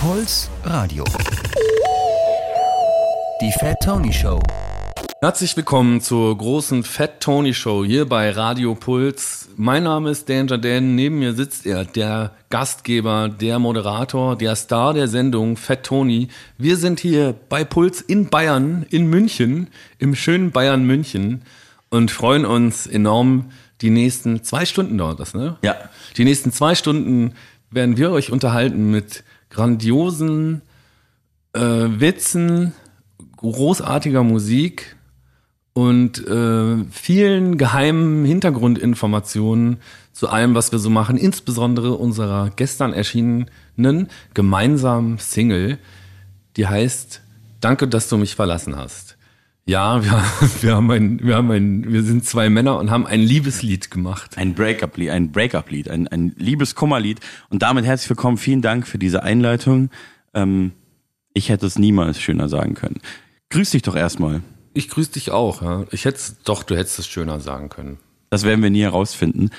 Puls Radio. Die Fat Tony Show. Herzlich willkommen zur großen Fat Tony Show hier bei Radio Puls. Mein Name ist Danger Dan. Neben mir sitzt er, der Gastgeber, der Moderator, der Star der Sendung Fat Tony. Wir sind hier bei Puls in Bayern, in München, im schönen Bayern München und freuen uns enorm. Die nächsten zwei Stunden dauert das, ne? Ja. Die nächsten zwei Stunden werden wir euch unterhalten mit grandiosen äh, Witzen, großartiger Musik und äh, vielen geheimen Hintergrundinformationen zu allem, was wir so machen, insbesondere unserer gestern erschienenen gemeinsamen Single, die heißt Danke, dass du mich verlassen hast. Ja, wir, wir haben ein, wir haben ein, wir sind zwei Männer und haben ein Liebeslied gemacht. Ein Breakup-Lied, ein Breakup-Lied, ein, ein Liebeskummerlied. Und damit herzlich willkommen. Vielen Dank für diese Einleitung. Ähm, ich hätte es niemals schöner sagen können. Grüß dich doch erstmal. Ich grüße dich auch. Ja. Ich hätte doch, du hättest es schöner sagen können. Das werden wir nie herausfinden.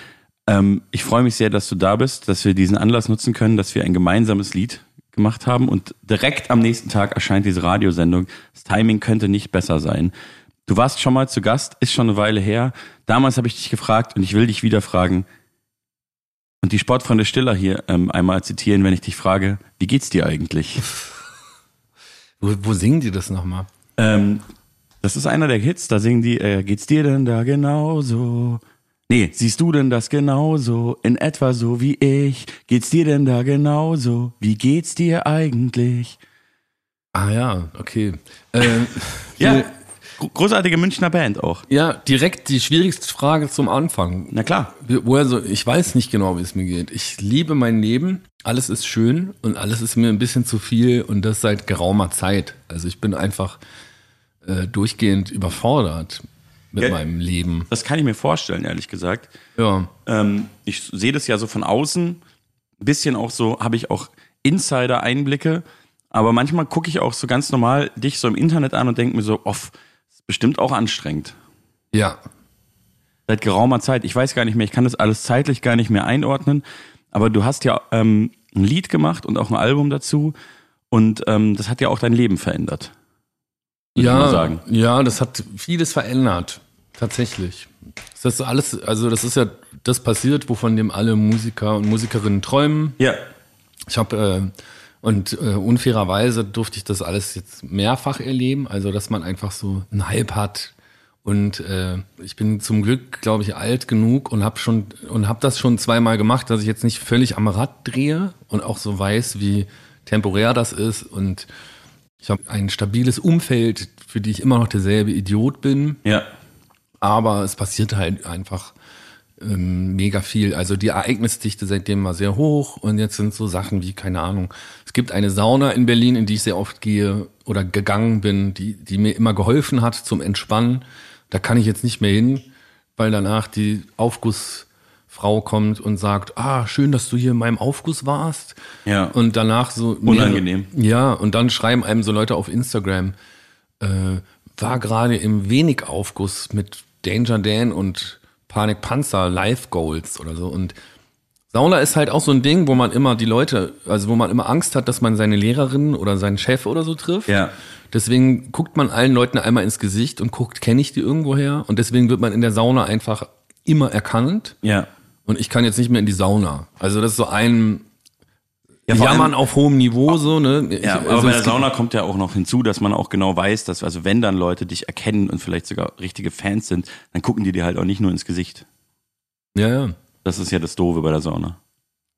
Ähm, ich freue mich sehr, dass du da bist, dass wir diesen Anlass nutzen können, dass wir ein gemeinsames Lied gemacht haben und direkt am nächsten Tag erscheint diese Radiosendung. Das Timing könnte nicht besser sein. Du warst schon mal zu Gast, ist schon eine Weile her. Damals habe ich dich gefragt und ich will dich wieder fragen und die Sportfreunde Stiller hier ähm, einmal zitieren, wenn ich dich frage, wie geht's dir eigentlich? Wo, wo singen die das nochmal? Ähm, das ist einer der Hits, da singen die, äh, geht's dir denn da genauso? Nee, siehst du denn das genauso? In etwa so wie ich. Geht's dir denn da genauso? Wie geht's dir eigentlich? Ah ja, okay. Äh, Ja, großartige Münchner Band auch. ja, direkt die schwierigste Frage zum Anfang. Na klar. Woher so, ich weiß nicht genau, wie es mir geht. Ich liebe mein Leben, alles ist schön und alles ist mir ein bisschen zu viel und das seit geraumer Zeit. Also ich bin einfach äh, durchgehend überfordert mit Ja. meinem Leben. Das kann ich mir vorstellen, ehrlich gesagt. Ja. Ähm, ich sehe das ja so von außen. Ein bisschen auch so, habe ich auch Insider-Einblicke. Aber manchmal gucke ich auch so ganz normal dich so im Internet an und denke mir so, off, ist bestimmt auch anstrengend. Ja. Seit geraumer Zeit. Ich weiß gar nicht mehr, ich kann das alles zeitlich gar nicht mehr einordnen. Aber du hast ja ähm, ein Lied gemacht und auch ein Album dazu. Und ähm, das hat ja auch dein Leben verändert. Würde ich mal Ja, sagen. ja, das hat vieles verändert. Tatsächlich. Das ist alles, also das ist ja das passiert, wovon dem alle Musiker und Musikerinnen träumen. Ja. Ich habe äh, und äh, unfairerweise durfte ich das alles jetzt mehrfach erleben, also dass man einfach so einen Hype hat und äh, ich bin zum Glück, glaube ich, alt genug und habe schon und habe das schon zweimal gemacht, dass ich jetzt nicht völlig am Rad drehe und auch so weiß, wie temporär das ist und ich habe ein stabiles Umfeld, für die ich immer noch derselbe Idiot bin, Ja. aber es passiert halt einfach ähm, mega viel. Also die Ereignisdichte seitdem war sehr hoch und jetzt sind so Sachen wie, keine Ahnung, es gibt eine Sauna in Berlin, in die ich sehr oft gehe oder gegangen bin, die, die mir immer geholfen hat zum Entspannen. Da kann ich jetzt nicht mehr hin, weil danach die Aufgussfrau kommt und sagt, ah, schön, dass du hier in meinem Aufguss warst. Ja. Und danach so. Unangenehm. Ja, und dann schreiben einem so Leute auf Instagram, äh, war gerade im Wenig-Aufguss mit Danger Dan und Panik Panzer Live Goals oder so. Und Sauna ist halt auch so ein Ding, wo man immer die Leute, also wo man immer Angst hat, dass man seine Lehrerin oder seinen Chef oder so trifft. Ja. Deswegen guckt man allen Leuten einmal ins Gesicht und guckt, kenne ich die irgendwoher? Und deswegen wird man in der Sauna einfach immer erkannt. Ja. Und ich kann jetzt nicht mehr in die Sauna. Also das ist so ein Ja, Jammern auf hohem Niveau, so, ne? Ich- Ja, also aber bei es der Sauna kommt ja auch noch hinzu, dass man auch genau weiß, dass, also wenn dann Leute dich erkennen und vielleicht sogar richtige Fans sind, dann gucken die dir halt auch nicht nur ins Gesicht. Ja, ja. Das ist ja das Doofe bei der Sauna.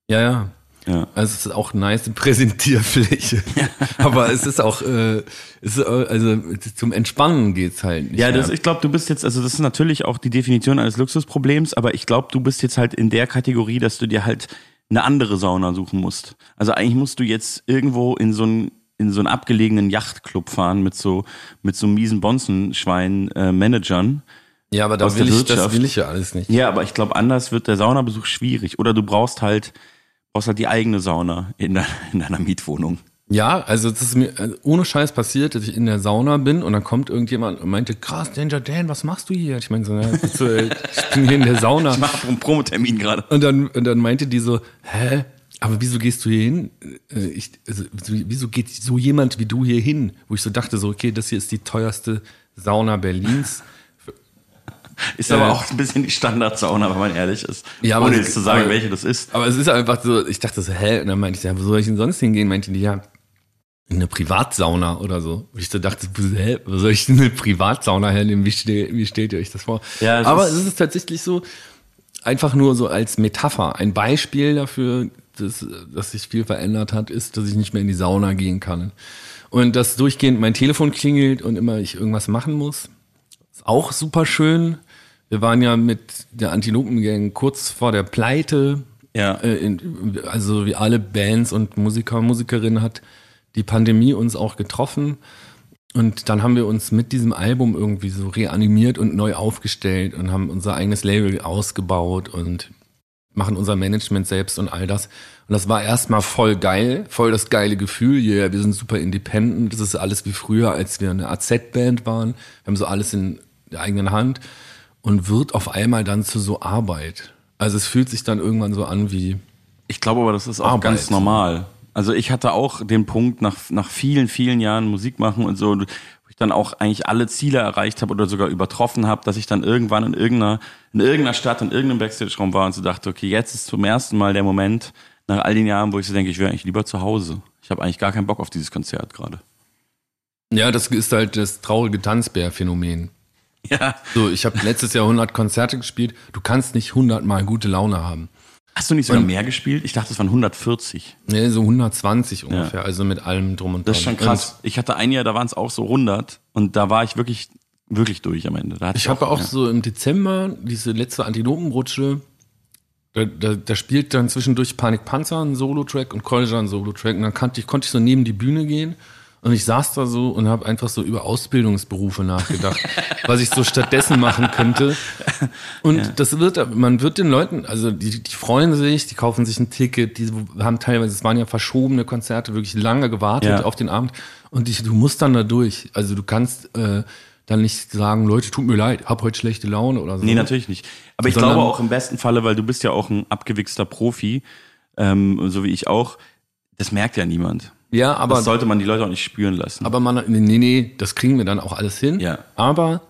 Ja, ja. Ja. Also es ist auch nice Präsentierfläche. Aber es ist auch, äh, es ist, äh, also zum Entspannen geht's halt nicht. Ja, mehr. das, ich glaube, du bist jetzt, also das ist natürlich auch die Definition eines Luxusproblems, aber ich glaube, du bist jetzt halt in der Kategorie, dass du dir halt eine andere Sauna suchen musst. Also eigentlich musst du jetzt irgendwo in so einen in so einen abgelegenen Yachtclub fahren mit so mit so miesen Bonzenschwein äh, Managern. ja, aber da will ich, das will ich ja alles nicht. Ja, aber ich glaube, anders wird der Saunabesuch schwierig. Oder du brauchst halt halt die eigene Sauna in, de, in deiner Mietwohnung. Ja, also es ist mir also ohne Scheiß passiert, dass ich in der Sauna bin und dann kommt irgendjemand und meinte, krass, Danger Dan, was machst du hier? Ich meine so, so, ich bin hier in der Sauna. Ich mache einen Promotermin gerade. Und dann, und dann meinte die so, hä? aber wieso gehst du hier hin? Äh, Ich, also, wieso geht so jemand wie du hier hin? Wo ich so dachte, so, okay, das hier ist die teuerste Sauna Berlins. Ist Äh, aber auch ein bisschen die Standardsauna, wenn man ehrlich ist. Ja, Ohne jetzt zu sagen, aber- welche das ist. Aber es ist einfach so, ich dachte so, hä? Und dann meinte ich, ja, wo soll ich denn sonst hingehen? Meinte die, ja, in eine Privatsauna oder so. Und ich so dachte, hä, wo soll ich denn eine Privatsauna hernehmen? Wie, ste wie stellt ihr euch das vor? Ja, es Aber ist- es ist tatsächlich so, einfach nur so als Metapher. Ein Beispiel dafür, dass, dass sich viel verändert hat, ist, dass ich nicht mehr in die Sauna gehen kann. Und dass durchgehend mein Telefon klingelt und immer ich irgendwas machen muss. Ist auch super schön. Wir waren ja mit der Antilopengang kurz vor der Pleite. Ja. Äh, also wie alle Bands und Musiker und Musikerinnen hat die Pandemie uns auch getroffen. Und dann haben wir uns mit diesem Album irgendwie so reanimiert und neu aufgestellt und haben unser eigenes Label ausgebaut und machen unser Management selbst und all das. Und das war erstmal voll geil, voll das geile Gefühl. Yeah, wir sind super independent. Das ist alles wie früher, als wir eine AZ-Band waren. Wir haben so alles in der eigenen Hand und wird auf einmal dann zu so Arbeit. Also es fühlt sich dann irgendwann so an wie, Ich glaube aber, das ist auch Arbeit. ganz normal. Also ich hatte auch den Punkt nach, nach vielen, vielen Jahren Musik machen und so, wo ich dann auch eigentlich alle Ziele erreicht habe oder sogar übertroffen habe, dass ich dann irgendwann in irgendeiner, in irgendeiner Stadt, in irgendeinem Backstage-Raum war und so dachte, okay, jetzt ist zum ersten Mal der Moment, nach all den Jahren, wo ich so denke, ich wäre eigentlich lieber zu Hause. Ich habe eigentlich gar keinen Bock auf dieses Konzert gerade. ja, das ist halt das traurige Tanzbär-Phänomen. Ja. So, ich habe letztes Jahr 100 Konzerte gespielt. Du kannst nicht 100 Mal gute Laune haben. Hast du nicht sogar Und- mehr gespielt? Ich dachte, es waren 140. Nee, so 120 ungefähr, also mit allem drum und dran. Das ist schon krass. Ich hatte ein Jahr, da waren es auch so 100 und da war ich wirklich, wirklich durch am Ende. Ich habe auch ja. so im Dezember diese letzte Antilopenrutsche. Da, da, da spielt dann zwischendurch Panik Panzer einen Solo-Track und Kolja einen Solo-Track. Und dann konnte ich, konnte ich so neben die Bühne gehen. Und ich saß da so und habe einfach so über Ausbildungsberufe nachgedacht, was ich so stattdessen machen könnte. Und das wird, man wird den Leuten, also die, die freuen sich, die kaufen sich ein Ticket, die haben teilweise, es waren ja verschobene Konzerte, wirklich lange gewartet Ja. auf den Abend. Und ich, du musst dann da durch. Also du kannst äh, dann nicht sagen, Leute, tut mir leid, hab heute schlechte Laune oder so. Nee, natürlich nicht. Aber ich Sondern- glaube auch im besten Falle, weil du bist ja auch ein abgewichster Profi, ähm, so wie ich auch, das merkt ja niemand. Ja, aber das sollte man die Leute auch nicht spüren lassen. Aber man, nee, nee, das kriegen wir dann auch alles hin. Ja. Aber,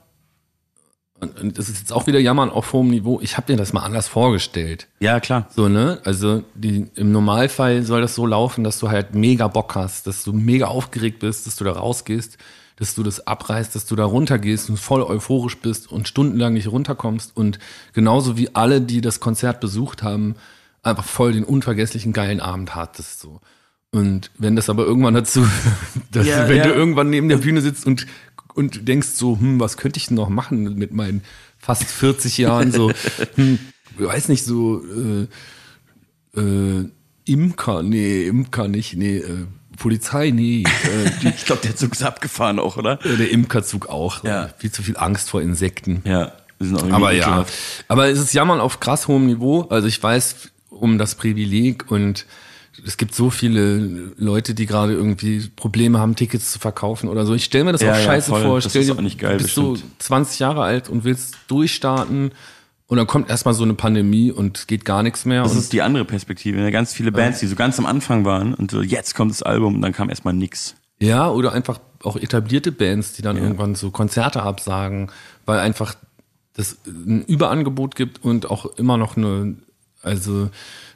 und, das ist jetzt auch wieder Jammern auf hohem Niveau, ich habe dir das mal anders vorgestellt. ja, klar. So, ne? Also die, im Normalfall soll das so laufen, dass du halt mega Bock hast, dass du mega aufgeregt bist, dass du da rausgehst, dass du das abreißt, dass du da runtergehst und voll euphorisch bist und stundenlang nicht runterkommst. Und genauso wie alle, die das Konzert besucht haben, einfach voll den unvergesslichen geilen Abend hattest. So. Und wenn das aber irgendwann dazu, dass Ja, wenn ja. du irgendwann neben der Bühne sitzt und, und denkst so, hm, was könnte ich denn noch machen mit meinen fast 40 Jahren, so, hm, ich weiß nicht, so, äh, äh, Imker, nee, Imker nicht, nee, äh, Polizei, nee, äh, die, Ich glaube, der Zug ist abgefahren auch, oder? der Imkerzug auch. Ja. Viel zu viel Angst vor Insekten. Ja. Aber ja, aber es ist Jammern auf krass hohem Niveau. Also ich weiß um das Privileg und es gibt so viele Leute, die gerade irgendwie Probleme haben, Tickets zu verkaufen oder so. Ich stelle mir das Ja, auch ja, scheiße voll. vor. Das Stell dir, auch nicht geil, du bist so bestimmt. 20 Jahre alt und willst durchstarten und dann kommt erstmal so eine Pandemie und es geht gar nichts mehr. Das ist die andere Perspektive. Ja, Ganz viele Bands, die so ganz am Anfang waren und so, jetzt kommt das Album und dann kam erstmal nix. Ja, oder einfach auch etablierte Bands, die dann irgendwann so Konzerte absagen, weil einfach das ein Überangebot gibt und auch immer noch eine, also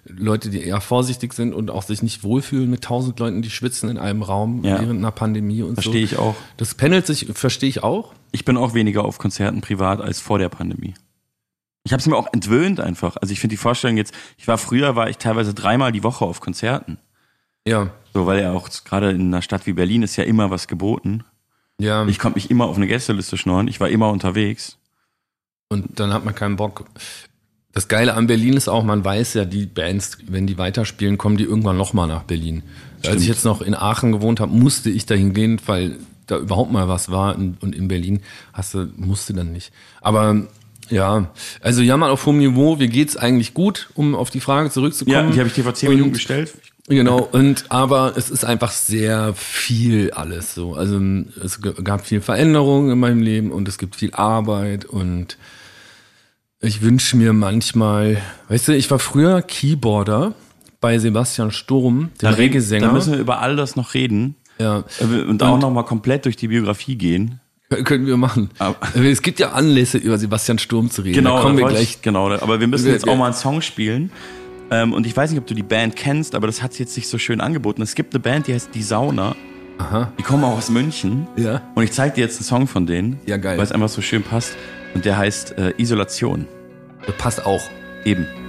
Leute, die eher vorsichtig sind und auch sich nicht wohlfühlen mit tausend Leuten, die schwitzen in einem Raum Ja. während einer Pandemie und so. Verstehe ich auch. Das pendelt sich, verstehe ich auch. Ich bin auch weniger auf Konzerten privat als vor der Pandemie. Ich habe es mir auch entwöhnt einfach. Also ich finde die Vorstellung jetzt, ich war früher, war ich teilweise dreimal die Woche auf Konzerten. Ja. So, weil ja auch gerade in einer Stadt wie Berlin ist ja immer was geboten. Ja. Ich konnte mich immer auf eine Gästeliste schnorren, ich war immer unterwegs. Und dann hat man keinen Bock. Das Geile an Berlin ist auch, man weiß ja, die Bands, wenn die weiterspielen, kommen die irgendwann nochmal nach Berlin. Als ich jetzt noch in Aachen gewohnt habe, musste ich dahin gehen, weil da überhaupt mal was war. Und in Berlin hast du, musste dann nicht. Aber ja, also jammern auf hohem Niveau, wie geht's eigentlich gut, um auf die Frage zurückzukommen? Ja, die habe ich dir vor zehn Minuten gestellt. Genau, und aber es ist einfach sehr viel alles so. Also es gab viel Veränderung in meinem Leben und es gibt viel Arbeit und ich wünsche mir manchmal, weißt du, ich war früher Keyboarder bei Sebastian Sturm, dem Da, reden, Reggae-Sänger. da müssen wir über all das noch reden ja, Äh, und auch noch mal komplett durch die Biografie gehen. können wir machen. Aber- Es gibt ja Anlässe, über Sebastian Sturm zu reden. Genau, da kommen wir gleich. Ich, genau, aber wir müssen jetzt auch mal einen Song spielen. Ähm, und ich weiß nicht, ob du die Band kennst, aber das hat sich jetzt nicht so schön angeboten. Es gibt eine Band, die heißt Die Sauna. Aha. Die kommen auch aus München. Ja. Und ich zeige dir jetzt einen Song von denen. Ja, geil. Weil es einfach so schön passt. Und der heißt äh, Isolation. Das passt auch. Eben.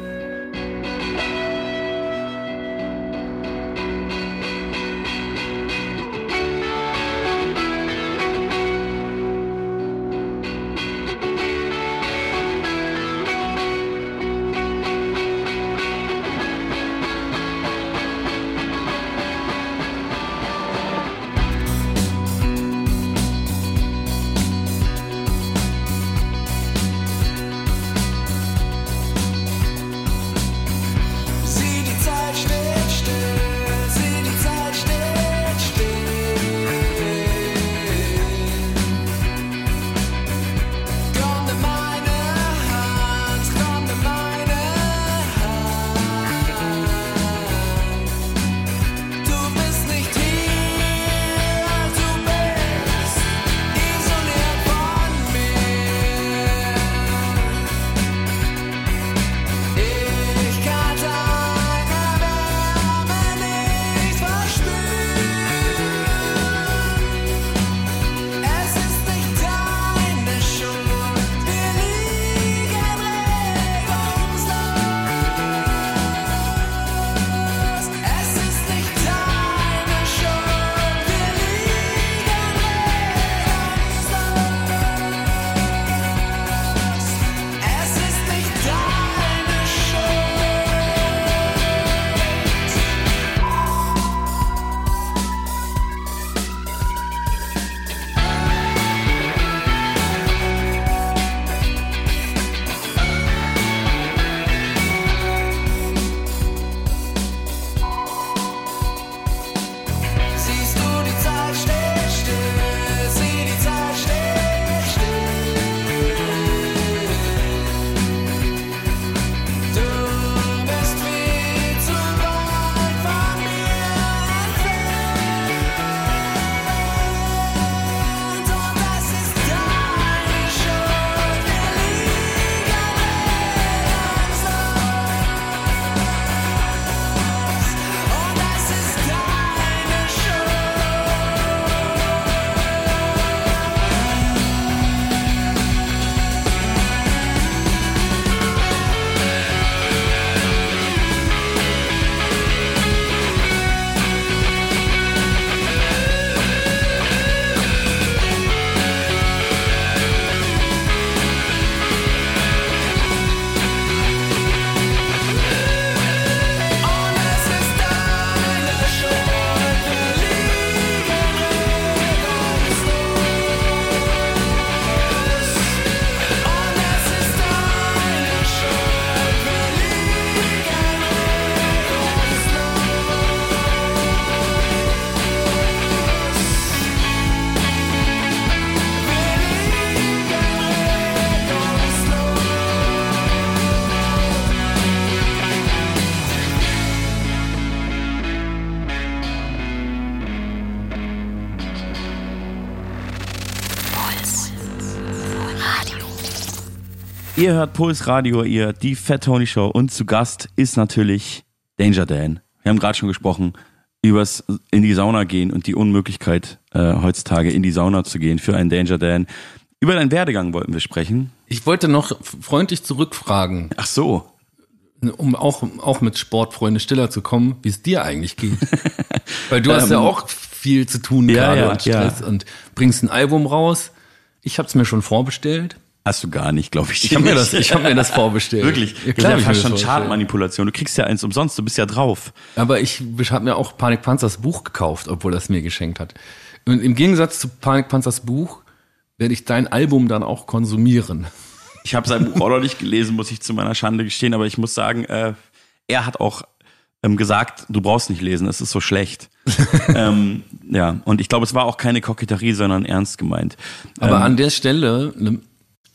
Ihr hört Puls Radio, ihr die Fat Tony Show und zu Gast ist natürlich Danger Dan. Wir haben gerade schon gesprochen übers in die Sauna gehen und die Unmöglichkeit äh, heutzutage in die Sauna zu gehen für einen Danger Dan. Über deinen Werdegang wollten wir sprechen. Ich wollte noch freundlich zurückfragen, Ach so. um auch, auch mit Sportfreunde Stiller zu kommen, wie es dir eigentlich geht. Weil du hast ja Ähm, auch viel zu tun ja, gerade ja, und Stress und bringst ein Album raus. Ich habe es mir schon vorbestellt. Hast du gar nicht, glaube ich. Ich habe mir das, ich habe mir das vorbestellt. Wirklich? Ja, klar, das hab ist ja fast schon das. Chartmanipulation. Du kriegst ja eins umsonst, du bist ja drauf. Aber ich habe mir auch Panik Panzers Buch gekauft, obwohl er es mir geschenkt hat. Und im Gegensatz zu Panik Panzers Buch werde ich dein Album dann auch konsumieren. Ich habe sein Buch auch noch nicht gelesen, muss ich zu meiner Schande gestehen, aber ich muss sagen, äh, er hat auch ähm, gesagt, du brauchst nicht lesen, es ist so schlecht. ähm, ja, und ich glaube, es war auch keine Koketterie, sondern ernst gemeint. Aber ähm, an der Stelle, ne,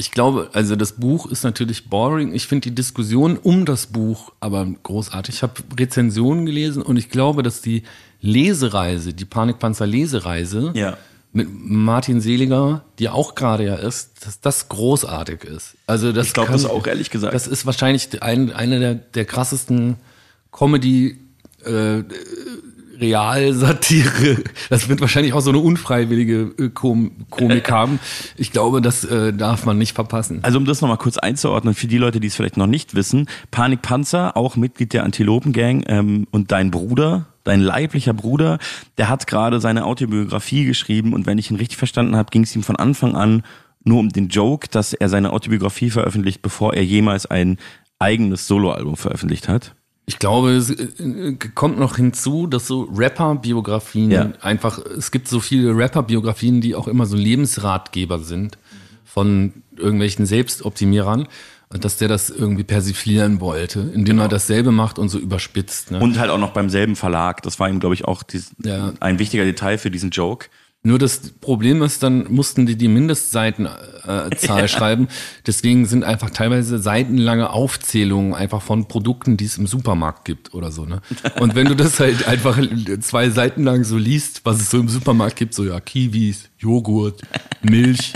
Ich glaube, also das Buch ist natürlich boring. Ich finde die Diskussion um das Buch aber großartig. Ich habe Rezensionen gelesen und ich glaube, dass die Lesereise, die Panikpanzer-Lesereise Ja. mit Martin Seliger, die auch gerade ja ist, dass das großartig ist. Also das Ich glaub, kann- das auch, ehrlich gesagt. Das ist wahrscheinlich ein, eine der, der krassesten Comedy äh, Realsatire. Das wird wahrscheinlich auch so eine unfreiwillige äh, Kom Komik haben. Ich glaube, das äh, darf man nicht verpassen. Also um das nochmal kurz einzuordnen, für die Leute, die es vielleicht noch nicht wissen, Panik Panzer, auch Mitglied der Antilopen-Gang ähm, und dein Bruder, dein leiblicher Bruder, der hat gerade seine Autobiografie geschrieben und wenn ich ihn richtig verstanden habe, ging es ihm von Anfang an nur um den Joke, dass er seine Autobiografie veröffentlicht, bevor er jemals ein eigenes Soloalbum veröffentlicht hat. Ich glaube, es äh, kommt noch hinzu, dass so Rapper-Biografien Ja. einfach, es gibt so viele Rapper-Biografien, die auch immer so Lebensratgeber sind von irgendwelchen Selbstoptimierern. Dass der das irgendwie persiflieren wollte, indem er dasselbe macht und so überspitzt. Ne? Und halt auch noch beim selben Verlag. Das war ihm, glaube ich, auch dies, Ja. ein wichtiger Detail für diesen Joke. Nur das Problem ist, dann mussten die die Mindestseitenzahl äh, Zahl schreiben. Deswegen sind einfach teilweise seitenlange Aufzählungen einfach von Produkten, die es im Supermarkt gibt oder so. Ne? Und wenn du das halt einfach zwei Seiten lang so liest, was es so im Supermarkt gibt, so ja Kiwis, Joghurt, Milch,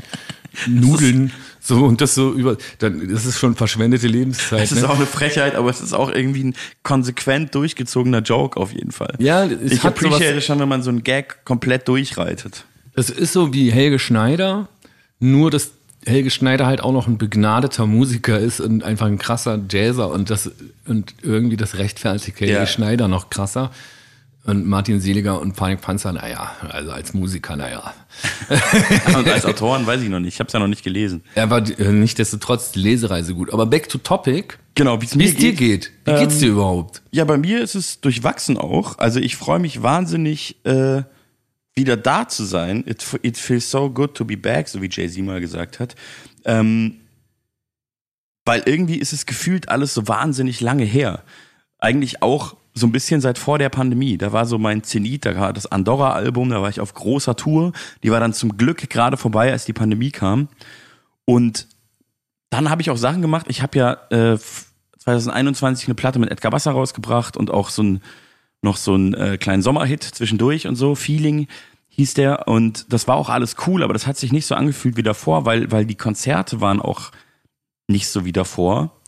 Nudeln, so und das so über, dann das ist schon verschwendete Lebenszeit. Es ist ne? auch eine Frechheit, aber es ist auch irgendwie ein konsequent durchgezogener Joke auf jeden Fall. Ja, es ich appreciate schon, wenn man so einen Gag komplett durchreitet. Das ist so wie Helge Schneider, nur dass Helge Schneider halt auch noch ein begnadeter Musiker ist und einfach ein krasser Jazzer und das und irgendwie das rechtfertigt Helge Ja. Schneider noch krasser. Und Martin Seliger und Panik Panzer, naja, also als Musiker, naja. Und als Autoren weiß ich noch nicht. Ich habe es ja noch nicht gelesen. Er war äh, nichtsdestotrotz die Lesereise gut. Aber back to topic. Genau, wie es mir dir geht. Wie geht's dir überhaupt? Ja, bei mir ist es durchwachsen auch. Also ich freue mich wahnsinnig, äh, wieder da zu sein. It, it feels so good to be back, so wie Jay-Z mal gesagt hat. Ähm, weil irgendwie ist es gefühlt alles so wahnsinnig lange her. Eigentlich auch so ein bisschen seit vor der Pandemie. Da war so mein Zenit, da war das Andorra-Album, da war ich auf großer Tour. Die war dann zum Glück gerade vorbei, als die Pandemie kam. Und dann habe ich auch Sachen gemacht. Ich habe ja äh, 2021 eine Platte mit Edgar Wasser rausgebracht und auch so ein noch so einen äh, kleinen Sommerhit zwischendurch und so. Feeling hieß der und das war auch alles cool, aber das hat sich nicht so angefühlt wie davor, weil weil die Konzerte waren auch nicht so wie davor.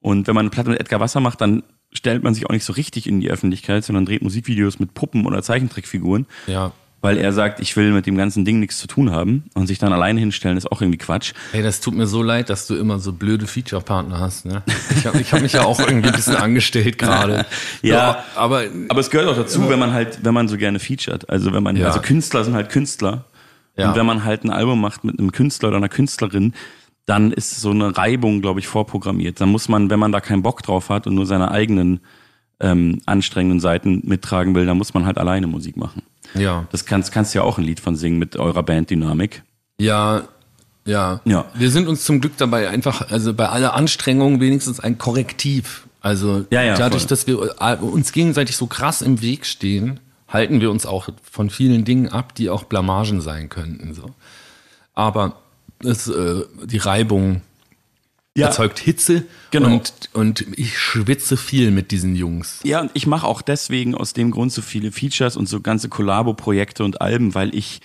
Und wenn man eine Platte mit Edgar Wasser macht, dann stellt man sich auch nicht so richtig in die Öffentlichkeit, sondern dreht Musikvideos mit Puppen oder Zeichentrickfiguren Ja. weil er sagt, ich will mit dem ganzen Ding nichts zu tun haben und sich dann alleine hinstellen, ist auch irgendwie Quatsch. Ey, das tut mir so leid, dass du immer so blöde Feature-Partner hast. Ne? Ich habe ich hab mich ja auch irgendwie ein bisschen angestellt gerade. Ja. aber Aber es gehört auch dazu, wenn man halt, wenn man so gerne featuret. Also wenn man, Ja. also Künstler sind halt Künstler. Ja. Und wenn man halt ein Album macht mit einem Künstler oder einer Künstlerin, dann ist so eine Reibung, glaube ich, vorprogrammiert. Dann muss man, wenn man da keinen Bock drauf hat und nur seine eigenen ähm, anstrengenden Seiten mittragen will, dann muss man halt alleine Musik machen. ja. Das kannst, kannst du ja auch ein Lied von singen mit eurer Banddynamik. Ja, ja. Ja. Wir sind uns zum Glück dabei einfach, also bei aller Anstrengung wenigstens ein Korrektiv. Also Ja, ja, dadurch, voll. dass wir äh, uns gegenseitig so krass im Weg stehen, halten wir uns auch von vielen Dingen ab, die auch Blamagen sein könnten. So. Aber es, äh, die Reibung erzeugt Hitze Genau. und, und ich schwitze viel mit diesen Jungs. Ja, und ich mache auch deswegen aus dem Grund so viele Features und so ganze Kollabo-Projekte und Alben, weil ich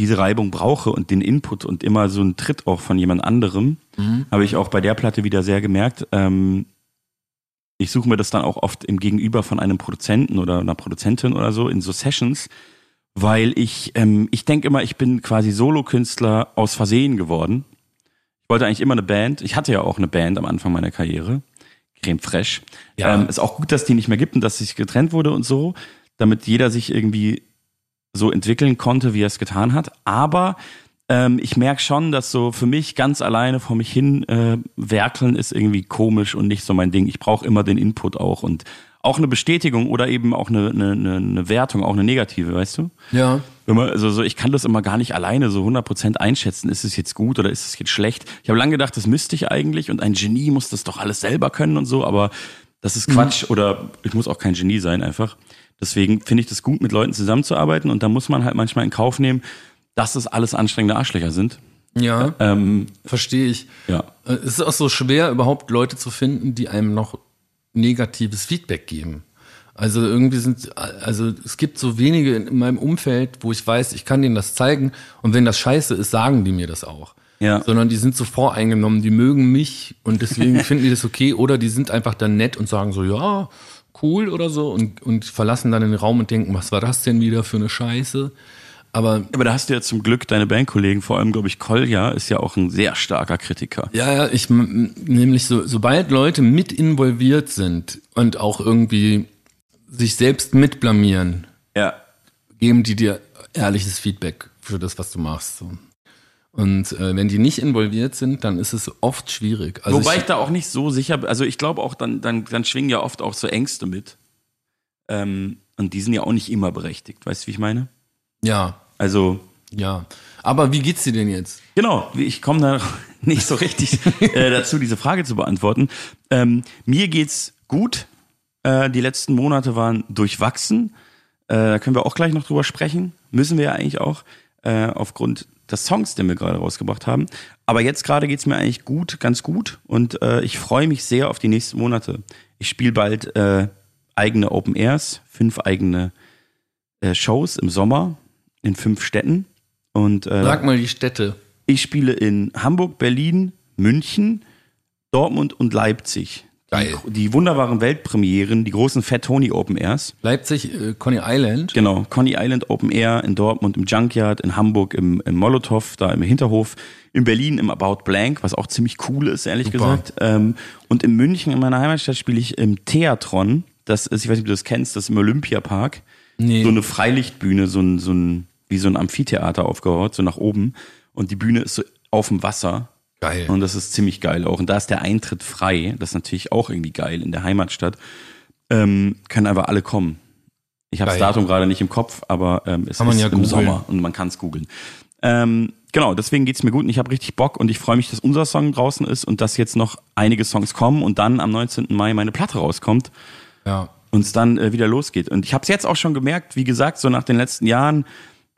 diese Reibung brauche und den Input und immer so einen Tritt auch von jemand anderem. Habe ich auch bei der Platte wieder sehr gemerkt. Ähm, ich suche mir das dann auch oft im Gegenüber von einem Produzenten oder einer Produzentin oder so in so Sessions, weil ich, ähm, ich denke immer, ich bin quasi Solokünstler aus Versehen geworden. Ich wollte eigentlich immer eine Band. Ich hatte ja auch eine Band am Anfang meiner Karriere. Creme Fraiche. Ja. Ähm, ist auch gut, dass die nicht mehr gibt und dass sich getrennt wurde und so, damit jeder sich irgendwie so entwickeln konnte, wie er es getan hat. Aber ähm, ich merke schon, dass so für mich ganz alleine vor mich hin äh, werkeln ist irgendwie komisch und nicht so mein Ding. Ich brauche immer den Input auch und auch eine Bestätigung oder eben auch eine, eine, eine, Wertung, auch eine negative, weißt du? Ja. Man, also so, ich kann das immer gar nicht alleine so 100% einschätzen. Ist es jetzt gut oder ist es jetzt schlecht? Ich habe lange gedacht, das müsste ich eigentlich und ein Genie muss das doch alles selber können und so, aber das ist Quatsch oder ich muss auch kein Genie sein einfach. Deswegen finde ich das gut, mit Leuten zusammenzuarbeiten und da muss man halt manchmal in Kauf nehmen, dass das alles anstrengende Arschlöcher sind. Ja, Ähm, verstehe ich. ja. Äh, Es ist auch so schwer, überhaupt Leute zu finden, die einem noch negatives Feedback geben. Also irgendwie sind, also es gibt so wenige in meinem Umfeld, wo ich weiß, ich kann denen das zeigen und wenn das scheiße ist, sagen die mir das auch. Ja. Sondern die sind so voreingenommen, die mögen mich und deswegen finden die das okay oder die sind einfach dann nett und sagen so, ja, cool oder so und, und verlassen dann den Raum und denken, was war das denn wieder für eine Scheiße? Aber Aber da hast du ja zum Glück deine Bandkollegen, vor allem, glaube ich, Kolja ist ja auch ein sehr starker Kritiker. Ja, ja, ich nämlich so, sobald Leute mit involviert sind und auch irgendwie sich selbst mitblamieren, Ja. geben die dir ehrliches Feedback für das, was du machst. So. Und äh, wenn die nicht involviert sind, dann ist es oft schwierig. Also Wobei ich, ich, da auch nicht so sicher bin. Also ich glaube auch, dann, dann, dann schwingen ja oft auch so Ängste mit. Ähm, und die sind ja auch nicht immer berechtigt. Weißt du, wie ich meine? ja, Also, ja. Aber wie geht's dir denn jetzt? genau, ich komme da nicht so richtig äh, dazu, diese Frage zu beantworten. Ähm, mir geht's gut. Äh, die letzten Monate waren durchwachsen. Äh, da können wir auch gleich noch drüber sprechen. Müssen wir ja eigentlich auch, äh, aufgrund des Songs, den wir gerade rausgebracht haben. Aber jetzt gerade geht's mir eigentlich gut, ganz gut. Und äh, ich freue mich sehr auf die nächsten Monate. Ich spiele bald äh, eigene Open Airs, fünf eigene Shows im Sommer in fünf Städten. Und äh, Sag mal die Städte. ich spiele in Hamburg, Berlin, München, Dortmund und Leipzig. Geil. Die, die wunderbaren Weltpremieren, die großen Fat Tony Open Airs. Leipzig, äh, Coney Island. Genau, Coney Island Open Air in Dortmund im Junkyard, in Hamburg im, im Molotow, da im Hinterhof, in Berlin im About Blank, was auch ziemlich cool ist, ehrlich Super. gesagt. Ähm, und in München, in meiner Heimatstadt, spiele ich im Theatron. Das ist, ich weiß nicht, ob du das kennst, das ist im Olympiapark. Nee. So eine Freilichtbühne, so ein, so ein, wie so ein Amphitheater aufgebaut, so nach oben. Und die Bühne ist so auf dem Wasser. Geil. Und das ist ziemlich geil auch. Und da ist der Eintritt frei. Das ist natürlich auch irgendwie geil in der Heimatstadt. Ähm, können aber alle kommen. Ich habe das. Datum gerade nicht im Kopf, aber ähm, es Kann ist ja im googeln. Sommer und man kann es googeln. Ähm, genau, deswegen geht's mir gut und ich habe richtig Bock und ich freue mich, dass unser Song draußen ist und dass jetzt noch einige Songs kommen und dann am 19. Mai meine Platte rauskommt Ja. und es dann äh, wieder losgeht. Und ich habe es jetzt auch schon gemerkt, wie gesagt, so nach den letzten Jahren,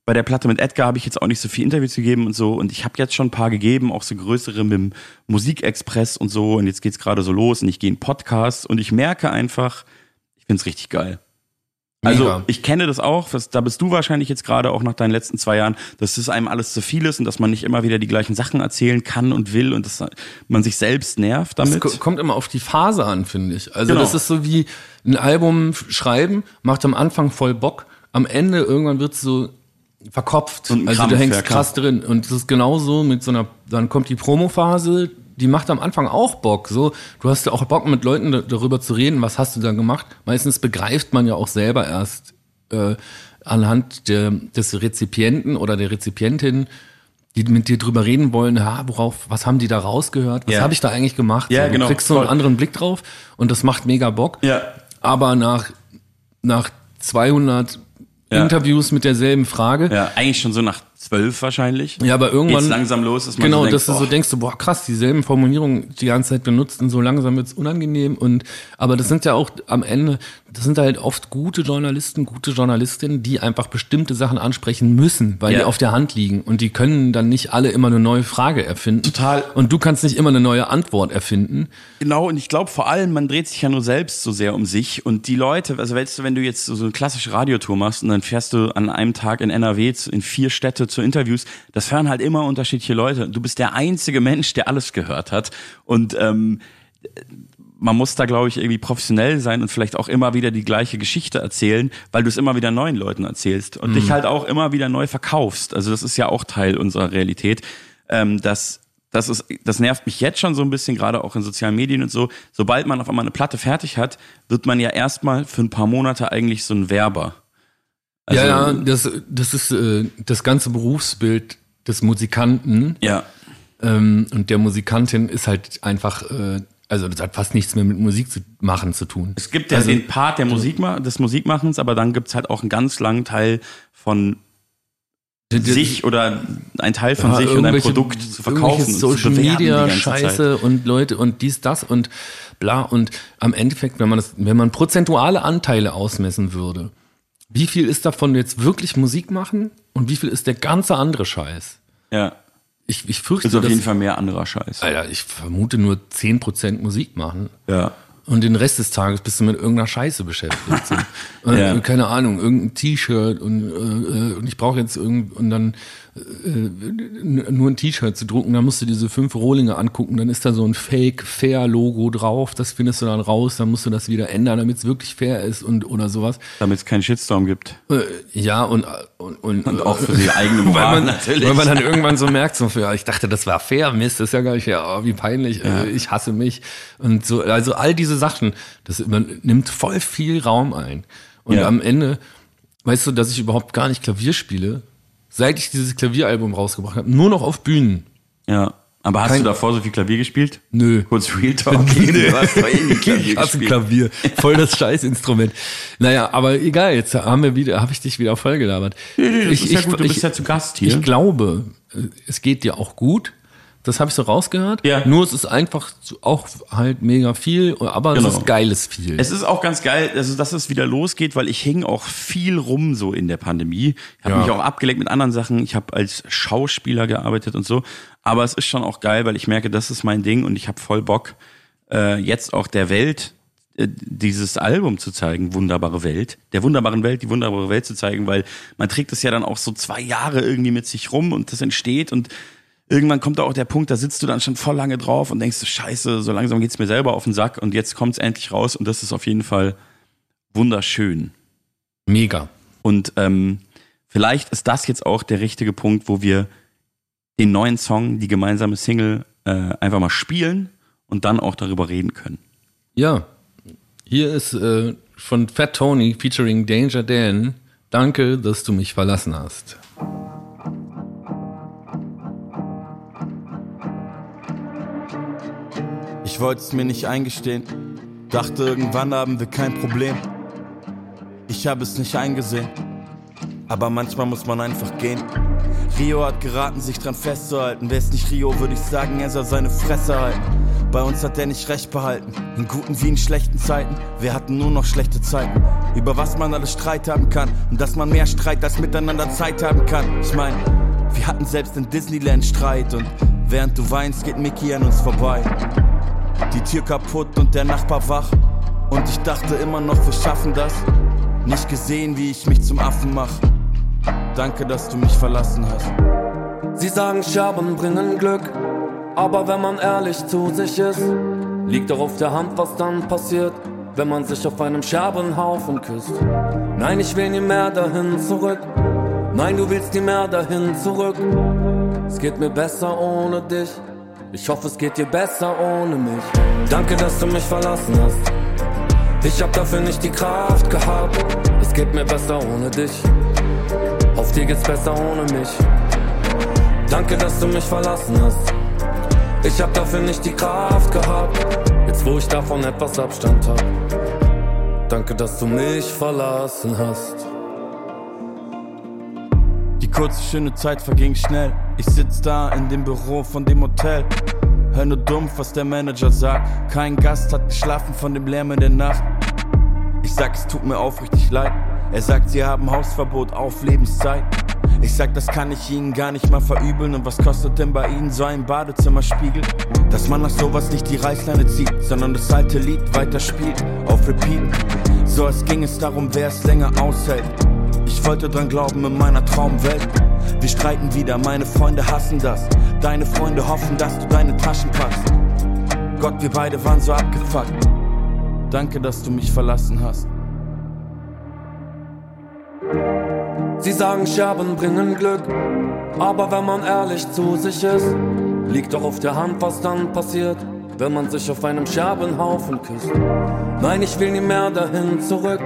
bei der Platte mit Edgar habe ich jetzt auch nicht so viel Interviews gegeben und so. Und ich habe jetzt schon ein paar gegeben, auch so größere mit dem Musikexpress und so. Und jetzt geht's gerade so los und ich gehe in Podcasts und ich merke einfach, ich find's richtig geil. Also Mega. ich kenne das auch, was, da bist du wahrscheinlich jetzt gerade auch nach deinen letzten zwei Jahren, dass es einem alles zu viel ist und dass man nicht immer wieder die gleichen Sachen erzählen kann und will und dass man sich selbst nervt Es damit. ko- kommt immer auf die Phase an, finde ich. Also Genau. das ist so wie ein Album schreiben, macht am Anfang voll Bock, am Ende irgendwann wird so verkopft. Und also du hängst krass drin. Und das ist genauso mit so einer, dann kommt die Promophase, die macht am Anfang auch Bock. So, du hast ja auch Bock mit Leuten da- darüber zu reden, was hast du da gemacht. Meistens begreift man ja auch selber erst äh, anhand der, des Rezipienten oder der Rezipientin, die mit dir drüber reden wollen, ja, worauf, was haben die da rausgehört, was Ja. habe ich da eigentlich gemacht? Ja, so, genau, Du kriegst so einen voll. anderen Blick drauf und das macht mega Bock. Ja. Aber nach, nach 200 Ja. Interviews mit derselben Frage, Ja, eigentlich schon so nach zwölf wahrscheinlich. ja, aber irgendwann Geht's langsam los, dass man genau, so denkt, dass du so denkst, boah, krass, dieselben Formulierungen die ganze Zeit benutzt und so langsam wird's unangenehm und aber das sind ja auch am Ende, das sind halt oft gute Journalisten, gute Journalistinnen, die einfach bestimmte Sachen ansprechen müssen, weil Ja. die auf der Hand liegen und die können dann nicht alle immer eine neue Frage erfinden. Total. Und du kannst nicht immer eine neue Antwort erfinden. Genau, und ich glaube vor allem, man dreht sich ja nur selbst so sehr um sich. Und die Leute, also weißt du, wenn du jetzt so eine klassische Radiotour machst und dann fährst du an einem Tag in NRW in vier Städte zu Interviews, das hören halt immer unterschiedliche Leute. Du bist der einzige Mensch, der alles gehört hat. Und ähm, man muss da, glaube ich, irgendwie professionell sein und vielleicht auch immer wieder die gleiche Geschichte erzählen, weil du es immer wieder neuen Leuten erzählst und dich halt auch immer wieder neu verkaufst. Also das ist ja auch Teil unserer Realität, ähm, dass das ist, das nervt mich jetzt schon so ein bisschen, gerade auch in sozialen Medien und so. Sobald man auf einmal eine Platte fertig hat, wird man ja erstmal für ein paar Monate eigentlich so ein Werber. Also, ja, ja, das, das ist äh, das ganze Berufsbild des Musikanten Ja, ähm, und der Musikantin ist halt einfach, äh, also das hat fast nichts mehr mit Musik zu machen zu tun. Es gibt ja Also- den Part der Musik, des Musikmachens, aber dann gibt's halt auch einen ganz langen Teil von sich oder ein Teil von sich und ein Produkt zu verkaufen zu Social die Media ganze Zeit. Scheiße und Leute und dies das und bla und am Endeffekt wenn man das wenn man prozentuale Anteile ausmessen würde wie viel ist davon jetzt wirklich Musik machen und wie viel ist der ganze andere Scheiß Ja. ich, ich fürchte, Ist auf jeden Fall mehr anderer Scheiß. Alter, ich vermute nur 10% Musik machen. Ja. Und den Rest des Tages bist du mit irgendeiner Scheiße beschäftigt. So. Und, Ja. keine Ahnung, irgendein T-Shirt und, äh, und ich brauche jetzt irgend und dann äh, nur ein T-Shirt zu drucken, dann musst du diese fünf Rohlinge angucken, dann ist da so ein Fake Fair Logo drauf, das findest du dann raus, dann musst du das wieder ändern, damit es wirklich fair ist und oder sowas. Damit es keinen Shitstorm gibt. Äh, ja und und, und, Und auch für die eigene Moral weil man, natürlich. Weil man dann irgendwann so merkt, so, ja, ich dachte, das war fair, Mist, das ist ja gar nicht fair, oh, wie peinlich, äh, ich hasse mich. Und so, also all diese Sachen, das man nimmt voll viel Raum ein. Und Ja. am Ende, weißt du, dass ich überhaupt gar nicht Klavier spiele, seit ich dieses Klavieralbum rausgebracht habe, nur noch auf Bühnen. Ja. Aber hast Kein- du davor so viel Klavier gespielt? Nö. Kurz Real Talk. Du hast doch eh nie Klavier Ich hasse. Klavier. Voll das Scheißinstrument. Naja, aber egal, jetzt haben wir wieder, habe ich dich wieder vollgelabert. Nee, nee, das ist ja gut, du bist ja zu Gast hier. Ich glaube, äh, es geht dir auch gut. Das habe ich so rausgehört. Ja. Nur es ist einfach auch halt mega viel, aber Genau. es ist geiles viel. Es ist auch ganz geil, also dass es wieder losgeht, weil ich hing auch viel rum so in der Pandemie. Ich habe Ja. mich auch abgelenkt mit anderen Sachen. Ich habe als Schauspieler gearbeitet und so. Aber es ist schon auch geil, weil ich merke, das ist mein Ding und ich habe voll Bock, äh, jetzt auch der Welt äh, dieses Album zu zeigen, Wunderbare Welt, der wunderbaren Welt, die wunderbare Welt zu zeigen, weil man trägt es ja dann auch so zwei Jahre irgendwie mit sich rum und das entsteht und irgendwann kommt da auch der Punkt, da sitzt du dann schon voll lange drauf und denkst, scheiße, so langsam geht's mir selber auf den Sack und jetzt kommt's endlich raus und das ist auf jeden Fall wunderschön. mega. Und ähm, vielleicht ist das jetzt auch der richtige Punkt, wo wir den neuen Song, die gemeinsame Single, äh, einfach mal spielen und dann auch darüber reden können. Ja. Hier ist äh, von Fat Tony featuring Danger Dan. Danke, dass du mich verlassen hast. Ich wollte es mir nicht eingestehen. Dachte, irgendwann haben wir kein Problem. Ich habe es nicht eingesehen. Aber manchmal muss man einfach gehen. Rio hat geraten, sich dran festzuhalten. Wär's nicht Rio, würde ich sagen, er soll seine Fresse halten. Bei uns hat er nicht recht behalten. In guten wie in schlechten Zeiten. Wir hatten nur noch schlechte Zeiten. Über was man alles Streit haben kann. Und dass man mehr Streit als miteinander Zeit haben kann. Ich mein, wir hatten selbst in Disneyland Streit. Und während du weinst, geht Mickey an uns vorbei. Die Tür kaputt und der Nachbar wach. Und ich dachte immer noch, wir schaffen das. Nicht gesehen, wie ich mich zum Affen mach. Danke, dass du mich verlassen hast. Sie sagen, Scherben bringen Glück, aber wenn man ehrlich zu sich ist, liegt doch auf der Hand, was dann passiert, wenn man sich auf einem Scherbenhaufen küsst. Nein, ich will nie mehr dahin zurück. Nein, du willst nie mehr dahin zurück. Es geht mir besser ohne dich. Ich hoffe, es geht dir besser ohne mich. Danke, dass du mich verlassen hast. Ich hab dafür nicht die Kraft gehabt. Es geht mir besser ohne dich. Auf dir geht's besser ohne mich. Danke, dass du mich verlassen hast. Ich hab dafür nicht die Kraft gehabt. Jetzt, wo ich davon etwas Abstand hab. Danke, dass du mich verlassen hast. Kurze, schöne Zeit verging schnell. Ich sitz da in dem Büro von dem Hotel. Hör nur dumpf, was der Manager sagt. Kein Gast hat geschlafen von dem Lärm in der Nacht. Ich sag, es tut mir aufrichtig leid. Er sagt, sie haben Hausverbot auf Lebenszeit. Ich sag, das kann ich ihnen gar nicht mal verübeln. Und was kostet denn bei ihnen so ein Badezimmerspiegel? Dass man nach sowas nicht die Reißleine zieht, sondern das alte Lied weiterspielt, auf Repeat. So als ging es darum, wer es länger aushält. Ich wollte dran glauben in meiner Traumwelt. Wir streiten wieder, meine Freunde hassen das. Deine Freunde hoffen, dass du deine Taschen packst. Gott, wir beide waren so abgefuckt. Danke, dass du mich verlassen hast. Sie sagen, Scherben bringen Glück. Aber wenn man ehrlich zu sich ist, liegt doch auf der Hand, was dann passiert, wenn man sich auf einem Scherbenhaufen küsst. Nein, ich will nie mehr dahin zurück.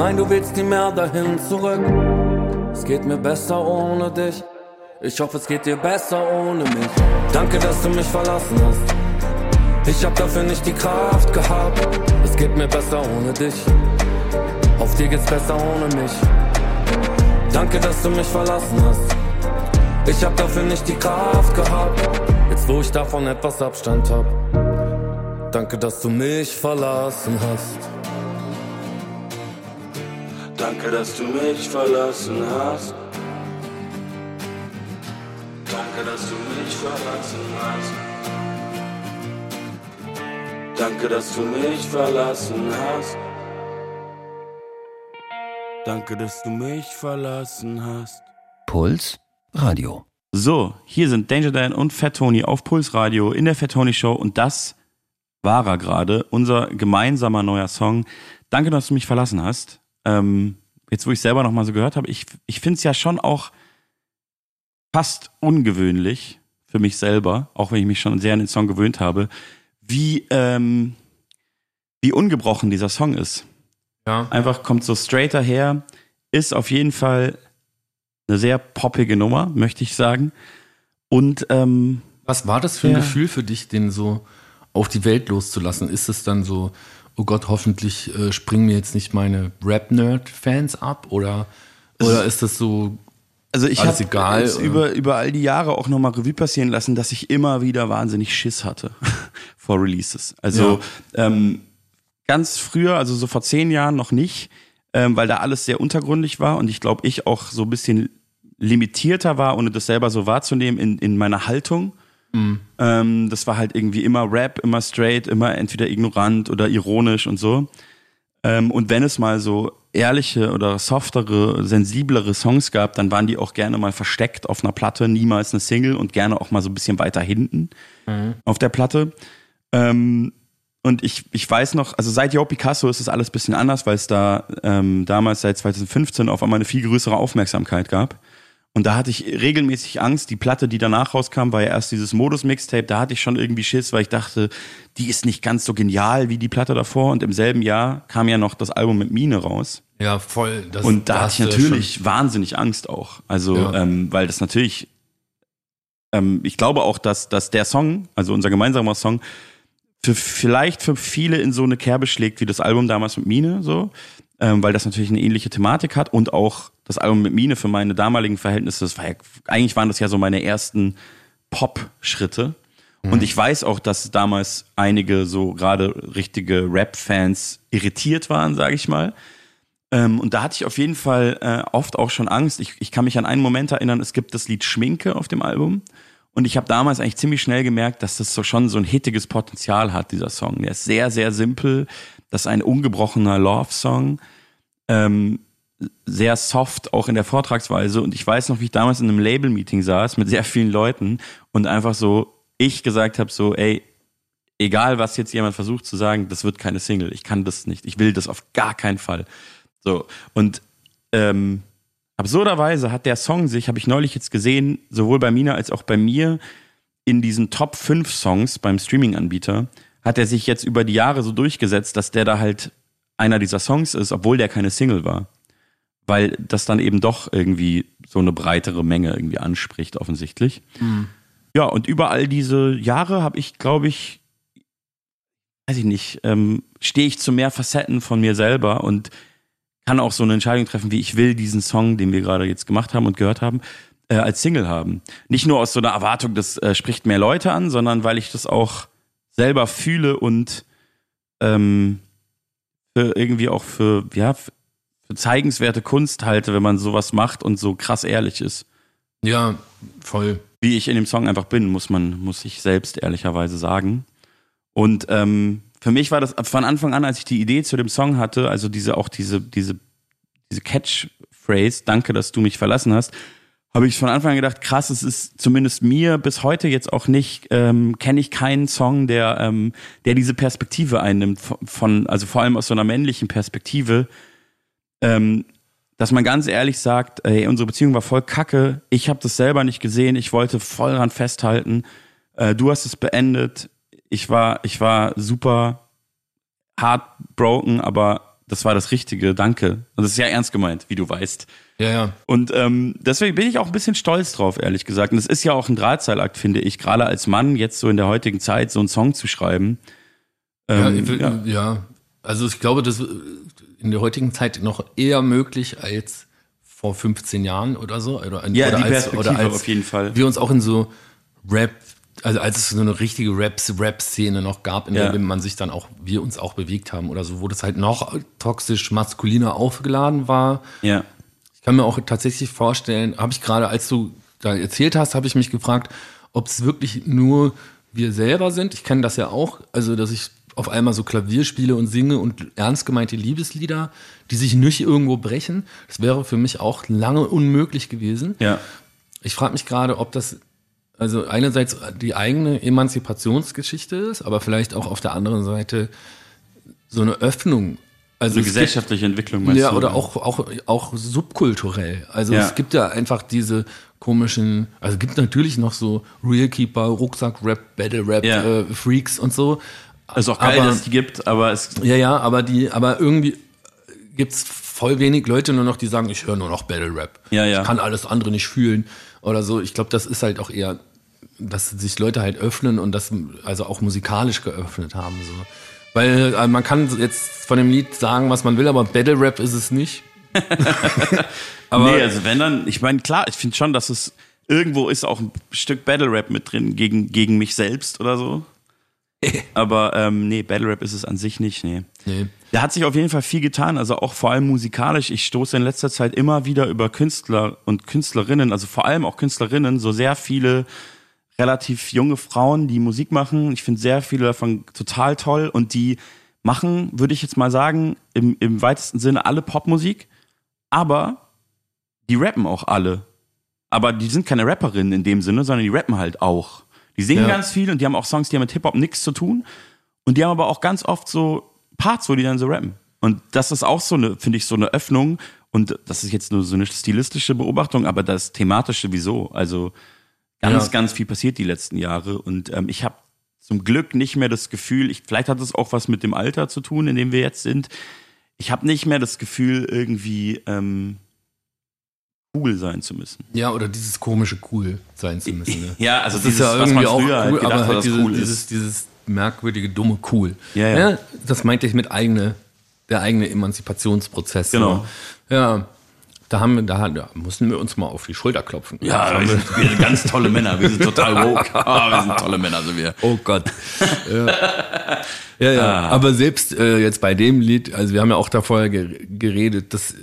Nein, du willst nie mehr dahin zurück. Es geht mir besser ohne dich. Ich hoffe, es geht dir besser ohne mich. Danke, dass du mich verlassen hast. Ich hab dafür nicht die Kraft gehabt. Es geht mir besser ohne dich. Auf dir geht's besser ohne mich. Danke, dass du mich verlassen hast. Ich hab dafür nicht die Kraft gehabt. Jetzt, wo ich davon etwas Abstand hab. Danke, dass du mich verlassen hast. Danke, dass du mich verlassen hast. Danke, dass du mich verlassen hast. Danke, dass du mich verlassen hast. Danke, dass du mich verlassen hast. Puls Radio. So, hier sind Danger Dan und Fat Tony auf Puls Radio in der Fat Tony Show und das war er gerade, unser gemeinsamer neuer Song. Danke, dass du mich verlassen hast. Ähm, jetzt, wo ich selber noch mal so gehört habe, ich, ich finde es ja schon auch fast ungewöhnlich für mich selber, auch wenn ich mich schon sehr an den Song gewöhnt habe, wie, ähm, wie ungebrochen dieser Song ist. Ja. Einfach kommt so straight daher, ist auf jeden Fall eine sehr poppige Nummer, möchte ich sagen. Und ähm, Was war das für ein Ja. Gefühl für dich, den so auf die Welt loszulassen? Ist es dann so, oh Gott, hoffentlich äh, springen mir jetzt nicht meine Rap-Nerd-Fans ab? Oder, oder ist das so, Also ich habe oder? über, über all die Jahre auch nochmal Revue passieren lassen, dass ich immer wieder wahnsinnig Schiss hatte vor Releases. Also ähm, ganz früher, also so vor zehn Jahren noch nicht, ähm, weil da alles sehr untergründig war und ich glaube, ich auch so ein bisschen limitierter war, ohne das selber so wahrzunehmen in, in meiner Haltung. Ähm, das war halt irgendwie immer Rap, immer straight, immer entweder ignorant oder ironisch und so. Ähm, und wenn es mal so ehrliche oder softere, sensiblere Songs gab, dann waren die auch gerne mal versteckt auf einer Platte, niemals eine Single und gerne auch mal so ein bisschen weiter hinten auf der Platte. Ähm, und ich, ich weiß noch, also seit Yo Picasso ist es alles ein bisschen anders, weil es da ähm, damals seit 2015 auf einmal eine viel größere Aufmerksamkeit gab. Und da hatte ich regelmäßig Angst. Die Platte, die danach rauskam, war ja erst dieses Modus-Mixtape. Da hatte ich schon irgendwie Schiss, weil ich dachte, die ist nicht ganz so genial wie die Platte davor. Und im selben Jahr kam ja noch das Album mit Mine raus. ja, voll. Das, Und da hatte ich natürlich wahnsinnig Angst auch. Also, Ja. ähm, weil das natürlich, ähm, ich glaube auch, dass, dass der Song, also unser gemeinsamer Song, für vielleicht für viele in so eine Kerbe schlägt wie das Album damals mit Mine, so, ähm, weil das natürlich eine ähnliche Thematik hat und auch das Album mit Mine für meine damaligen Verhältnisse, das war ja, eigentlich waren das ja so meine ersten Pop-Schritte. Und ich weiß auch, dass damals einige so gerade richtige Rap-Fans irritiert waren, sage ich mal. Ähm, und da hatte ich auf jeden Fall äh, oft auch schon Angst. Ich, ich kann mich an einen Moment erinnern, es gibt das Lied Schminke auf dem Album. Und ich habe damals eigentlich ziemlich schnell gemerkt, dass das so schon so ein hittiges Potenzial hat, dieser Song. Der ist sehr, sehr simpel. Das ist ein ungebrochener Love-Song. Ähm, sehr soft, auch in der Vortragsweise. Und ich weiß noch, wie ich damals in einem Label-Meeting saß mit sehr vielen Leuten und einfach so, ich gesagt habe, so, ey, egal was jetzt jemand versucht zu sagen, das wird keine Single. Ich kann das nicht. Ich will das auf gar keinen Fall. So. Und ähm, absurderweise hat der Song sich, habe ich neulich jetzt gesehen, sowohl bei Mina als auch bei mir, in diesen Top 5 Songs beim Streaming-Anbieter, hat er sich jetzt über die Jahre so durchgesetzt, dass der da halt einer dieser Songs ist, obwohl der keine Single war. Weil das dann eben doch irgendwie so eine breitere Menge irgendwie anspricht, offensichtlich. Ja, und über all diese Jahre habe ich, glaube ich, weiß ich nicht, ähm, stehe ich zu mehr Facetten von mir selber und kann auch so eine Entscheidung treffen, wie ich will diesen Song, den wir gerade jetzt gemacht haben und gehört haben, äh, als Single haben. Nicht nur aus so einer Erwartung, das äh, spricht mehr Leute an, sondern weil ich das auch selber fühle und ähm, für irgendwie auch für, ja, für zeigenswerte Kunst halte, wenn man sowas macht und so krass ehrlich ist. ja, voll. Wie ich in dem Song einfach bin, muss man, muss ich selbst ehrlicherweise sagen. Und ähm, für mich war das von Anfang an, als ich die Idee zu dem Song hatte, also diese auch diese diese diese Catchphrase, danke, dass du mich verlassen hast, habe ich von Anfang an gedacht, krass, es ist zumindest mir bis heute jetzt auch nicht, ähm, kenne ich keinen Song, der ähm, der diese Perspektive einnimmt von, also vor allem aus so einer männlichen Perspektive, ähm, dass man ganz ehrlich sagt, ey, unsere Beziehung war voll kacke, ich habe das selber nicht gesehen, ich wollte voll dran festhalten, äh, du hast es beendet, ich war, ich war super heartbroken, aber das war das Richtige, danke. Und das ist ja ernst gemeint, wie du weißt. Ja, ja. Und ähm, deswegen bin ich auch ein bisschen stolz drauf, ehrlich gesagt. Und es ist ja auch ein Drahtseilakt, finde ich, gerade als Mann jetzt so in der heutigen Zeit so einen Song zu schreiben. Ja, Ähm, ich will, ja. ja. also ich glaube, das ist in der heutigen Zeit noch eher möglich als vor 15 Jahren oder so. Oder, Ja, oder die als, Perspektive als auf jeden Fall. Wir uns auch in so Rap, also als es so eine richtige Rap-Szene noch gab, in Ja. der man sich dann auch, wir uns auch bewegt haben oder so, wo das halt noch toxisch maskuliner aufgeladen war. ja. Ich kann mir auch tatsächlich vorstellen, habe ich gerade, als du da erzählt hast, habe ich mich gefragt, ob es wirklich nur wir selber sind. Ich kenne das ja auch, also dass ich auf einmal so Klavier spiele und singe und ernst gemeinte Liebeslieder, die sich nicht irgendwo brechen. Das wäre für mich auch lange unmöglich gewesen. Ja. Ich frage mich gerade, ob das also einerseits die eigene Emanzipationsgeschichte ist, aber vielleicht auch auf der anderen Seite so eine Öffnung. Also So es gibt- gesellschaftliche Entwicklung meinst ja, du? oder auch, auch, auch subkulturell. Also Ja. es gibt ja einfach diese komischen, also es gibt natürlich noch so Real Keeper, Rucksack-Rap, Battle-Rap, Ja. äh, Freaks und so. ist auch geil, aber- dass es die gibt, aber es Ja, ja, aber die, aber irgendwie gibt's voll wenig Leute nur noch, die sagen, ich höre nur noch Battle-Rap. Ja, ja. Ich kann alles andere nicht fühlen oder so. Ich glaube, das ist halt auch eher, dass sich Leute halt öffnen und das also auch musikalisch geöffnet haben. So. Weil äh, man kann jetzt von dem Lied sagen, was man will, aber Battle-Rap ist es nicht. aber nee, also wenn dann, ich meine, klar, ich finde schon, dass es irgendwo ist auch ein Stück Battle Rap mit drin gegen, gegen mich selbst oder so. Aber ähm, nee, Battle Rap ist es an sich nicht, nee. nee. Da hat sich auf jeden Fall viel getan, also auch vor allem musikalisch. Ich stoße in letzter Zeit immer wieder über Künstler und Künstlerinnen, also vor allem auch Künstlerinnen, so sehr viele relativ junge Frauen, die Musik machen. Ich finde sehr viele davon total toll und die machen, würde ich jetzt mal sagen, im, im weitesten Sinne alle Popmusik, aber die rappen auch alle. Aber die sind keine Rapperinnen in dem Sinne, sondern die rappen halt auch. Die singen Ja. ganz viel und die haben auch Songs, die haben mit Hip-Hop nichts zu tun. Und die haben aber auch ganz oft so Parts, wo die dann so rappen. Und das ist auch so eine, finde ich, so eine Öffnung. Und das ist jetzt nur so eine stilistische Beobachtung, aber das thematische wieso. Also ganz, Ja. ganz viel passiert die letzten Jahre. Und ähm, ich habe zum Glück nicht mehr das Gefühl, ich, vielleicht hat es auch was mit dem Alter zu tun, in dem wir jetzt sind. Ich habe nicht mehr das Gefühl, irgendwie ähm, cool sein zu müssen. Ja, oder dieses komische cool sein zu müssen. Ne? Ja, also Das ist ja was irgendwie auch früher halt cool, gedacht aber halt diese, cool dieses, dieses merkwürdige, dumme cool. Ja, ja. das meinte ich mit eigene, der eigene Emanzipationsprozess. Genau. So. Ja, da haben wir, da, da mussten wir uns mal auf die Schulter klopfen. Ja, wir sind, wir sind ganz tolle Männer. Wir sind total woke. Ah, wir sind tolle Männer, sind wir. Oh Gott. ja, ja, ja. Ah. aber selbst äh, jetzt bei dem Lied, also wir haben ja auch da vorher ge geredet, das, äh,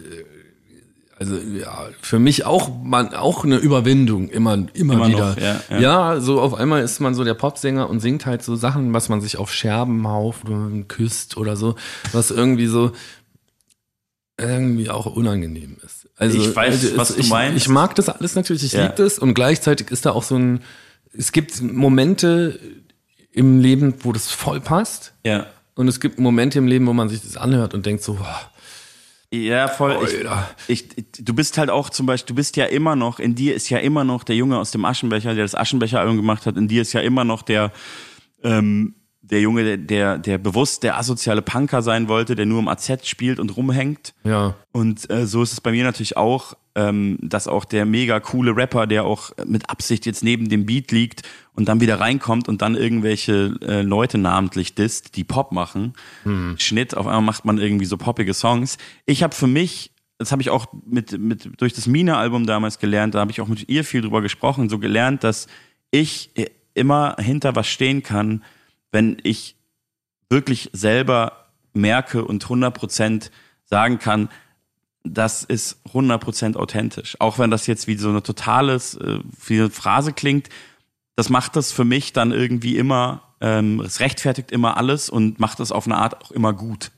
also ja, für mich auch man auch eine Überwindung immer immer, Immer wieder. noch, ja, ja. ja, so auf einmal ist man so der Popsänger und singt halt so Sachen, was man sich auf Scherben hauft oder küsst oder so, was irgendwie so irgendwie auch unangenehm ist. Also Ich weiß, also was du ich, meinst. Ich mag das alles natürlich, ich Ja. liebe das und gleichzeitig ist da auch so ein es gibt Momente im Leben, wo das voll passt. Ja. Und es gibt Momente im Leben, wo man sich das anhört und denkt so, boah, Ja, voll. Ich, ich, du bist halt auch zum Beispiel, du bist ja immer noch, in dir ist ja immer noch der Junge aus dem Aschenbecher, der das Aschenbecher-Album gemacht hat, in dir ist ja immer noch der, ähm, der Junge, der, der, der bewusst der asoziale Punker sein wollte, der nur im AZ spielt und rumhängt. ja, Und äh, so ist es bei mir natürlich auch, ähm, dass auch der mega coole Rapper, der auch mit Absicht jetzt neben dem Beat liegt und dann wieder reinkommt und dann irgendwelche äh, Leute namentlich disst, die Pop machen. Schnitt, auf einmal macht man irgendwie so poppige Songs. Ich habe für mich, das habe ich auch mit, mit durch das Mina-Album damals gelernt, da habe ich auch mit ihr viel drüber gesprochen, so gelernt, dass ich äh, immer hinter was stehen kann, wenn ich wirklich selber merke und 100% sagen kann, das ist 100% authentisch. Auch wenn das jetzt wie so eine totales, äh, wie eine Phrase klingt, das macht das für mich dann irgendwie immer, ähm, es rechtfertigt immer alles und macht das auf eine Art auch immer gut.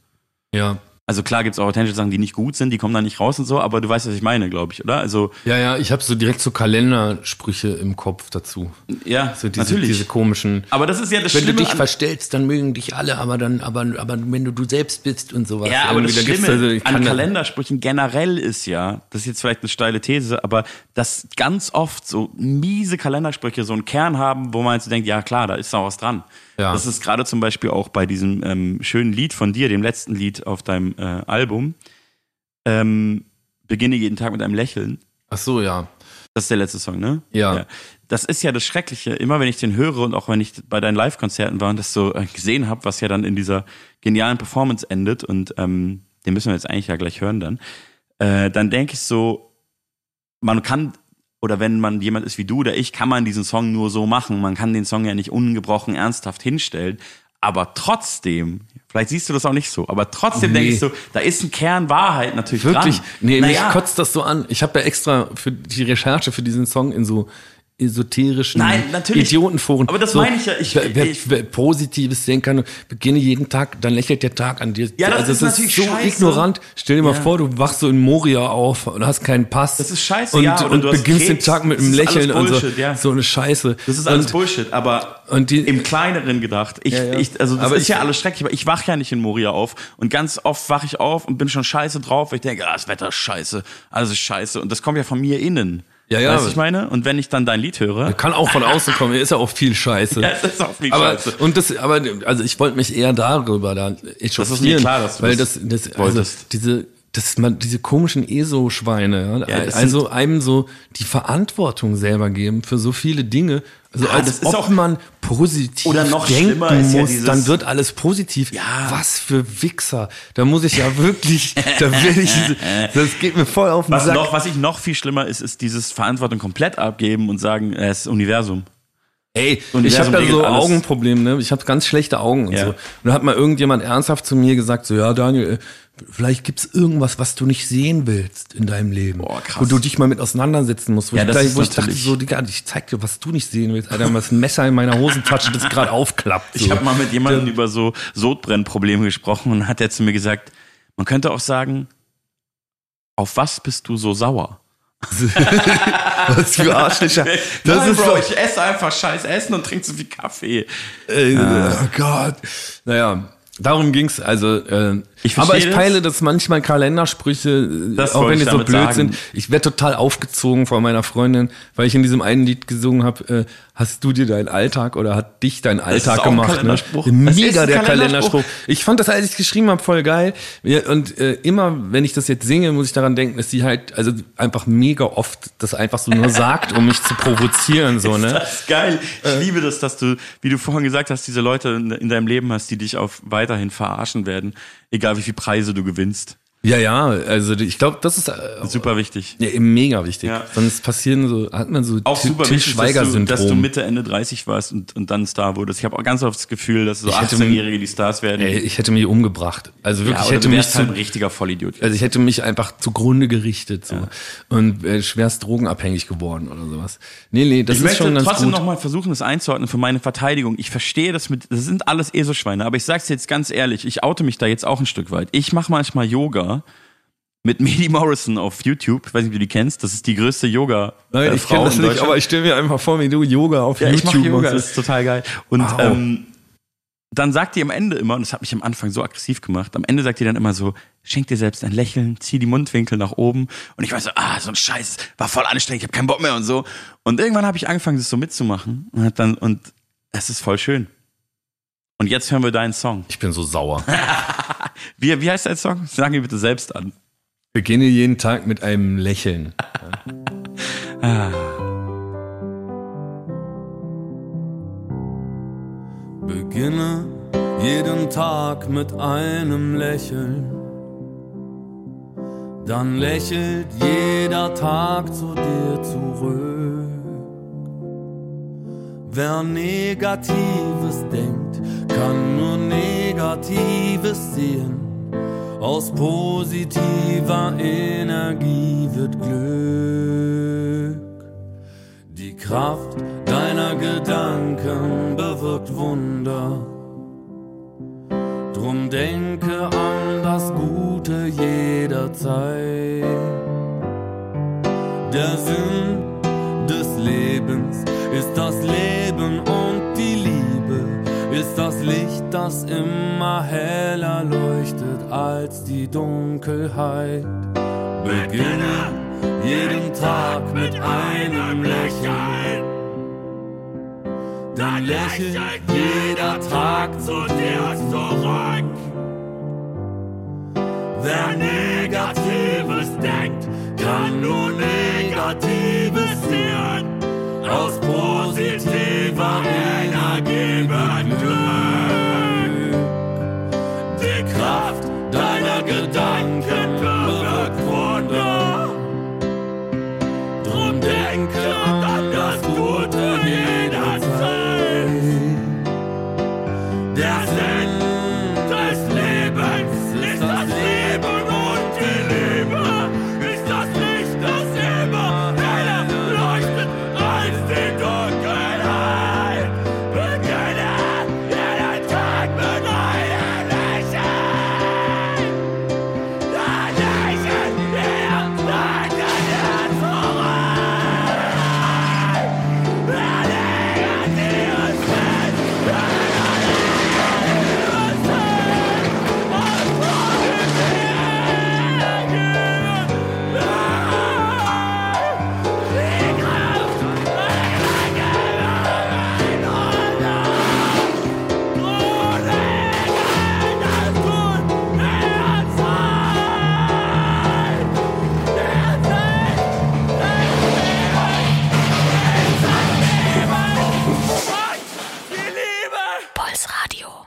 ja. Also klar gibt's auch authentische Sachen, die nicht gut sind, die kommen da nicht raus und so, aber du weißt, was ich meine, glaube ich, oder? Also, Ja, ja, ich habe so direkt so Kalendersprüche im Kopf dazu. ja, So diese, natürlich. diese komischen. aber das ist ja das Wenn du Schlimme dich an- verstellst, dann mögen dich alle, aber dann, aber, aber wenn du du selbst bist und sowas. Ja, aber das da Schlimme also, an da- Kalendersprüchen generell ist ja, das ist jetzt vielleicht eine steile These, aber dass ganz oft so miese Kalendersprüche so einen Kern haben, wo man jetzt denkt, ja klar, da ist noch was dran. Ja. Das ist gerade zum Beispiel auch bei diesem ähm, schönen Lied von dir, dem letzten Lied auf deinem äh, Album, ähm, beginne jeden Tag mit einem Lächeln. Ach so, ja. Das ist der letzte Song, ne? Ja. Das ist ja das Schreckliche. Immer wenn ich den höre und auch wenn ich bei deinen Live-Konzerten war und das so äh, gesehen habe, was ja dann in dieser genialen Performance endet und ähm, den müssen wir jetzt eigentlich ja gleich hören dann, äh, dann denke ich so, man kann oder wenn man jemand ist wie du oder ich, kann man diesen Song nur so machen. Man kann den Song ja nicht ungebrochen ernsthaft hinstellen. Aber trotzdem, vielleicht siehst du das auch nicht so, aber trotzdem Nee. denke ich so, da ist ein Kern Wahrheit natürlich Wirklich? dran. Nee, mich naja, kotzt das so an. Ich habe ja extra für die Recherche für diesen Song in so esoterischen Nein, natürlich. Idiotenforen. Aber das meine ich ja. Ich- wer, ich- wer Positives sehen kann, beginne jeden Tag, dann lächelt der Tag an dir. Ja, das also ist es natürlich so scheiße. ignorant. Stell dir mal Ja. vor, du wachst so in Moria auf und hast keinen Pass. Das ist scheiße, und, ja, Und du beginnst den Krebs. Tag mit Das einem ist Lächeln und so. Ja. So eine Scheiße. Das ist alles und, Bullshit, aber die- im Kleineren gedacht. Ich, Ja, ja. ich, also das Aber ist ja alles schrecklich, aber ich wach ja nicht in Moria auf und ganz oft wach ich auf und bin schon scheiße drauf, weil ich denke, ah, das Wetter ist scheiße, alles ist scheiße und das kommt ja von mir innen. Ja, ja. Weißt du, ich meine? Und wenn ich dann dein Lied höre, Kann auch von außen kommen, ist ja auch viel Scheiße. Ja, es ist auch viel aber, Scheiße. Und das, aber, also ich wollte mich eher darüber da echauffieren. mir klar, dass du weil das das, das, also wolltest. diese, das, man, diese komischen ESO-Schweine, ja, also einem so die Verantwortung selber geben für so viele Dinge. Also Ja, als ist ob auch- man positiv Oder noch denken schlimmer ist ja muss, dieses- dann wird alles positiv. Ja. Was für Wichser. Da muss ich ja wirklich, da will ich, das geht mir voll auf den was, Sack. noch, was ich noch viel schlimmer ist, ist dieses Verantwortung komplett abgeben und sagen, äh, es ist Universum. Ey, ich habe da so. Augenprobleme, ne? Ich habe ganz schlechte Augen und Ja. so. Und da hat mal irgendjemand ernsthaft zu mir gesagt, so ja, Daniel, äh, vielleicht gibt's irgendwas, was du nicht sehen willst in deinem Leben, Boah, krass. wo du dich mal mit auseinandersetzen musst. Wo Ja, ich, das gleich- ist wo ich dachte so, Digga, ich zeig dir, was du nicht sehen willst. Alter, was ein Messer in meiner Hosentasche, das gerade aufklappt. So. Ich habe mal mit jemandem über so Sodbrennprobleme gesprochen und hat er zu mir gesagt, man könnte auch sagen, auf was bist du so sauer? was für Arschlöcher. Das Nein, ist Bro, so, ich esse einfach scheiß Essen und trinke so viel Kaffee. Ey, Oh Gott. Naja, darum ging's. Also, äh, Ich aber ich peile das manchmal Kalendersprüche, äh, Das auch wenn die so blöd sagen. sind. Ich werde total aufgezogen von meiner Freundin, weil ich in diesem einen Lied gesungen habe, äh, hast du dir deinen Alltag oder hat dich dein Alltag gemacht? Ne? Das Mega der Kalenderspruch. Kalenderspruch. Ich fand das, als ich geschrieben habe, voll geil. Und äh, immer, wenn ich das jetzt singe, muss ich daran denken, dass sie halt also einfach mega oft das einfach so nur sagt, um mich zu provozieren. So, ne? Das ist geil. Ich Äh. liebe das, dass du, wie du vorhin gesagt hast, diese Leute in, in deinem Leben hast, die dich auf weiterhin verarschen werden, egal wie viel Preise du gewinnst. Ja, ja, also ich glaube, das ist äh, Super wichtig. Ja, eben mega wichtig. Ja. Sonst passieren so, hat man so Auch super wichtig, dass du, dass du. Mitte, Ende 30 warst und, und dann Star wurdest. Ich habe auch ganz oft das Gefühl, dass so Ich hätte 18-Jährige die Stars werden. Ey, ich hätte mich umgebracht. Also wirklich, ja, ich hätte mich zu, halt ein richtiger Vollidiot. also ich hätte mich einfach zugrunde gerichtet so und äh, schwerst drogenabhängig geworden oder sowas. Nee, nee, das ich ist möchte schon ganz trotzdem gut. nochmal versuchen, das einzuordnen für meine Verteidigung. Ich verstehe das mit, das sind alles ESO-Schweine, aber ich sag's jetzt ganz ehrlich, ich oute mich da jetzt auch ein Stück weit. Ich mache manchmal Yoga mit Medi Morrison auf YouTube. Ich weiß nicht, ob du die kennst. Das ist die größte Yoga. Nein, äh, ich kenne das nicht, aber ich stelle mir einfach vor, wie du Yoga auf Ja, ich YouTube mache Yoga, machst. das ist total geil. Und Wow. ähm, dann sagt die am Ende immer, und das hat mich am Anfang so aggressiv gemacht, am Ende sagt die dann immer so, schenk dir selbst ein Lächeln, zieh die Mundwinkel nach oben. Und ich war so, ah, so ein Scheiß, war voll anstrengend, ich habe keinen Bock mehr und so. Und irgendwann habe ich angefangen, das so mitzumachen. Und, dann, und es ist voll schön. Und jetzt hören wir deinen Song. Ich bin so sauer. Wie, wie heißt dein Song? Sag mir bitte selbst an. Beginne jeden Tag mit einem Lächeln. Beginne jeden Tag mit einem Lächeln. Dann lächelt jeder Tag zu dir zurück. Wer Negatives denkt, kann nur Negatives sehen. Aus positiver Energie wird Glück. Die Kraft deiner Gedanken bewirkt Wunder. Drum denke an das Gute jederzeit. Der Sinn des Lebens ist das Leben und ist das Licht, das immer heller leuchtet als die Dunkelheit. Beginne jeden Tag mit einem Lächeln. Dann lächelt jeder Tag zu dir zurück. Wer Negatives denkt, kann nur Negatives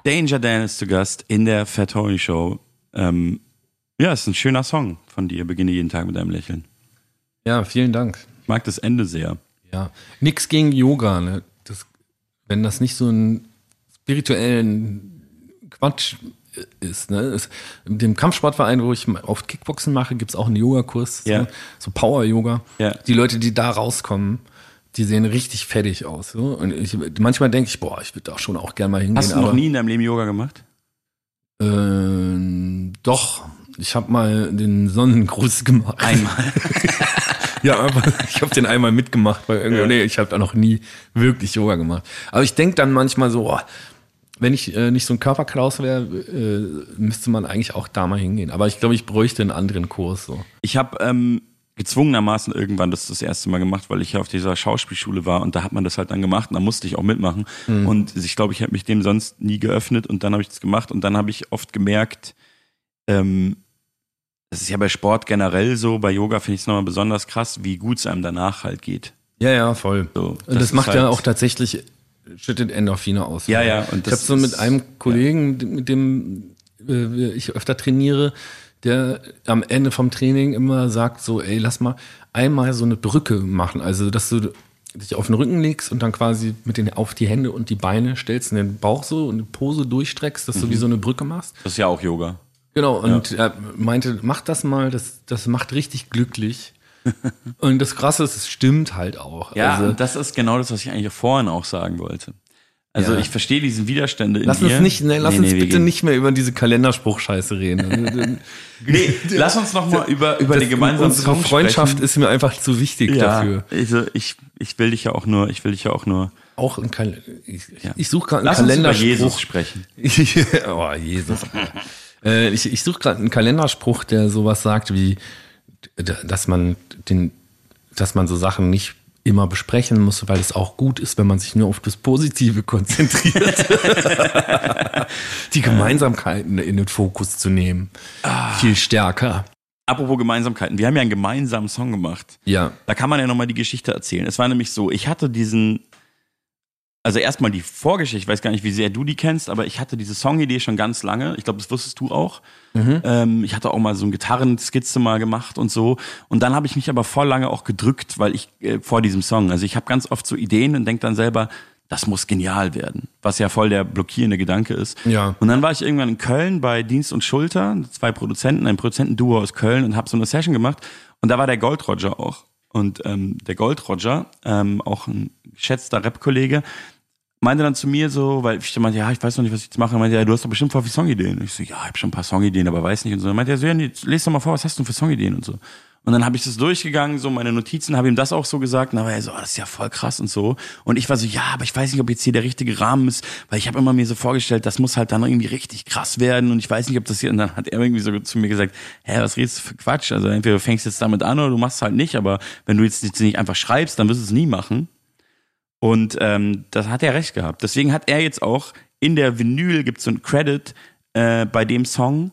Danger Dan ist zu Gast in der Fat Tony Show. Ähm, ja, ist ein schöner Song von dir. Beginne jeden Tag mit einem Lächeln. Ja, vielen Dank. Ich mag das Ende sehr. Ja, nix gegen Yoga. Ne? Das, wenn das nicht so ein spirituellen Quatsch ist. Ne? Es, in dem Kampfsportverein, wo ich oft Kickboxen mache, gibt's auch einen Yogakurs, Ja. so, so Power-Yoga. Ja. Die Leute, die da rauskommen, die sehen richtig fettig aus. So. Und ich, manchmal denke ich, boah, ich würde da schon auch gerne mal hingehen. Hast du noch nie in deinem Leben Yoga gemacht? Ähm, doch, ich habe mal den Sonnengruß gemacht. Einmal. Ja, aber ich habe den einmal mitgemacht, weil irgendwie, Ja. nee, ich habe da noch nie wirklich Yoga gemacht. Aber ich denk dann manchmal so, oh, wenn ich äh, nicht so ein Körperklaus wäre, äh, müsste man eigentlich auch da mal hingehen. Aber ich glaube, ich bräuchte einen anderen Kurs. So. Ich habe ähm, gezwungenermaßen irgendwann das das erste Mal gemacht, weil ich ja auf dieser Schauspielschule war und da hat man das halt dann gemacht und da musste ich auch mitmachen. Und ich glaube, ich habe mich dem sonst nie geöffnet und dann habe ich das gemacht und dann habe ich oft gemerkt, ähm, das ist ja bei Sport generell so, bei Yoga finde ich es nochmal besonders krass, wie gut es einem danach halt geht. Ja, ja, voll. So, und das das, ist macht ja halt- auch tatsächlich, schüttet Endorphine aus. Ja, ja, und ich das habe so mit einem Kollegen, mit dem äh, ich öfter trainiere, der am Ende vom Training immer sagt so, ey, lass mal einmal so eine Brücke machen. Also, dass du dich auf den Rücken legst und dann quasi mit den auf die Hände und die Beine stellst und den Bauch so und die Pose durchstreckst, dass du Mhm. wie so eine Brücke machst. Das ist ja auch Yoga. Genau, und er meinte, mach das mal, das, das macht richtig glücklich. und das Krasse ist, es stimmt halt auch. Ja, also, das ist genau das, was ich eigentlich vorhin auch sagen wollte. Also Ja. ich verstehe diesen Widerstände in Lass dir. uns nicht, ne, lass Nee, uns nee, bitte nicht mehr über diese Kalenderspruch-Scheiße reden. Nee, lass uns noch mal über, über die gemeinsame Unsere Freundschaft sprechen. ist mir einfach zu wichtig ja, dafür. Also ich, ich will dich ja auch nur, ich will dich ja auch nur. Auch ein Kal ich, Ja. ich suche gerade einen Lass uns über Kalenderspruch. Jesus sprechen. oh, Jesus. äh, ich ich suche gerade einen Kalenderspruch, der sowas sagt wie, dass man den, dass man so Sachen nicht immer besprechen muss, weil es auch gut ist, wenn man sich nur auf das Positive konzentriert. Die Gemeinsamkeiten in den Fokus zu nehmen. Viel stärker. Apropos Gemeinsamkeiten, wir haben ja einen gemeinsamen Song gemacht. Ja. Da kann man ja nochmal die Geschichte erzählen. Es war nämlich so, ich hatte diesen, also erstmal die Vorgeschichte, ich weiß gar nicht, wie sehr du die kennst, aber ich hatte diese Songidee schon ganz lange. Ich glaube, das wusstest du auch. Ähm, ich hatte auch mal so eine Gitarrenskizze mal gemacht und so. Und dann habe ich mich aber voll lange auch gedrückt, weil ich äh, vor diesem Song, also ich habe ganz oft so Ideen und denke dann selber, das muss genial werden, was ja voll der blockierende Gedanke ist. Ja. Und dann war ich irgendwann in Köln bei Dienst und Schulter, zwei Produzenten, ein Produzentenduo aus Köln und habe so eine Session gemacht. Und da war der Gold Roger auch. Und ähm, der Gold Roger, ähm, auch ein geschätzter Rap-Kollege, meinte dann zu mir so, weil ich meinte, ja, ich weiß noch nicht, was ich jetzt mache. Er meinte, ja, du hast doch bestimmt voll viele Songideen. Ich so, ja, ich habe schon ein paar Songideen, aber weiß nicht und so. Er meinte, ja, so, ja, nee, lest doch mal vor, was hast du denn für Songideen und so. Und dann habe ich das durchgegangen, so meine Notizen, habe ihm das auch so gesagt. Und dann war er so, oh, das ist ja voll krass und so. Und ich war so, ja, aber ich weiß nicht, ob jetzt hier der richtige Rahmen ist, weil ich habe immer mir so vorgestellt, das muss halt dann irgendwie richtig krass werden. Und ich weiß nicht, ob das hier. Und dann hat er irgendwie so zu mir gesagt, hä, was redest du für Quatsch? Also entweder du fängst jetzt damit an oder du machst es halt nicht. Aber wenn du jetzt nicht einfach schreibst, dann wirst du es nie machen. Und ähm, das hat er recht gehabt. Deswegen hat er jetzt auch in der Vinyl gibt so ein Credit äh, bei dem Song.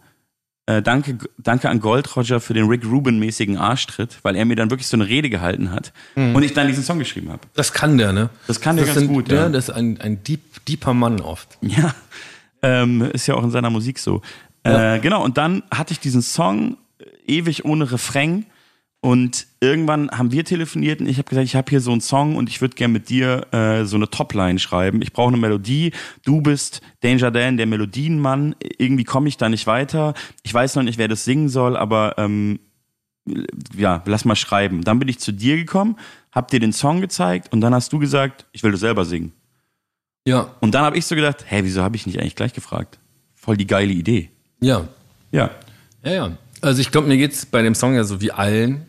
Äh, danke, danke an Gold Roger für den Rick Rubin-mäßigen Arschtritt, weil er mir dann wirklich so eine Rede gehalten hat und ich dann diesen Song geschrieben habe. Das kann der, ne? Das kann der ganz gut, ja. ja. Das ist ein, ein deep, deeper Mann oft. Ja, ähm, ist ja auch in seiner Musik so. Äh, genau, und dann hatte ich diesen Song äh, ewig ohne Refrain und irgendwann haben wir telefoniert und ich habe gesagt, ich habe hier so einen Song und ich würde gerne mit dir äh, so eine Topline schreiben. Ich brauche eine Melodie. Du bist Danger Dan, der Melodienmann. Irgendwie komme ich da nicht weiter. Ich weiß noch nicht, wer das singen soll, aber ähm, ja, lass mal schreiben. Dann bin ich zu dir gekommen, hab dir den Song gezeigt und dann hast du gesagt, ich will das selber singen. Ja, Und dann habe ich so gedacht, hä, wieso habe ich nicht eigentlich gleich gefragt? Voll die geile Idee. ja. Ja. Ja, ja. Also ich glaube, mir geht's bei dem Song ja so wie allen,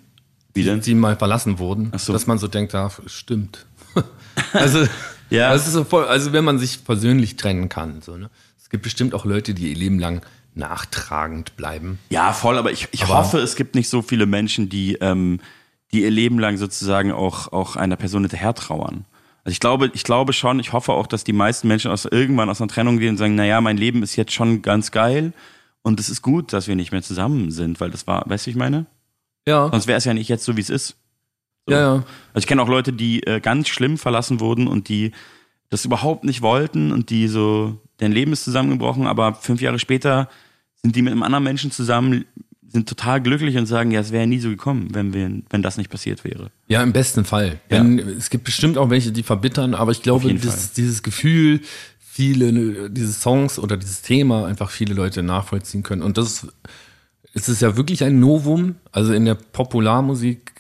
Wie denn? die mal verlassen wurden, so. dass man so denkt, ja, stimmt. also, Ja. Das ist so voll, also wenn man sich persönlich trennen kann. So, ne? Es gibt bestimmt auch Leute, die ihr Leben lang nachtragend bleiben. Ja, voll, aber ich, ich Aber- hoffe, es gibt nicht so viele Menschen, die, ähm, die ihr Leben lang sozusagen auch, auch einer Person hinterher trauern. Also ich glaube, ich glaube schon, ich hoffe auch, dass die meisten Menschen aus irgendwann aus einer Trennung gehen und sagen, naja, mein Leben ist jetzt schon ganz geil und es ist gut, dass wir nicht mehr zusammen sind, weil das war, weißt du, wie ich meine? Ja, Sonst wäre es ja nicht jetzt so, wie es ist. So. ja, ja. Also ich kenne auch Leute, die äh, ganz schlimm verlassen wurden und die das überhaupt nicht wollten und die so, dein Leben ist zusammengebrochen, aber fünf Jahre später sind die mit einem anderen Menschen zusammen, sind total glücklich und sagen, ja, es wäre nie so gekommen, wenn wir, wenn das nicht passiert wäre. Ja, im besten Fall. Ja. Wenn, Es gibt bestimmt auch welche, die verbittern, aber ich glaube, dieses, dieses Gefühl, viele, diese Songs oder dieses Thema einfach viele Leute nachvollziehen können. Und das es ist ja wirklich ein Novum. Also in der Popularmusik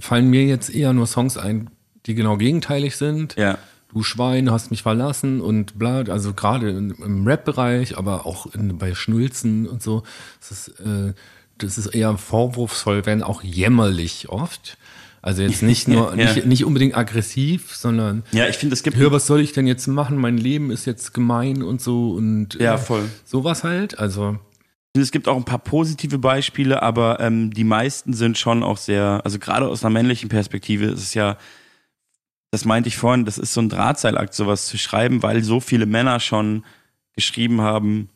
fallen mir jetzt eher nur Songs ein, die genau gegenteilig sind. Ja. Du Schwein, hast mich verlassen und bla, also gerade im, Rap-Bereich, aber auch in, bei Schnulzen und so. Das ist, äh, das ist eher vorwurfsvoll, wenn auch jämmerlich oft. Also jetzt nicht nur, Ja. nicht, nicht unbedingt aggressiv, sondern Ja, ich finde, es gibt hör, was soll ich denn jetzt machen? Mein Leben ist jetzt gemein und so und Ja, äh, voll. sowas halt. Also Es gibt auch ein paar positive Beispiele, aber ähm, die meisten sind schon auch sehr, also gerade aus einer männlichen Perspektive ist es ja, das meinte ich vorhin, das ist so ein Drahtseilakt, sowas zu schreiben, weil so viele Männer schon geschrieben haben,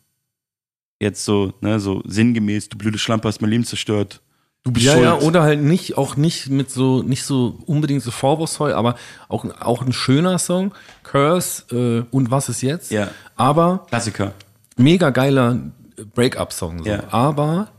jetzt so, ne, so sinngemäß, du blöde Schlampe hast mein Leben zerstört. Du bist ja, schuld. ja, oder halt nicht, auch nicht mit so, nicht so unbedingt so vorwurfsvoll, aber auch, auch ein schöner Song, Curse äh, und was ist jetzt? Ja. Aber Klassiker. mega geiler Break-up-Song. So. Ja. Aber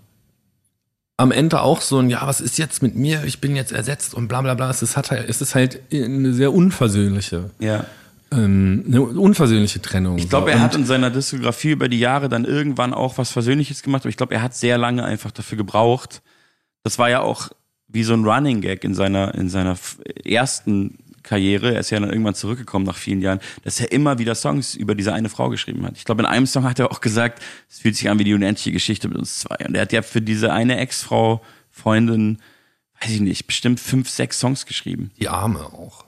am Ende auch so ein, ja, was ist jetzt mit mir? Ich bin jetzt ersetzt und bla bla bla. Es ist, halt, es ist halt eine sehr unversöhnliche, Ja. ähm, eine unversöhnliche Trennung. Ich glaube, so. er hat in seiner Diskografie über die Jahre dann irgendwann auch was Versöhnliches gemacht, aber ich glaube, er hat sehr lange einfach dafür gebraucht. Das war ja auch wie so ein Running Gag in seiner, in seiner ersten Karriere. Er ist ja dann irgendwann zurückgekommen nach vielen Jahren, dass er immer wieder Songs über diese eine Frau geschrieben hat. Ich glaube, in einem Song hat er auch gesagt, es fühlt sich an wie die unendliche Geschichte mit uns zwei. Und er hat ja für diese eine Ex-Frau, Freundin, weiß ich nicht, bestimmt fünf, sechs Songs geschrieben. Die Arme auch.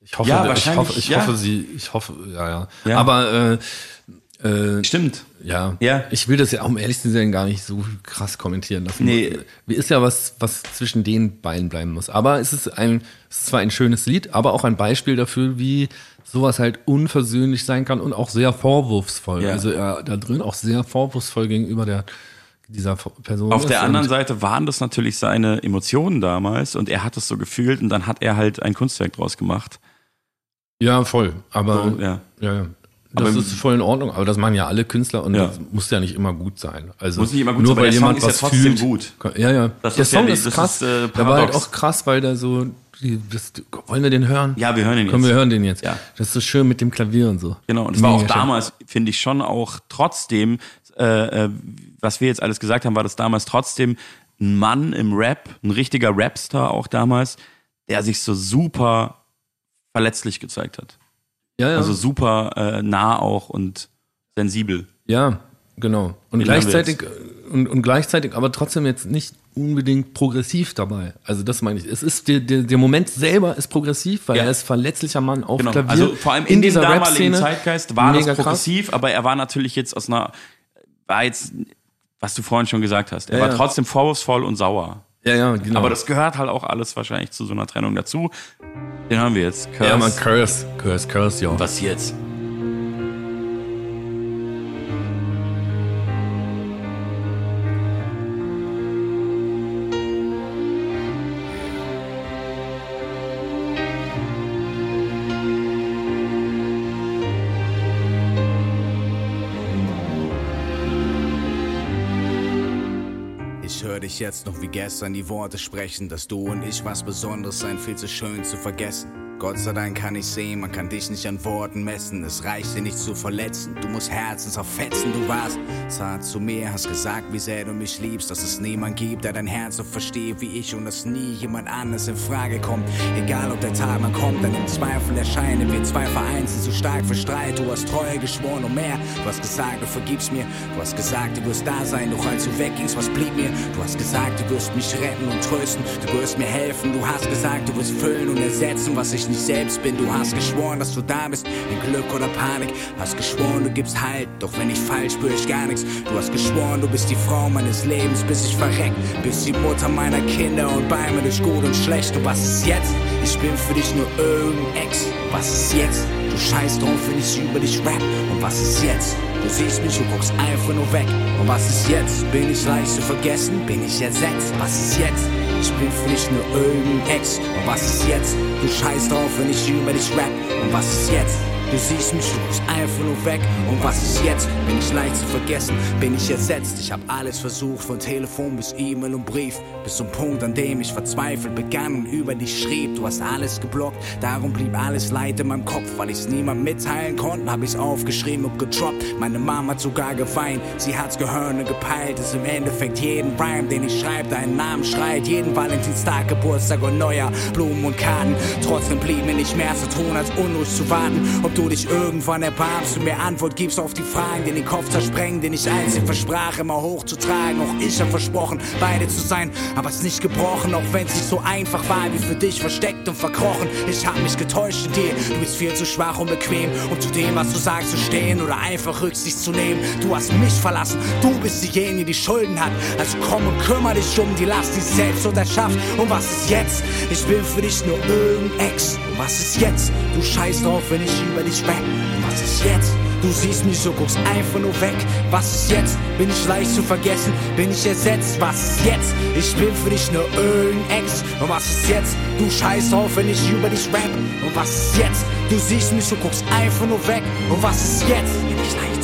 Ich hoffe, Ja, ich hoffe, ich ja. hoffe, sie, ich hoffe, ja, ja. Ja. Aber äh, äh, Stimmt. Ja. Ja. ich will das ja, um ehrlich zu sein, gar nicht so krass kommentieren lassen. Nee. Wie ist ja was, was zwischen den beiden bleiben muss. Aber es ist ein, es ist zwar ein schönes Lied, aber auch ein Beispiel dafür, wie sowas halt unversöhnlich sein kann und auch sehr vorwurfsvoll. Ja. Also er da drin auch sehr vorwurfsvoll gegenüber der dieser Person. Auf der anderen Seite waren das natürlich seine Emotionen damals und er hat es so gefühlt und dann hat er halt ein Kunstwerk draus gemacht. Ja, voll. Aber So, ja. Ja, ja. Das Aber- ist voll in Ordnung, aber das machen ja alle Künstler und Ja. das muss ja nicht immer gut sein. Also Muss nicht immer gut nur sein, weil der Song jemand ist ja was trotzdem fühlt. gut. Ja, ja. Das der ist ja Song die- ist das krass. ist, äh, der war halt auch krass, weil der so. Das, wollen wir den hören? Ja, wir hören ihn Komm, jetzt. wir hören den jetzt. Ja. Das ist so schön mit dem Klavier und so. Genau, und es war auch damals, finde ich schon auch trotzdem, äh, äh, was wir jetzt alles gesagt haben, war das damals trotzdem ein Mann im Rap, ein richtiger Rapstar auch damals, der sich so super verletzlich gezeigt hat. Ja, ja. Also super äh, nah auch und sensibel. ja, genau. Und Den gleichzeitig und, und gleichzeitig, aber trotzdem jetzt nicht unbedingt progressiv dabei. Also das meine ich. Es ist der, der, der Moment selber ist progressiv, weil Ja. er ist verletzlicher Mann auf Genau. Klavier. Also vor allem in, dieser dem damaligen Rap-Szene. Zeitgeist war das krass. progressiv, aber er war natürlich jetzt aus einer, war jetzt, was du vorhin schon gesagt hast, er Ja, war trotzdem vorwurfsvoll und sauer. Ja, ja, genau. Aber das gehört halt auch alles wahrscheinlich zu so einer Trennung dazu. Den haben wir jetzt. Curse. ja, man, Curse, Curse, Curse, ja. Was jetzt? Jetzt noch wie gestern die Worte sprechen, dass du und ich was Besonderes sein, viel zu schön zu vergessen. Gott sei Dank kann ich sehen, man kann dich nicht an Worten messen. Es reicht dir nicht zu verletzen, du musst Herzens verfetzen. Du warst zart zu mir, hast gesagt, wie sehr du mich liebst, dass es niemand gibt, der dein Herz so versteht wie ich und dass nie jemand anderes in Frage kommt. Egal ob der Tag mal kommt, dann im Zweifel erscheinen wir zwei vereint, sind zu stark für Streit. Du hast Treue geschworen und mehr. Du hast gesagt, du vergibst mir. Du hast gesagt, du wirst da sein, doch als du weggingst, was blieb mir? Du hast gesagt, du wirst mich retten und trösten. Du wirst mir helfen. Du hast gesagt, du wirst füllen und ersetzen, was ich nicht selbst bin. Du hast geschworen, dass du da bist, in Glück oder Panik. Hast geschworen, du gibst Halt, doch wenn ich fall, spür ich gar nichts. Du hast geschworen, du bist die Frau meines Lebens, bis ich verreck. Bist die Mutter meiner Kinder und bei mir durch gut und schlecht. Und was ist jetzt? Ich bin für dich nur irgendein Ex. Was ist jetzt? Du scheißt drauf, wenn ich über dich rap. Und was ist jetzt? Du siehst mich und guckst einfach nur weg. Und was ist jetzt? Bin ich leicht zu vergessen? Bin ich ersetzt? Was ist jetzt? Ich bin für dich nur irgendein Ex. Und was ist jetzt? Du scheißt drauf, wenn ich über dich rap. Und was ist jetzt? Du siehst mich, du guckst einfach nur weg. Und was ist jetzt? Bin ich leicht zu vergessen? Bin ich ersetzt? Ich hab alles versucht, von Telefon bis E-Mail und Brief. Bis zum Punkt, an dem ich verzweifelt begann und über dich schrieb. Du hast alles geblockt, darum blieb alles Leid in meinem Kopf. Weil ich's niemand mitteilen konnte, hab ich's aufgeschrieben und gedroppt. Meine Mama hat sogar geweint, sie hat's Gehirne gepeilt. Ist im Endeffekt jeden Rhyme, den ich schreibe, deinen Namen schreit. Jeden Valentinstag, Geburtstag und Neujahr, Blumen und Karten. Trotzdem blieb mir nicht mehr zu tun, als unruhig zu warten. Ob du dich irgendwann erbarmst und mir Antwort gibst auf die Fragen, die den Kopf zersprengen, den ich einzig versprach, immer hochzutragen. Auch ich hab versprochen, beide zu sein, aber es nicht gebrochen, auch wenn's nicht so einfach war wie für dich, versteckt und verkrochen. Ich hab mich getäuscht in dir, du bist viel zu schwach und bequem, um zu dem, was du sagst, zu stehen oder einfach Rücksicht zu nehmen. Du hast mich verlassen, du bist diejenige, die Schulden hat. Also komm und kümmere dich um die Last, die selbst und. Und was ist jetzt? Ich will für dich nur irgendein Ex. Was ist jetzt? Du scheißt drauf, wenn ich über dich. Und was ist jetzt? Du siehst mich so, guckst einfach nur weg. Was ist jetzt? Bin ich leicht zu vergessen? Bin ich ersetzt? Was ist jetzt? Ich bin für dich nur irgendein Ex. Und was ist jetzt? Du scheißt drauf, wenn ich über dich rap. Und was ist jetzt? Du siehst mich so, guckst einfach nur weg. Und was ist jetzt? Bin ich leicht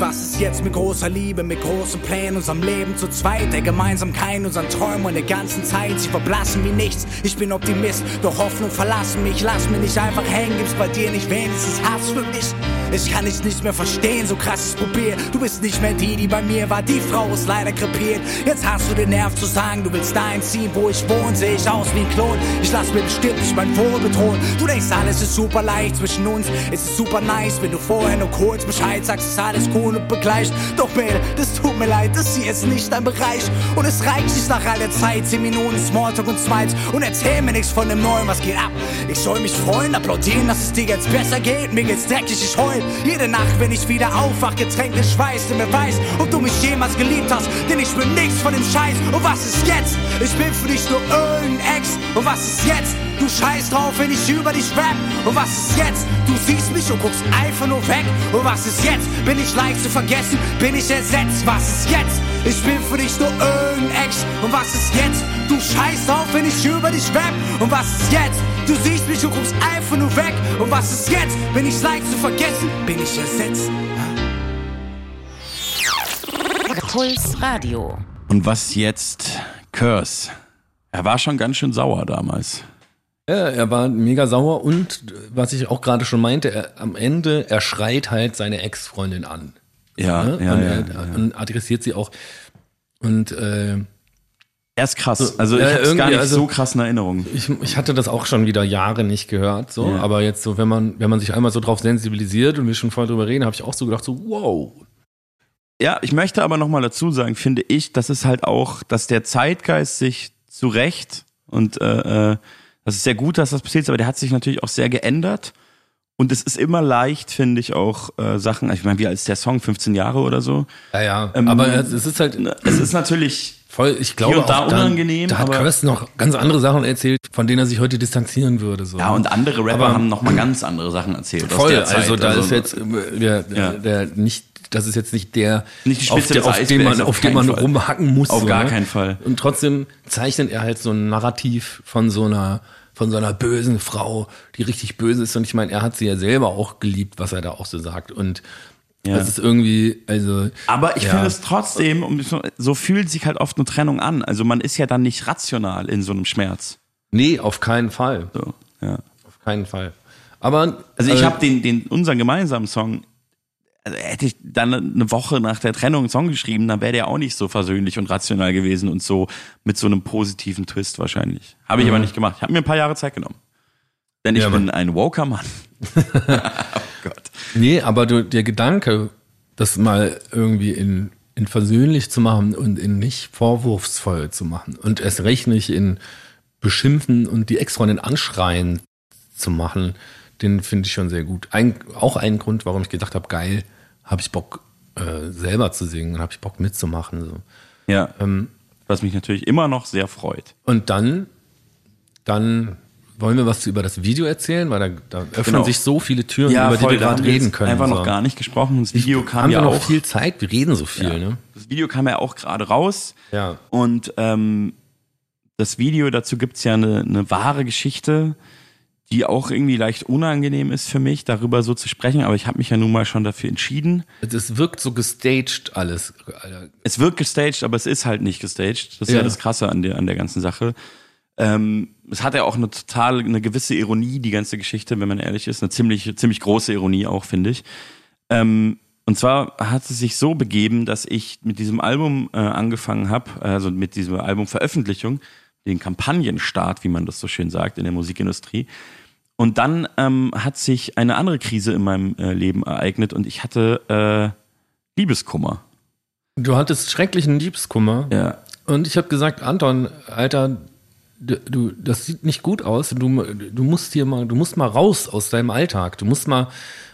Was ist jetzt mit großer Liebe, mit großen Plänen, unserem Leben zu zweit, der Gemeinsamkeit, unseren Träumen und der ganzen Zeit? Sie verblassen wie nichts. Ich bin Optimist, doch Hoffnung verlassen mich. Lass mich nicht einfach hängen, gibt's bei dir nicht wenigstens Hass für mich? Ich kann dich nicht mehr verstehen, so krass ich probier. Du bist nicht mehr die, die bei mir war. Die Frau ist leider krepiert. Jetzt hast du den Nerv zu sagen, du willst dahin ziehen, wo ich wohne. Sehe ich aus wie ein Klon. Ich lass mir bestimmt nicht mein Wohl bedrohen. Du denkst, alles ist super leicht zwischen uns. Es ist super nice, wenn du vorher nur kurz Bescheid sagst, ist alles cool und begleicht. Doch Mädel, das tut mir leid, das hier ist nicht dein Bereich. Und es reicht nicht nach all der Zeit. Zehn Minuten Smalltalk und Smiles. Und erzähl mir nichts von dem Neuen, was geht ab. Ich soll mich freuen, applaudieren, dass es dir jetzt besser geht. Mir geht's dreckig, ich heul. Jede Nacht, wenn ich wieder aufwach, getränkt in Schweiß, denn wer weiß, ob du mich jemals geliebt hast. Denn ich bin nichts von dem Scheiß. Und was ist jetzt? Ich bin für dich nur irgendein Ex. Und was ist jetzt? Du scheißt drauf, wenn ich über dich rap. Und was ist jetzt? Du siehst mich und guckst einfach nur weg. Und was ist jetzt? Bin ich leicht zu vergessen? Bin ich ersetzt? Was ist jetzt? Ich bin für dich nur irgendein Ex. Und was ist jetzt? Du scheißt drauf, wenn ich über dich rap. Und was ist jetzt? Du siehst mich und guckst einfach nur weg. Und was ist jetzt? Bin ich leicht zu vergessen? Bin ich ersetzt? Puls Radio. Und was jetzt? Curse. Er war schon ganz schön sauer damals. Ja, er war mega sauer und was ich auch gerade schon meinte, er, am Ende, er schreit halt seine Ex-Freundin an. Ja, ne? ja, und, ja, er, ja. und adressiert sie auch. Und äh, Er ist krass. Also Ja, ich hab's gar irgendwie, nicht also- so krass in Erinnerung. ich, ich hatte das auch schon wieder Jahre nicht gehört, so. Ja. Aber jetzt so, wenn man, wenn man sich einmal so drauf sensibilisiert und wir schon voll drüber reden, habe ich auch so gedacht, so, wow. Ja, ich möchte aber nochmal dazu sagen, finde ich, dass es halt auch, dass der Zeitgeist sich zu Recht und äh, äh, das ist sehr gut, dass das passiert ist, aber der hat sich natürlich auch sehr geändert. Und es ist immer leicht, finde ich, auch äh, Sachen, ich meine, wie als der Song 15 Jahre oder so. Ja, ja. Ähm, aber es ist halt Es ist natürlich voll, ich glaube, und da unangenehm, Da hat aber- Curse noch ganz andere Sachen erzählt, von denen er sich heute distanzieren würde. So. Ja, und andere Rapper Aber- haben nochmal ganz andere Sachen erzählt. Voll, der also da ist jetzt äh, der, Ja. der nicht, das ist jetzt nicht der, Nicht die auf, der, auf dem man, auf auf man Fall. rumhacken muss. Auf so, gar ne? keinen Fall. Und trotzdem zeichnet er halt so ein Narrativ von so einer, von so einer bösen Frau, die richtig böse ist. Und ich meine, er hat sie ja selber auch geliebt, was er da auch so sagt. Und Ja. das ist irgendwie, also. Aber ich ja. finde es trotzdem, so fühlt sich halt oft eine Trennung an. Also man ist ja dann nicht rational in so einem Schmerz. Nee, auf keinen Fall. So, ja. Auf keinen Fall. Aber. Also ich äh, habe den, den, unseren gemeinsamen Song, hätte ich dann eine Woche nach der Trennung einen Song geschrieben, dann wäre der auch nicht so versöhnlich und rational gewesen und so mit so einem positiven Twist wahrscheinlich. Habe ich aber nicht gemacht. Ich habe mir ein paar Jahre Zeit genommen. Denn ich Ja, bin ein woker Mann. oh Gott. Nee, aber du, der Gedanke, das mal irgendwie in, in versöhnlich zu machen und in nicht vorwurfsvoll zu machen und erst recht nicht in beschimpfen und die Ex-Freundin anschreien zu machen, den finde ich schon sehr gut. Ein, auch ein Grund, warum ich gedacht habe, geil, habe ich Bock äh, selber zu singen, habe ich Bock mitzumachen. So. Ja. Ähm, Was mich natürlich immer noch sehr freut. Und dann, dann wollen wir was über das Video erzählen, weil da, da öffnen Genau. sich so viele Türen, über die wir gerade reden können. Einfach so. noch gar nicht gesprochen. Das Video kam haben ja wir noch auch. viel Zeit, wir reden so viel, ja. ne? Das Video kam ja auch gerade raus. Ja. Und ähm, das Video dazu gibt's ja eine, eine wahre Geschichte, die auch irgendwie leicht unangenehm ist für mich, darüber so zu sprechen, aber ich habe mich ja nun mal schon dafür entschieden. Das wirkt so gestaged alles. Es wirkt gestaged, aber es ist halt nicht gestaged. Das ist ja, Ja. das Krasse an der, an der ganzen Sache. Ähm, es hat ja auch eine total, eine gewisse Ironie, die ganze Geschichte, wenn man ehrlich ist. Eine ziemlich, ziemlich große Ironie auch, finde ich. Ähm, und zwar hat es sich so begeben, dass ich mit diesem Album äh, angefangen habe, also mit dieser Albumveröffentlichung, den Kampagnenstart, wie man das so schön sagt, in der Musikindustrie. Und dann ähm, hat sich eine andere Krise in meinem äh, Leben ereignet und ich hatte äh, Liebeskummer. Du hattest schrecklichen Liebeskummer. Ja. Und ich habe gesagt, Anton, Alter, du, das sieht nicht gut aus. Du, du musst hier mal, du musst mal raus aus deinem Alltag. Du musst mal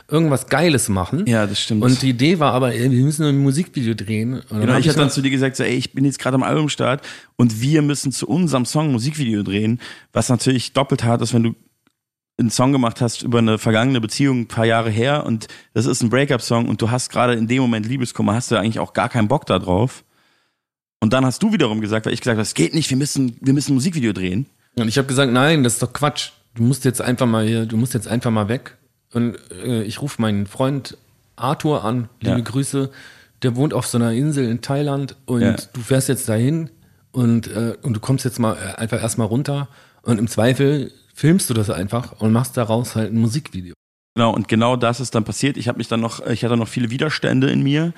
irgendwas Geiles machen. Ja, das stimmt. Und die Idee war aber, ey, wir müssen ein Musikvideo drehen. Und Genau, ich hatte dann zu dir gesagt, so, ey, ich bin jetzt gerade am Albumstart und wir müssen zu unserem Song ein Musikvideo drehen, was natürlich doppelt hart ist, wenn du einen Song gemacht hast über eine vergangene Beziehung ein paar Jahre her und das ist ein Breakup-Song und du hast gerade in dem Moment Liebeskummer, hast du eigentlich auch gar keinen Bock da drauf. Und dann hast du wiederum gesagt, weil ich gesagt habe, das geht nicht, wir müssen, wir müssen ein Musikvideo drehen. Und ich habe gesagt, nein, das ist doch Quatsch. Du musst jetzt einfach mal hier, du musst jetzt einfach mal weg. Und äh, ich rufe meinen Freund Arthur an, liebe Ja. Grüße. Der wohnt auf so einer Insel in Thailand und Ja. du fährst jetzt dahin und, äh, und du kommst jetzt mal äh, einfach erstmal runter und im Zweifel filmst du das einfach und machst daraus halt ein Musikvideo. Genau, und genau das ist dann passiert. Ich habe mich dann noch, ich hatte noch viele Widerstände in mir.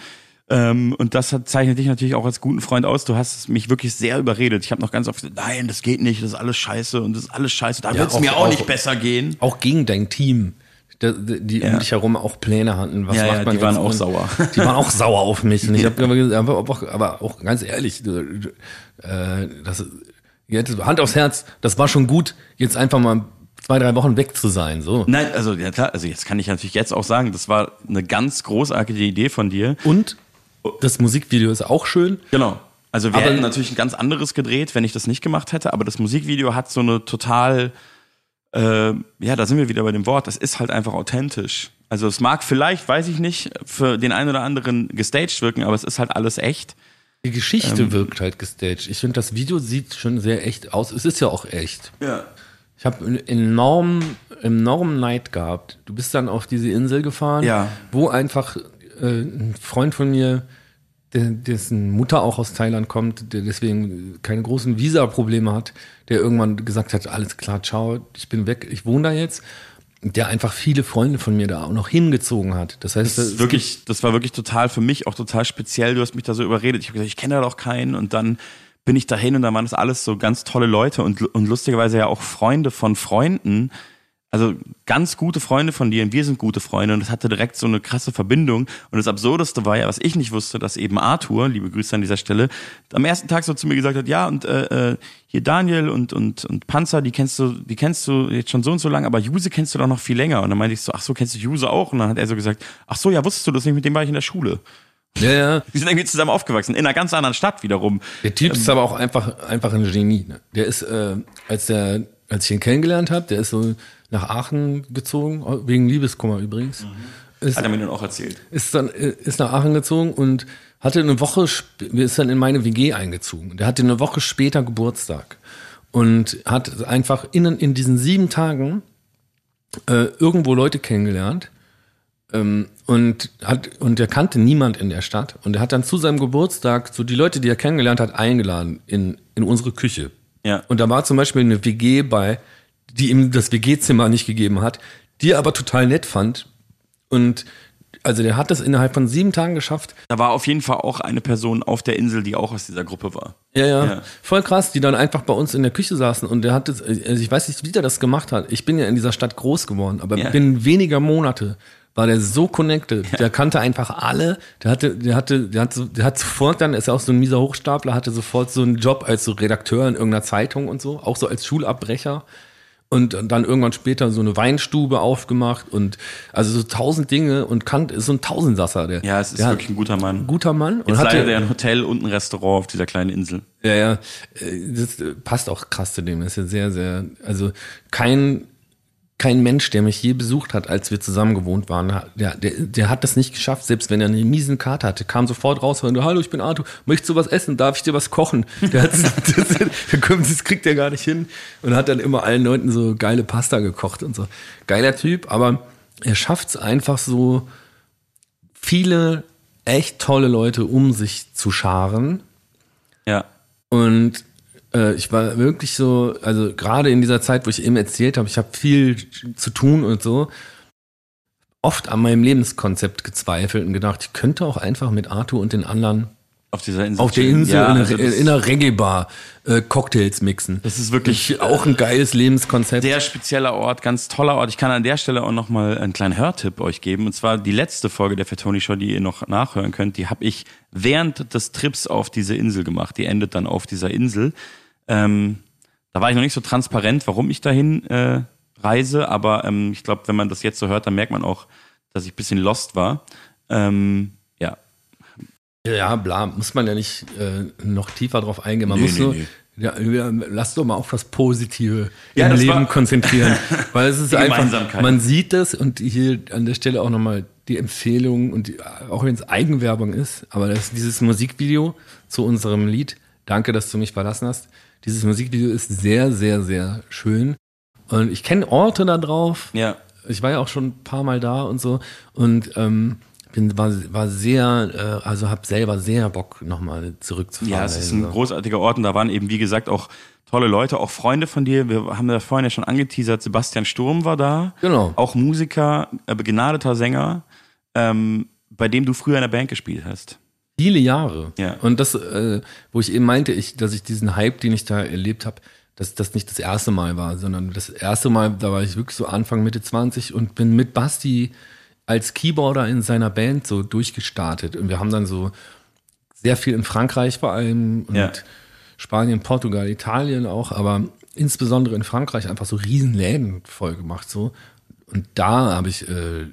Ähm, und das hat, zeichnet dich natürlich auch als guten Freund aus. Du hast mich wirklich sehr überredet. Ich habe noch ganz oft gesagt, nein, das geht nicht, das ist alles scheiße und das ist alles scheiße. Da Ja, wird es mir auch, auch- nicht besser gehen. Auch gegen dein Team, da- die Ja. um dich herum auch Pläne hatten. Was Ja, macht ja, man die waren auch sauer. Die waren auch sauer auf mich. Und ich habe aber, gesagt, aber, auch- ganz ehrlich, äh, das, jetzt Hand aufs Herz, das war schon gut, jetzt einfach mal zwei, drei Wochen weg zu sein. So. Nein, also ja klar, also jetzt kann ich natürlich jetzt auch sagen, das war eine ganz großartige Idee von dir. Und das Musikvideo ist auch schön. Genau. Also wir Aber- hätten natürlich ein ganz anderes gedreht, wenn ich das nicht gemacht hätte, aber das Musikvideo hat so eine total, äh, ja, da sind wir wieder bei dem Wort, das ist halt einfach authentisch. Also es mag vielleicht, weiß ich nicht, für den einen oder anderen gestaged wirken, aber es ist halt alles echt. Die Geschichte Ähm. wirkt halt gestaged. Ich finde, das Video sieht schon sehr echt aus. Es ist ja auch echt. Ja. Ich habe einen enormen, enormen Neid gehabt. Du bist dann auf diese Insel gefahren, Ja. wo einfach äh, ein Freund von mir, der, dessen Mutter auch aus Thailand kommt, der deswegen keine großen Visa-Probleme hat, der irgendwann gesagt hat, alles klar, ciao, ich bin weg, ich wohne da jetzt. Der einfach viele Freunde von mir da auch noch hingezogen hat. Das heißt, Das, ist wirklich, das war wirklich total für mich auch total speziell. Du hast mich da so überredet. Ich habe gesagt, ich kenne da doch keinen. Und dann bin ich dahin und dann waren das alles so ganz tolle Leute und, und lustigerweise ja auch Freunde von Freunden. Also ganz gute Freunde von dir und wir sind gute Freunde und das hatte direkt so eine krasse Verbindung. Und das Absurdeste war ja, was ich nicht wusste, dass eben Arthur, liebe Grüße an dieser Stelle, am ersten Tag so zu mir gesagt hat, ja und äh, äh, hier Daniel und und und Panzer, die kennst du, die kennst du jetzt schon so und so lange, aber Juse kennst du doch noch viel länger. Und dann meinte ich so, ach so, kennst du Juse auch? Und dann hat er so gesagt, ach so, ja, wusstest du das nicht? Mit dem war ich in der Schule. ja, ja. Wir sind irgendwie zusammen aufgewachsen, in einer ganz anderen Stadt wiederum. Der Typ ist aber auch einfach, einfach ein Genie. Ne? Der ist, äh, als der, als ich ihn kennengelernt habe, der ist so nach Aachen gezogen, wegen Liebeskummer übrigens. Ist, Hat er mir dann auch erzählt. ist dann äh, ist nach Aachen gezogen und hatte eine Woche ist dann in meine WG eingezogen. Der hatte eine Woche später Geburtstag und hat einfach in in diesen sieben Tagen äh, irgendwo Leute kennengelernt ähm, und hat und er kannte niemand in der Stadt und er hat dann zu seinem Geburtstag so die Leute, die er kennengelernt hat, eingeladen in in unsere Küche. Ja. Und da war zum Beispiel eine WG bei, die ihm das WG-Zimmer nicht gegeben hat, die er aber total nett fand. Und also der hat das innerhalb von sieben Tagen geschafft. Da war auf jeden Fall auch eine Person auf der Insel, die auch aus dieser Gruppe war. Ja, ja, Ja. voll krass, die dann einfach bei uns in der Küche saßen und der hat das, also ich weiß nicht, wie der das gemacht hat. Ich bin ja in dieser Stadt groß geworden, aber Ja. binnen weniger Monate war der so connected. Der kannte einfach alle. Der hatte, der hatte, der hat, der hat sofort dann, ist ja auch so ein mieser Hochstapler, hatte sofort so einen Job als so Redakteur in irgendeiner Zeitung und so, auch so als Schulabbrecher. Und dann irgendwann später so eine Weinstube aufgemacht und also so tausend Dinge und Kant ist so ein Tausendsasser. Der, Ja, es ist der wirklich ein guter Mann. guter Mann. Und Jetzt hatte- leider der ein Hotel und ein Restaurant auf dieser kleinen Insel. ja, ja. Äh, Das äh, passt auch krass zu dem. Das ist ja sehr, sehr, also kein, kein Mensch, der mich je besucht hat, als wir zusammen gewohnt waren, der, der, der hat das nicht geschafft, selbst wenn er eine miesen Karte hatte, kam sofort raus und hallo, ich bin Arthur, möchtest du was essen? Darf ich dir was kochen? Der hat, das, das kriegt er gar nicht hin und hat dann immer allen Leuten so geile Pasta gekocht und so. Geiler Typ, aber er schafft es einfach so, viele echt tolle Leute um sich zu scharen Ja. und äh, ich war wirklich so, also gerade in dieser Zeit, wo ich eben erzählt habe, ich habe viel zu tun und so, oft an meinem Lebenskonzept gezweifelt und gedacht, ich könnte auch einfach mit Arthur und den anderen Auf dieser Insel. auf der. Insel Ja, in, also einer, das- in einer Reggae-Bar äh, Cocktails mixen. Das ist wirklich auch ein geiles Lebenskonzept. sehr spezieller Ort, ganz toller Ort. Ich kann an der Stelle auch noch mal einen kleinen Hörtipp euch geben. Und zwar die letzte Folge der Fatoni Show, die ihr noch nachhören könnt, die habe ich während des Trips auf diese Insel gemacht. Die endet dann auf dieser Insel. Ähm, da war ich noch nicht so transparent, warum ich dahin äh, reise, aber ähm, ich glaube, wenn man das jetzt so hört, dann merkt man auch, dass ich ein bisschen lost war. Ähm, ja, bla, muss man ja nicht äh, noch tiefer drauf eingehen. Man Nee, muss nee, nur, nee. Ja, lass doch mal auf das Positive Ja, im das Leben konzentrieren. Weil es ist einfach, man sieht das und hier an der Stelle auch nochmal die Empfehlung und die, auch wenn es Eigenwerbung ist, aber das, dieses Musikvideo zu unserem Lied, danke, dass du mich verlassen hast. Dieses Musikvideo ist sehr, sehr, sehr schön. Und ich kenne Orte da drauf, ja. ich war ja auch schon ein paar Mal da und so und ähm, bin, war, war sehr, äh, also habe selber sehr Bock, nochmal zurückzufahren. Ja, es ist ein Also, großartiger Ort und da waren eben, wie gesagt, auch tolle Leute, auch Freunde von dir. Wir haben da vorhin ja schon angeteasert, Sebastian Sturm war da. Genau. Auch Musiker, äh, begnadeter Sänger, ähm, bei dem du früher in der Band gespielt hast. Viele Jahre. Ja. Und das, äh, wo ich eben meinte, ich, dass ich diesen Hype, den ich da erlebt habe, dass das nicht das erste Mal war, sondern das erste Mal, da war ich wirklich so Anfang, Mitte 20 und bin mit Basti als Keyboarder in seiner Band so durchgestartet. Und wir haben dann so sehr viel in Frankreich vor allem und Ja. Spanien, Portugal, Italien auch, aber insbesondere in Frankreich einfach so riesen Läden voll gemacht so. Und da habe ich, äh,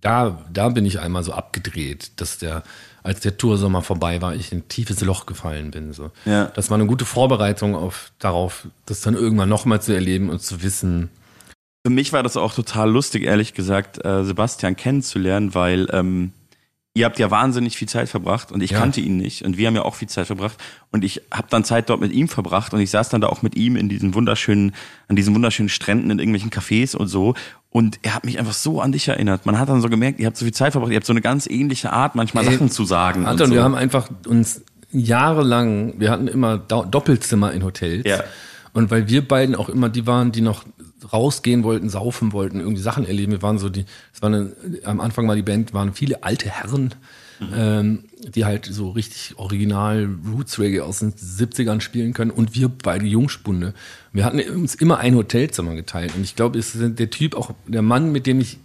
da, da bin ich einmal so abgedreht, dass der, als der Toursommer vorbei war, ich in ein tiefes Loch gefallen bin. So. Ja. Das war eine gute Vorbereitung auf darauf, das dann irgendwann nochmal zu erleben und zu wissen. Für mich war das auch total lustig, ehrlich gesagt, äh, Sebastian kennenzulernen, weil ähm, ihr habt ja wahnsinnig viel Zeit verbracht und ich Ja. kannte ihn nicht und wir haben ja auch viel Zeit verbracht und ich habe dann Zeit dort mit ihm verbracht und ich saß dann da auch mit ihm in diesen wunderschönen, an diesen wunderschönen Stränden in irgendwelchen Cafés und so und er hat mich einfach so an dich erinnert. Man hat dann so gemerkt, ihr habt so viel Zeit verbracht, ihr habt so eine ganz ähnliche Art, manchmal Ey, Sachen zu sagen. Anton, so. wir haben einfach uns jahrelang, wir hatten immer Doppelzimmer in Hotels. Ja. Und weil wir beiden auch immer die waren, die noch rausgehen wollten, saufen wollten, irgendwie Sachen erleben. Wir waren so die, es war eine, am Anfang war die Band, waren viele alte Herren, ähm, die halt so richtig original Roots Reggae aus den 70ern spielen können und wir beide Jungspunde. Wir hatten uns immer ein Hotelzimmer geteilt und ich glaube, es ist der Typ auch der Mann, mit dem ich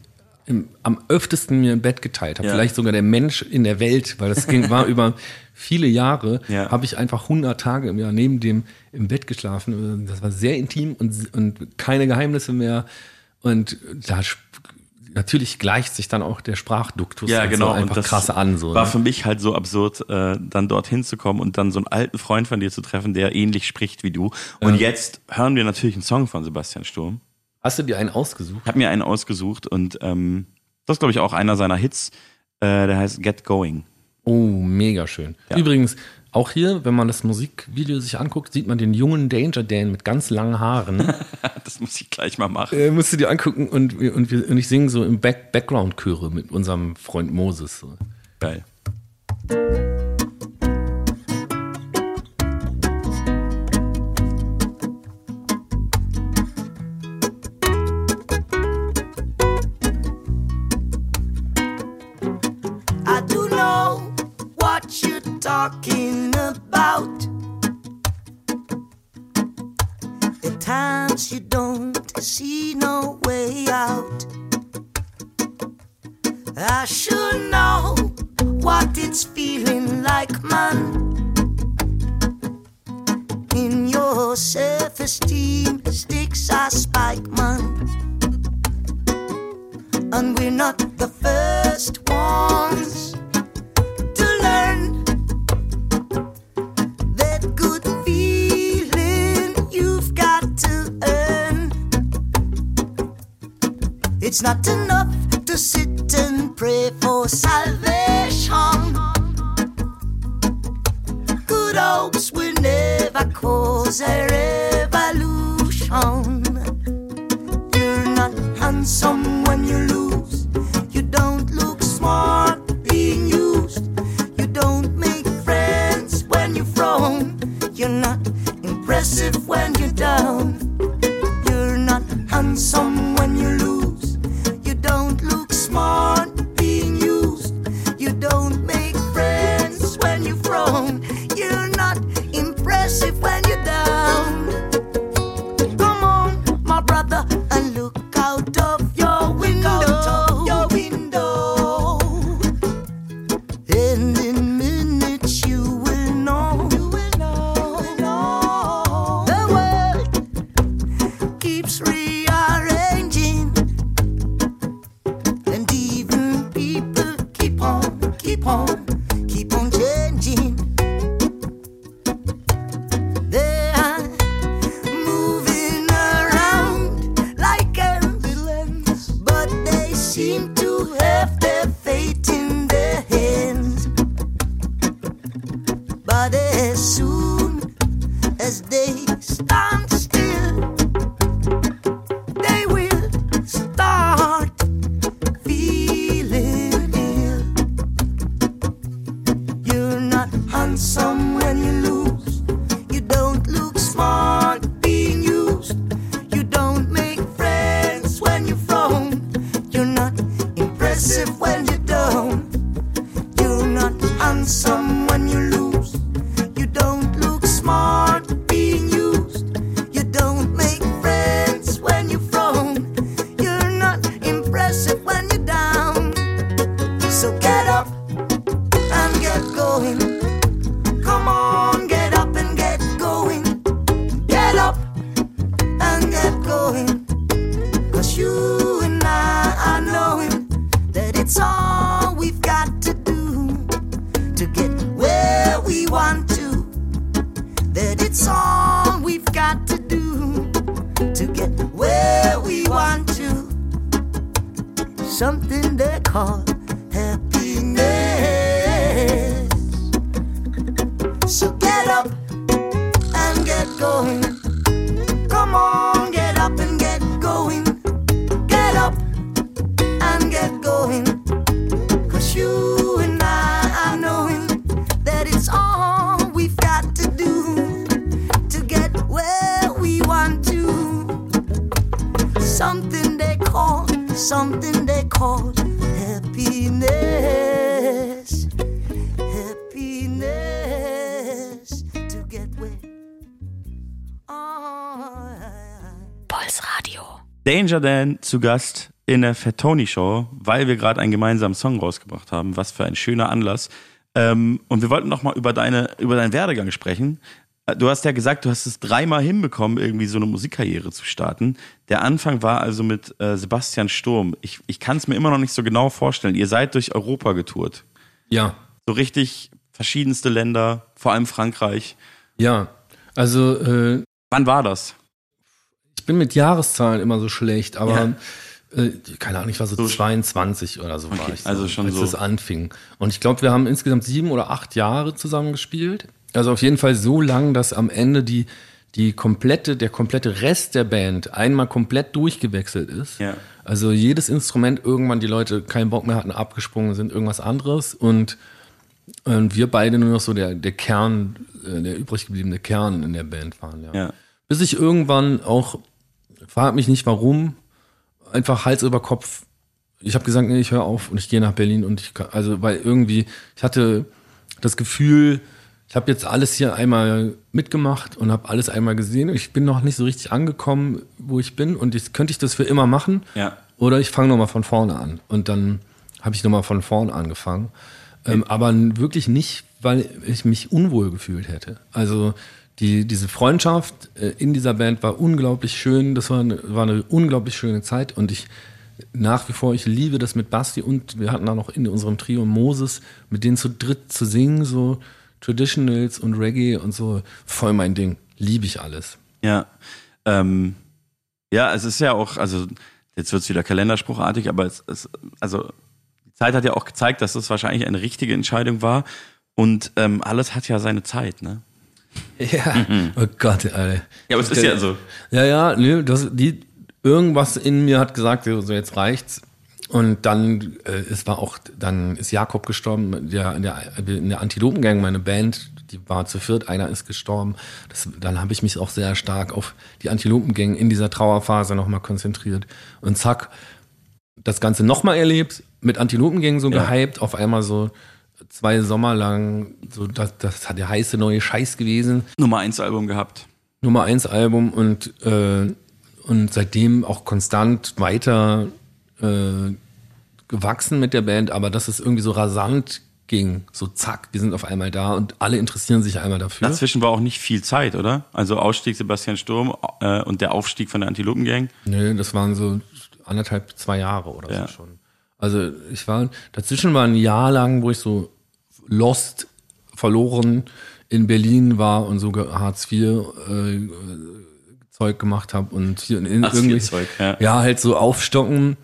im, am öftesten mir ein Bett geteilt habe. Ja. Vielleicht sogar der Mensch in der Welt, weil das ging, war über viele Jahre, Ja. habe ich einfach 100 Tage im Jahr neben dem im Bett geschlafen. Das war sehr intim und, und keine Geheimnisse mehr. Und da natürlich gleicht sich dann auch der Sprachduktus Ja, genau. so einfach und das krass an. So, war ne? für mich halt so absurd, äh, dann dorthin zu kommen und dann so einen alten Freund von dir zu treffen, der ähnlich spricht wie du. Und jetzt hören wir natürlich einen Song von Sebastian Sturm. Hast du dir einen ausgesucht? Ich habe mir einen ausgesucht und ähm, das ist, glaube ich, auch einer seiner Hits. Äh, der heißt Get Going. Oh, mega schön. Übrigens, auch hier, wenn man das Musikvideo sich anguckt, sieht man den jungen Danger Dan mit ganz langen Haaren. Das muss ich gleich mal machen. äh, musst du dir angucken und, und, wir, und ich singe so im Back Background-Chöre mit unserem Freund Moses. Geil. Talking about. At times you don't see no way out. I should know what it's feeling like, man. In your self esteem, sticks are spike, man. And we're not the first ones It's not enough to sit and pray for salvation. Good hopes will never cause a revolution. You're not handsome when you lose. You don't look smart being used. You don't make friends when you frown. You're not impressive when you're down. You're not handsome Danger Dan zu Gast in der Fettoni Show, weil wir gerade einen gemeinsamen Song rausgebracht haben. Was für ein schöner Anlass. Ähm, und wir wollten noch mal über deine über deinen Werdegang sprechen. Äh, Du hast ja gesagt, du hast es dreimal hinbekommen, irgendwie so eine Musikkarriere zu starten. Der Anfang war also mit äh, Sebastian Sturm. Ich, ich kann es mir immer noch nicht so genau vorstellen. Ihr seid durch Europa getourt. Ja, So richtig verschiedenste Länder, vor allem Frankreich. ja. Also äh, Wann war das? Ich bin mit Jahreszahlen immer so schlecht, aber Ja. äh, keine Ahnung, ich war so, So- 22 oder so war Okay, ich. also schon als so- es anfing. Und ich glaube, wir haben insgesamt sieben oder acht Jahre zusammen gespielt. Also auf jeden Fall so lang, dass am Ende die die komplette, der komplette Rest der Band einmal komplett durchgewechselt ist. Ja. Also jedes Instrument irgendwann die Leute keinen Bock mehr hatten, abgesprungen sind, irgendwas anderes und und wir beide nur noch so der, der Kern, äh, der übrig gebliebene Kern in der Band waren. Ja. Ja. Bis ich irgendwann auch, frag mich nicht warum, einfach Hals über Kopf. Ich habe gesagt, nee, ich höre auf und ich gehe nach Berlin und ich also weil irgendwie, ich hatte das Gefühl, ich habe jetzt alles hier einmal mitgemacht und habe alles einmal gesehen. Ich bin noch nicht so richtig angekommen, wo ich bin und jetzt könnte ich das für immer machen. Ja. Oder ich fange nochmal von vorne an. Und dann habe ich nochmal von vorne angefangen. Ähm, aber wirklich nicht, weil ich mich unwohl gefühlt hätte. Also die, diese Freundschaft äh, in dieser Band war unglaublich schön. Das war eine, war eine unglaublich schöne Zeit. Und ich nach wie vor, ich liebe das mit Basti und wir hatten da noch in unserem Trio Moses, mit denen zu dritt zu singen, so Traditionals und Reggae und so, voll mein Ding. Liebe ich alles. Ja. Ähm, ja, es ist ja auch, also jetzt wird's wieder kalenderspruchartig, aber es, es, also die Zeit hat ja auch gezeigt, dass es wahrscheinlich eine richtige Entscheidung war. Und ähm, alles hat ja seine Zeit, ne? Ja, oh Gott, Alter. Ja, aber es ist ja so. Ja, ja, nö, das, die, irgendwas in mir hat gesagt, so so, jetzt reicht's. Und dann, äh, es war auch, dann ist Jakob gestorben, der, in der, in der Antilopengang, meine Band, die war zu viert, einer ist gestorben. Das, dann habe ich mich auch sehr stark auf die Antilopengang in dieser Trauerphase nochmal konzentriert. Und zack, das Ganze nochmal erlebt, mit Antilopengang so Ja. gehypt, auf einmal so zwei Sommer lang, so das, das hat der heiße neue Scheiß gewesen. Nummer eins Album gehabt. Nummer eins Album und, äh, und seitdem auch konstant weiter äh, gewachsen mit der Band, aber dass es irgendwie so rasant ging, so zack, wir sind auf einmal da und alle interessieren sich einmal dafür. Dazwischen war auch nicht viel Zeit, oder? Also Ausstieg Sebastian Sturm äh, und der Aufstieg von der Antilopengang. Nö, das waren so anderthalb, zwei Jahre oder Ja. so schon. Also ich war, dazwischen war ein Jahr lang, wo ich so lost, verloren in Berlin war und so Hartz IV äh, Zeug gemacht habe und hier in, irgendwie Zeug, ja. ja halt so aufstocken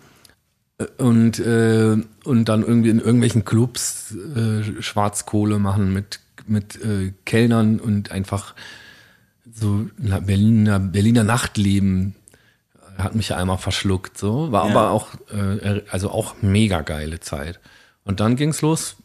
äh, und äh, und dann irgendwie in irgendwelchen Clubs äh, Schwarzkohle machen mit mit äh, Kellnern und einfach so Berliner Berliner Nachtleben hat mich einmal verschluckt so war Ja. aber auch äh, also auch mega geile Zeit und dann ging's los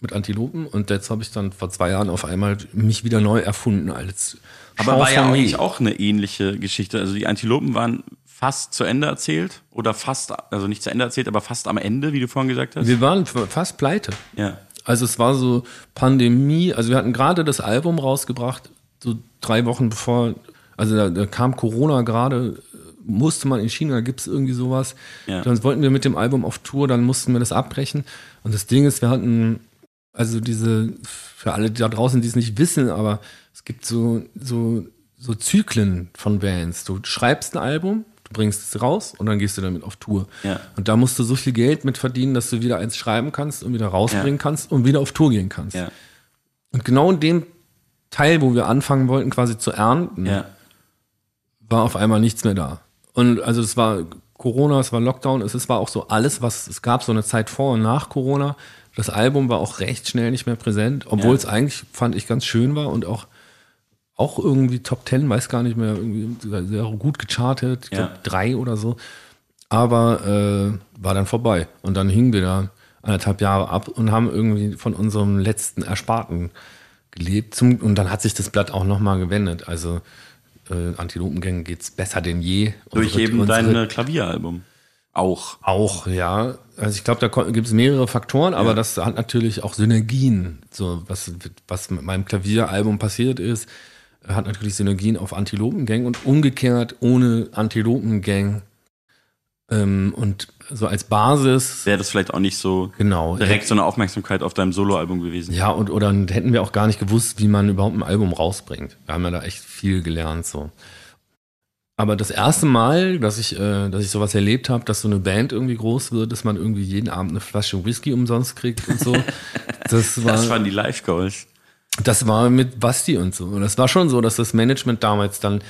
mit Antilopen und jetzt habe ich dann vor zwei Jahren auf einmal mich wieder neu erfunden als Aber war ja Chanson- eigentlich auch eine ähnliche Geschichte. Also die Antilopen waren fast zu Ende erzählt oder fast, also nicht zu Ende erzählt, aber fast am Ende, wie du vorhin gesagt hast. wir waren fast pleite Ja. Also es war so Pandemie, also wir hatten gerade das Album rausgebracht, so drei Wochen bevor, also da, da kam Corona gerade, musste man in China, gibt es irgendwie sowas. Ja. Dann wollten wir mit dem Album auf Tour, dann mussten wir das abbrechen. Und das Ding ist, wir hatten, also diese, für alle da draußen, die es nicht wissen, aber es gibt so, so, so Zyklen von Bands. Du schreibst ein Album, du bringst es raus und dann gehst du damit auf Tour. Ja. Und da musst du so viel Geld mit verdienen, dass du wieder eins schreiben kannst und wieder rausbringen Ja. kannst und wieder auf Tour gehen kannst. Ja. Und genau in dem Teil, wo wir anfangen wollten, quasi zu ernten, war auf einmal nichts mehr da. Und also es war Corona, es war Lockdown, es, es war auch so alles, was es gab, so eine Zeit vor und nach Corona. Das Album war auch recht schnell nicht mehr präsent, obwohl Ja. es eigentlich, fand ich, ganz schön war und auch, auch irgendwie Top Ten, weiß gar nicht mehr, irgendwie sehr gut gechartet, ich Ja. glaub, drei oder so. Aber äh, war dann vorbei. Und dann hingen wir da anderthalb Jahre ab und haben irgendwie von unserem letzten Ersparten gelebt. Zum, und dann hat sich das Blatt auch nochmal gewendet. Also äh, Antilopengängen geht's besser denn je. Durch Unsere- eben unsere- dein Klavieralbum. Auch. auch, ja. Also ich glaube, da gibt es mehrere Faktoren, aber Ja. das hat natürlich auch Synergien. So, was, was mit meinem Klavieralbum passiert ist, hat natürlich Synergien auf Antilopengang und umgekehrt ohne Antilopengang. Ähm, und so als Basis, Wäre das vielleicht auch nicht so genau. direkt so eine Aufmerksamkeit auf deinem Soloalbum gewesen. Ja, und oder hätten wir auch gar nicht gewusst, wie man überhaupt ein Album rausbringt. Wir haben ja da echt viel gelernt so. Aber das erste Mal, dass ich, äh, dass ich sowas erlebt habe, dass so eine Band irgendwie groß wird, dass man irgendwie jeden Abend eine Flasche Whisky umsonst kriegt und so, das war, Das waren die Live Goals. das war mit Basti und so. Und das war schon so, dass das Management damals dann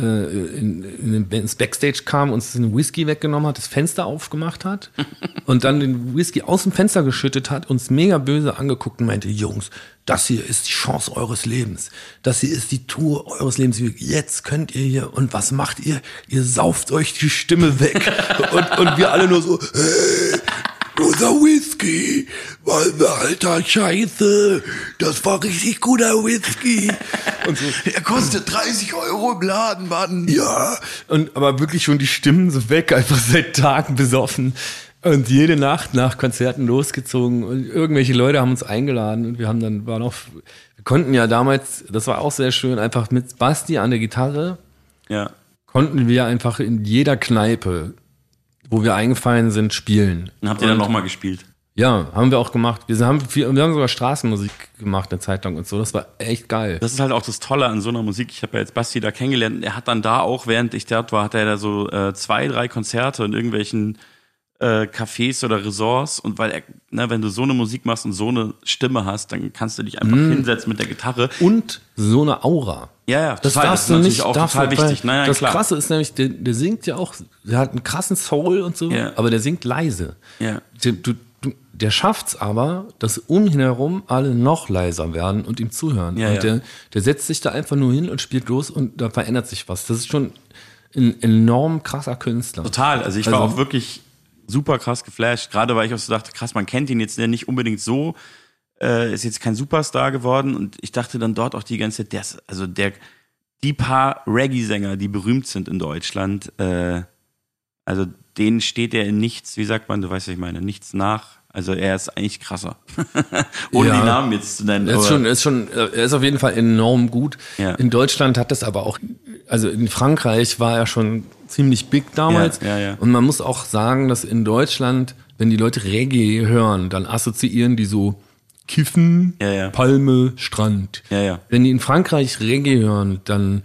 in, in den- ins Backstage kam, uns den Whisky weggenommen hat, das Fenster aufgemacht hat und dann den Whisky aus dem Fenster geschüttet hat, uns mega böse angeguckt und meinte, Jungs, das hier ist die Chance eures Lebens. Das hier ist die Tour eures Lebens. Jetzt könnt ihr hier, und was macht ihr? Ihr sauft euch die Stimme weg. und, und wir alle nur so, hey, unser Whisky, alter Scheiße, das war richtig guter Whisky. Und so, Er kostet 30 Euro im Laden, Mann. ja, und aber wirklich schon die Stimmen so weg, einfach seit Tagen besoffen. Und jede Nacht nach Konzerten losgezogen und irgendwelche Leute haben uns eingeladen und wir haben dann, war noch, wir konnten ja damals, das war auch sehr schön, einfach mit Basti an der Gitarre Ja. konnten wir einfach in jeder Kneipe, wo wir eingefallen sind, spielen. Dann habt ihr dann nochmal gespielt. Ja, haben wir auch gemacht. Wir haben, viel, wir haben sogar Straßenmusik gemacht eine Zeit lang und so. Das war echt geil. Das ist halt auch das Tolle an so einer Musik. Ich habe ja jetzt Basti da kennengelernt. Er hat dann da auch, während ich dort war, hat er da so äh, zwei, drei Konzerte in irgendwelchen äh, Cafés oder Resorts und weil er, ne, wenn du so eine Musik machst und so eine Stimme hast, dann kannst du dich einfach Mhm. hinsetzen mit der Gitarre. Und so eine Aura. Ja, ja, Das total. darfst ist natürlich nicht auch total wichtig. Naja, das klar. Krasse ist nämlich, der, der singt ja auch, der hat einen krassen Soul und so, Ja. aber der singt leise. Ja. Der, du, der schafft's aber, dass um ihn herum alle noch leiser werden und ihm zuhören. Ja, und ja. Der, der setzt sich da einfach nur hin und spielt los und da verändert sich was. Das ist schon ein enorm krasser Künstler. Total. Also ich war auch wirklich super krass geflasht, gerade weil ich auch so dachte, krass, man kennt ihn jetzt nicht unbedingt so, äh, ist jetzt kein Superstar geworden und ich dachte dann dort auch die ganze Zeit, der also der, die paar Reggae-Sänger, die berühmt sind in Deutschland, äh, also denen steht er in nichts, wie sagt man, du weißt, was ich meine, nichts nach. Also er ist eigentlich krasser. Ohne Ja. die Namen jetzt zu nennen. Er ist schon, er ist schon, er ist auf jeden Fall enorm gut. Ja. In Deutschland hat das aber auch, also in Frankreich war er schon ziemlich big damals. Ja, ja, ja. Und man muss auch sagen, dass in Deutschland, wenn die Leute Reggae hören, dann assoziieren die so Kiffen. Palme, Strand. Wenn die in Frankreich Reggae hören, dann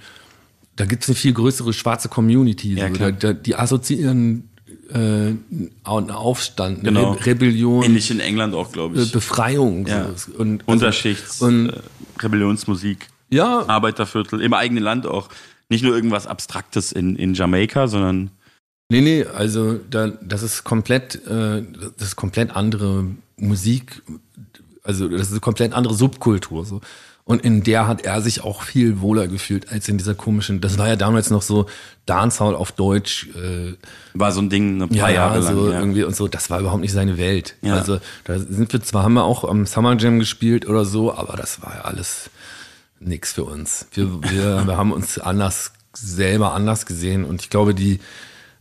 da gibt es eine viel größere schwarze Community. So. da, da, die assoziieren äh, einen Aufstand, eine Genau. Re Rebellion, ähnlich in England auch, glaube äh, ich. Befreiung. Ja. So. Und, also- Unterschichts, und- äh, Rebellionsmusik. Ja, Arbeiterviertel, im eigenen Land auch. Nicht nur irgendwas Abstraktes in, in Jamaika, sondern Nee, nee, also da, das ist komplett, äh, das ist komplett andere Musik, also das ist eine komplett andere Subkultur so. Und in der hat er sich auch viel wohler gefühlt als in dieser komischen, das war ja damals noch so Dancehall auf Deutsch, äh, war so ein Ding ein paar ja, Jahre ja, lang. so ja. irgendwie und so, das war überhaupt nicht seine Welt. Ja. Also da sind wir zwar, haben wir auch am Summer Jam gespielt oder so, aber das war ja alles nix für uns. Wir, wir, wir haben uns anders, selber anders gesehen und ich glaube, die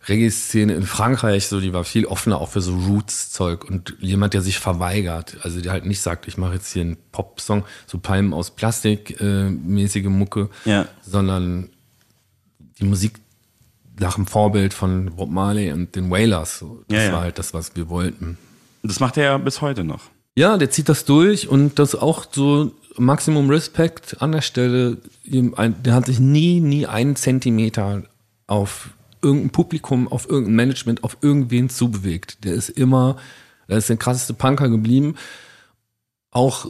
Reggae-Szene in Frankreich, so, die war viel offener auch für so Roots-Zeug und jemand, der sich verweigert, also der halt nicht sagt, ich mache jetzt hier einen Pop-Song, so Palmen aus Plastik äh, mäßige Mucke, Ja. sondern die Musik nach dem Vorbild von Bob Marley und den Wailers. So. Das Ja, ja. war halt das, was wir wollten. Das macht er ja bis heute noch. Ja, der zieht das durch und das auch so Maximum Respekt an der Stelle. Der hat sich nie, nie einen Zentimeter auf irgendein Publikum, auf irgendein Management, auf irgendwen zubewegt. Der ist immer, der ist der krasseste Punker geblieben. Auch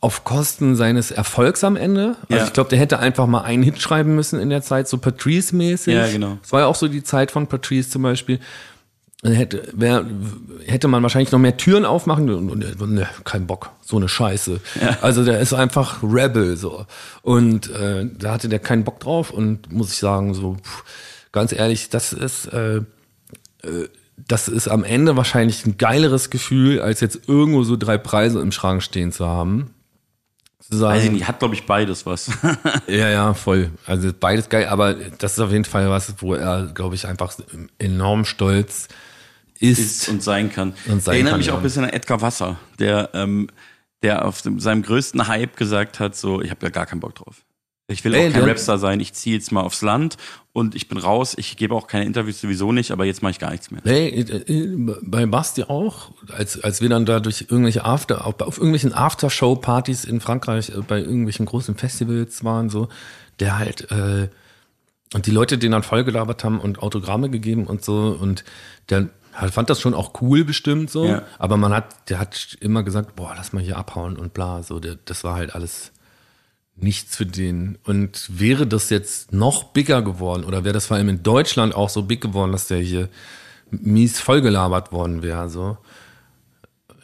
auf Kosten seines Erfolgs am Ende. Also Ja. ich glaube, der hätte einfach mal einen Hit schreiben müssen in der Zeit, so Patrice-mäßig. Ja, genau. Das war ja auch so die Zeit von Patrice zum Beispiel. Dann Hätte, wär, hätte man wahrscheinlich noch mehr Türen aufmachen und, und, und ne, kein Bock, so eine Scheiße. Also der ist einfach Rebel so. Und äh, da hatte der keinen Bock drauf und muss ich sagen, so pff, ganz ehrlich, das ist, äh, äh, das ist am Ende wahrscheinlich ein geileres Gefühl, als jetzt irgendwo so drei Preise im Schrank stehen zu haben. Zu sagen, Weiß ich nicht, hat glaube ich beides was. ja, ja, voll. Also beides geil, aber das ist auf jeden Fall was, wo er, glaube ich, einfach enorm stolz ist. ist und sein kann. Und sein Erinnert kann, mich auch ja. ein bisschen an Edgar Wasser, der, ähm, der auf dem, seinem größten Hype gesagt hat, so, ich habe da gar keinen Bock drauf. Ich will Ey, auch kein Rapstar sein, ich ziehe jetzt mal aufs Land und ich bin raus, ich gebe auch keine Interviews sowieso nicht, aber jetzt mache ich gar nichts mehr. Nee, äh, bei Basti auch, als, als wir dann da durch irgendwelche After, auf, auf irgendwelchen Aftershow-Partys in Frankreich, äh, bei irgendwelchen großen Festivals waren, so, der halt, äh, und die Leute den dann vollgelabert haben und Autogramme gegeben und so, und der fand das schon auch cool bestimmt so, Ja. aber man hat, der hat immer gesagt, boah, lass mal hier abhauen und bla, so, der, das war halt alles nichts für den. Und wäre das jetzt noch bigger geworden oder wäre das vor allem in Deutschland auch so big geworden, dass der hier mies vollgelabert worden wäre, so.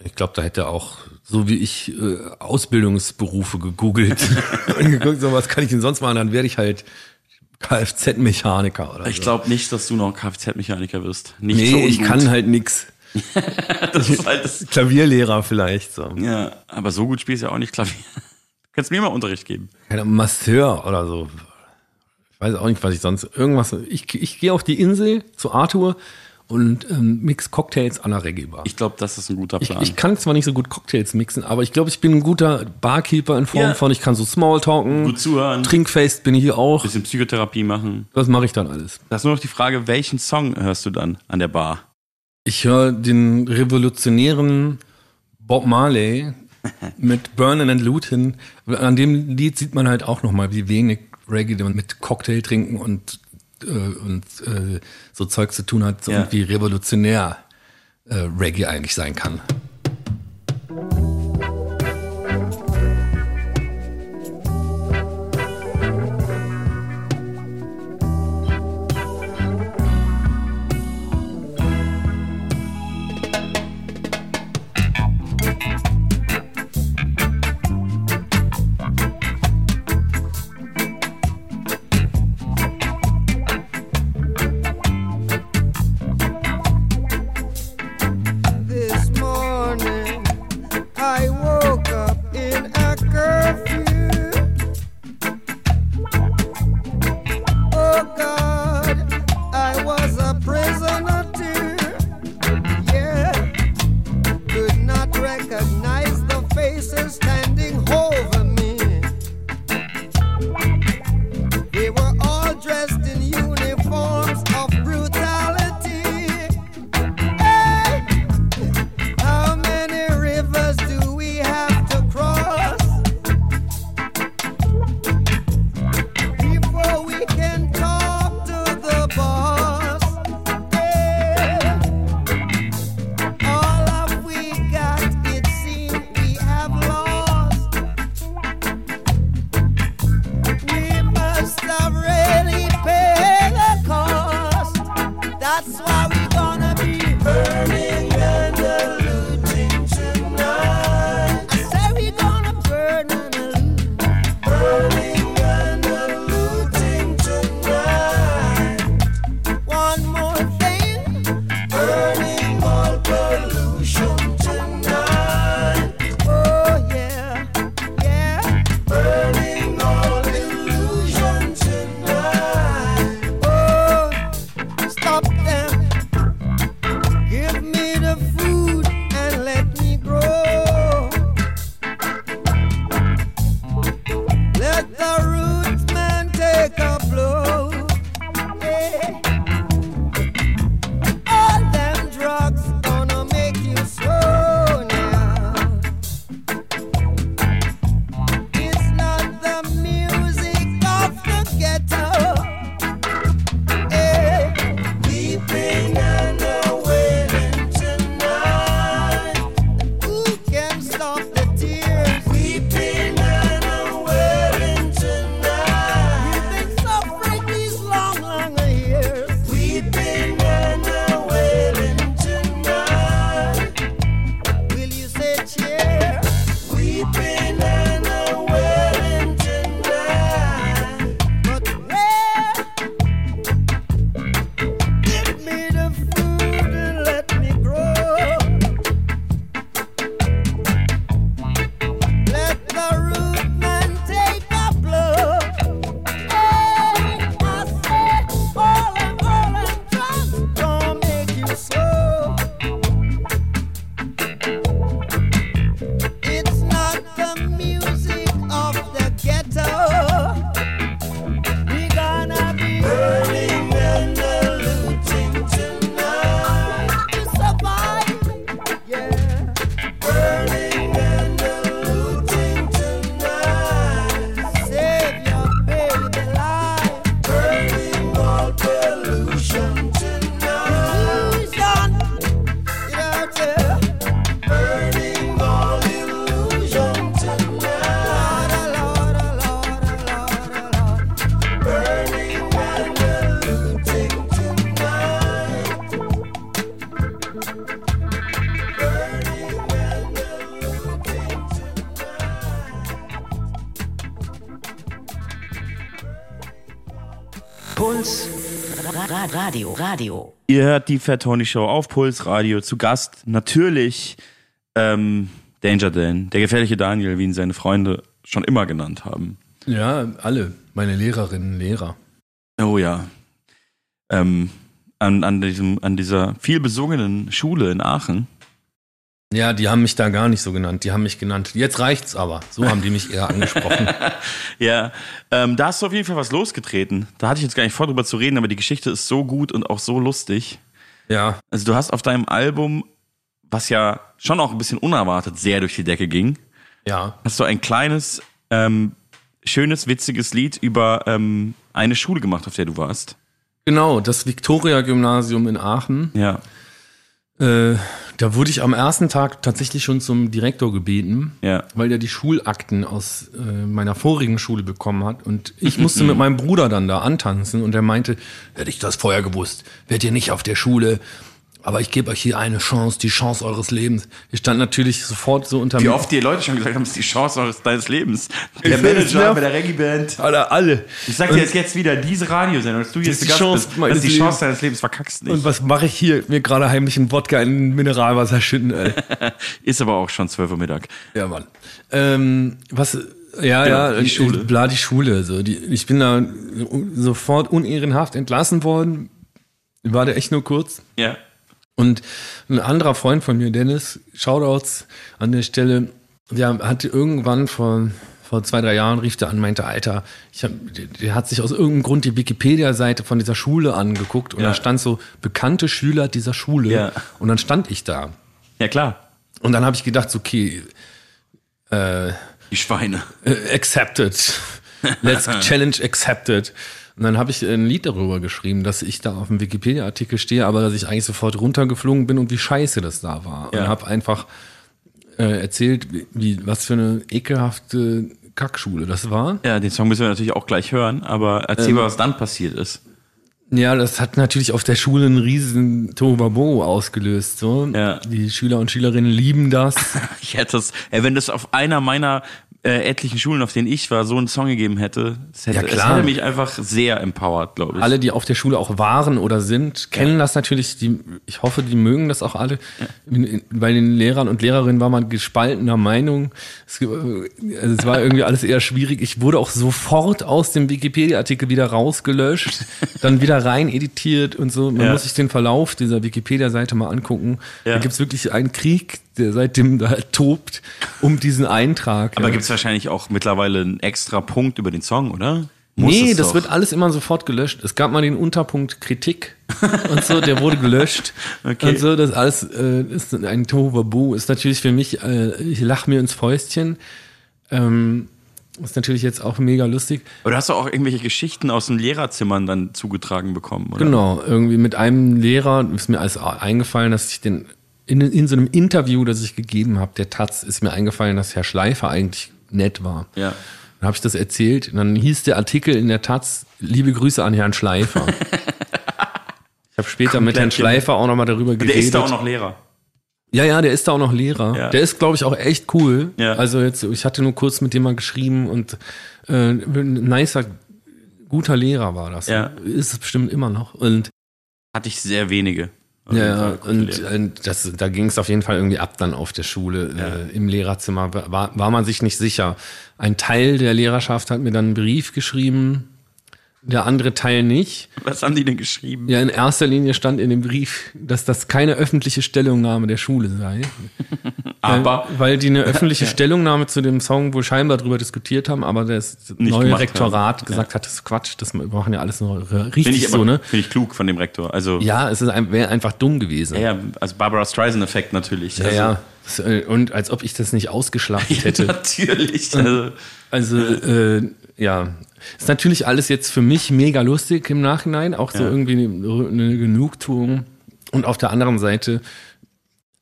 Ich glaube, da hätte er auch, so wie ich, äh, Ausbildungsberufe gegoogelt und geguckt, so was kann ich denn sonst machen, dann werde ich halt Kfz-Mechaniker oder Ich so. glaube nicht, dass du noch Kfz-Mechaniker wirst. Nicht so Nee, ich ungut. kann halt nix. das ist halt das, Klavierlehrer vielleicht so. ja, aber so gut spielst du ja auch nicht Klavier. Du kannst mir mal Unterricht geben. Keine Masseur oder so. Ich weiß auch nicht, was ich sonst. Irgendwas. Ich, ich gehe auf die Insel zu Arthur und ähm, mix Cocktails an der Reggae-Bar. Ich glaube, das ist ein guter Ich, Plan. ich kann zwar nicht so gut Cocktails mixen, aber ich glaube, ich bin ein guter Barkeeper in Form Ja. von, ich kann so Smalltalken. Gut zuhören. Trinkfest bin ich hier auch. bisschen Psychotherapie machen. Das mache ich dann alles. Das ist nur noch die Frage, welchen Song hörst du dann an der Bar? Ich höre den revolutionären Bob Marley mit Burnin' and Lootin'. An dem Lied sieht man halt auch nochmal, wie wenig Reggae man mit Cocktail trinken und, äh, und äh, so Zeug zu tun hat so Ja. und wie revolutionär äh, Reggae eigentlich sein kann. Radio. Ihr hört die Fat Tony Show auf Puls Radio. Zu Gast natürlich ähm, Danger Dan, der gefährliche Daniel, wie ihn seine Freunde schon immer genannt haben. Ja, alle. Meine Lehrerinnen, Lehrer. Oh ja. Ähm, an, an, diesem, an dieser viel besungenen Schule in Aachen. Ja, die haben mich da gar nicht so genannt. Die haben mich genannt. Jetzt reicht's aber. So haben die mich eher angesprochen. Ja, ähm, da hast du auf jeden Fall was losgetreten. Da hatte ich jetzt gar nicht vor, drüber zu reden, aber die Geschichte ist so gut und auch so lustig. Ja, Also du hast auf deinem Album, was ja schon auch ein bisschen unerwartet sehr durch die Decke ging, ja. hast du ein kleines, ähm, schönes, witziges Lied über ähm, eine Schule gemacht, auf der du warst. Genau, das Viktoria-Gymnasium in Aachen. Ja. Äh, da wurde ich am ersten Tag tatsächlich schon zum Direktor gebeten, Ja. weil der die Schulakten aus äh, meiner vorigen Schule bekommen hat. Und ich musste mit meinem Bruder dann da antanzen und er meinte, hätte ich das vorher gewusst, wärt ihr nicht auf der Schule. Aber ich gebe euch hier eine Chance, die Chance eures Lebens. Ich stand natürlich sofort so unter Wie mir. oft die Leute schon gesagt haben, es ist die Chance eures, deines Lebens. Der Ich Manager bei der Reggae-Band. Alle, alle. Ich sag dir jetzt, jetzt wieder, diese Radiosendung, dass du jetzt die Gast Chance bist, das ist die Chance Lebens. deines Lebens, verkackst nicht. Und was mache ich hier? Mir gerade heimlich einen Wodka in Mineralwasser schütten, ey. ist aber auch schon 12 Uhr Mittag. Ja, Mann. Ähm, was, ja, ja, Genau, die Schule. Bla, die Schule. So. Die, ich bin da sofort unehrenhaft entlassen worden. War der echt nur kurz. Ja. Und ein anderer Freund von mir, Dennis, Shoutouts an der Stelle, der hatte irgendwann vor, vor zwei, drei Jahren, rief der an, meinte, Alter, ich hab, der, hat sich aus irgendeinem Grund die Wikipedia-Seite von dieser Schule angeguckt und Ja. da stand so, bekannte Schüler dieser Schule. Ja. Und dann stand ich da. Ja, klar. Und dann habe ich gedacht, so, okay, äh, Die Schweine. äh, accepted. Let's challenge accepted. Und dann habe ich ein Lied darüber geschrieben, dass ich da auf dem Wikipedia-Artikel stehe, aber dass ich eigentlich sofort runtergeflogen bin und wie scheiße das da war. Ja. Und habe einfach äh, erzählt, wie, was für eine ekelhafte Kackschule das war. Ja, den Song müssen wir natürlich auch gleich hören, aber erzähl Ähm. mal, was dann passiert ist. Ja, das hat natürlich auf der Schule einen riesen Tohuwabohu ausgelöst. So. Ja. Die Schüler und Schülerinnen lieben das. Ich hätte das, ey, wenn das auf einer meiner äh, etlichen Schulen, auf denen ich war, so einen Song gegeben hätte, das hätte, Ja, es klar. hätte mich einfach sehr empowered, glaube ich. alle, die auf der Schule auch waren oder sind, kennen das natürlich. Die, ich hoffe, die mögen das auch alle. In- Bei den Lehrern und Lehrerinnen war man gespaltener Meinung. Es, äh, also es war irgendwie alles eher schwierig. Ich wurde auch sofort aus dem Wikipedia-Artikel wieder rausgelöscht, dann wieder rein editiert und so. Man Ja. muss sich den Verlauf dieser Wikipedia-Seite mal angucken. Ja. Da gibt's wirklich einen Krieg, der seitdem da tobt, um diesen Eintrag. aber ja. gibt's wahrscheinlich auch mittlerweile einen extra Punkt über den Song, oder? Muss nee, es das doch. wird alles immer sofort gelöscht. Es gab mal den Unterpunkt Kritik und so, der wurde gelöscht. Okay. Und so, das alles äh, ist ein Tohuwabohu. Ist natürlich für mich, äh, ich lach mir ins Fäustchen. Ähm, ist natürlich jetzt auch mega lustig. Oder hast du auch irgendwelche Geschichten aus den Lehrerzimmern dann zugetragen bekommen, oder? Genau, irgendwie mit einem Lehrer ist mir alles eingefallen, dass ich den in, in so einem Interview, das ich gegeben habe, der Taz, ist mir eingefallen, dass Herr Schleifer eigentlich nett war. Ja. Dann habe ich das erzählt und dann hieß der Artikel in der Taz, liebe Grüße an Herrn Schleifer. ich habe später mit Komplett Herrn Schleifer auch nochmal darüber geredet. Der ist da auch noch Lehrer. Ja, ja, der ist da auch noch Lehrer. Ja. Der ist, glaube ich, auch echt cool. Ja. Also jetzt, ich hatte nur kurz mit dem mal geschrieben und äh, ein nicer, guter Lehrer war das. Ja. Ist es bestimmt immer noch. Und Hatte ich sehr wenige. Ja, ja, und, und das, da ging es auf jeden Fall irgendwie ab dann auf der Schule. Äh, Im Lehrerzimmer war, war man sich nicht sicher. Ein Teil der Lehrerschaft hat mir dann einen Brief geschrieben, der andere Teil nicht. Was haben die denn geschrieben? Ja, in erster Linie stand in dem Brief, dass das keine öffentliche Stellungnahme der Schule sei. Aber Weil, weil die eine öffentliche Stellungnahme zu dem Song wohl scheinbar drüber diskutiert haben, aber das Nicht neue Rektorat haben. gesagt hat, das ist Quatsch, das wir machen ja alles nur richtig finde ich, so, ne? finde ich klug von dem Rektor. Also, Ja, es ein, wäre einfach dumm gewesen. ja, ja, also Barbara Streisand-Effekt natürlich. Ja, also, ja. Äh, Und als ob ich das nicht ausgeschlachtet hätte. Natürlich. Also, Also, äh, ja. Ist natürlich alles jetzt für mich mega lustig im Nachhinein. Auch so Ja. irgendwie eine, eine Genugtuung. Und auf der anderen Seite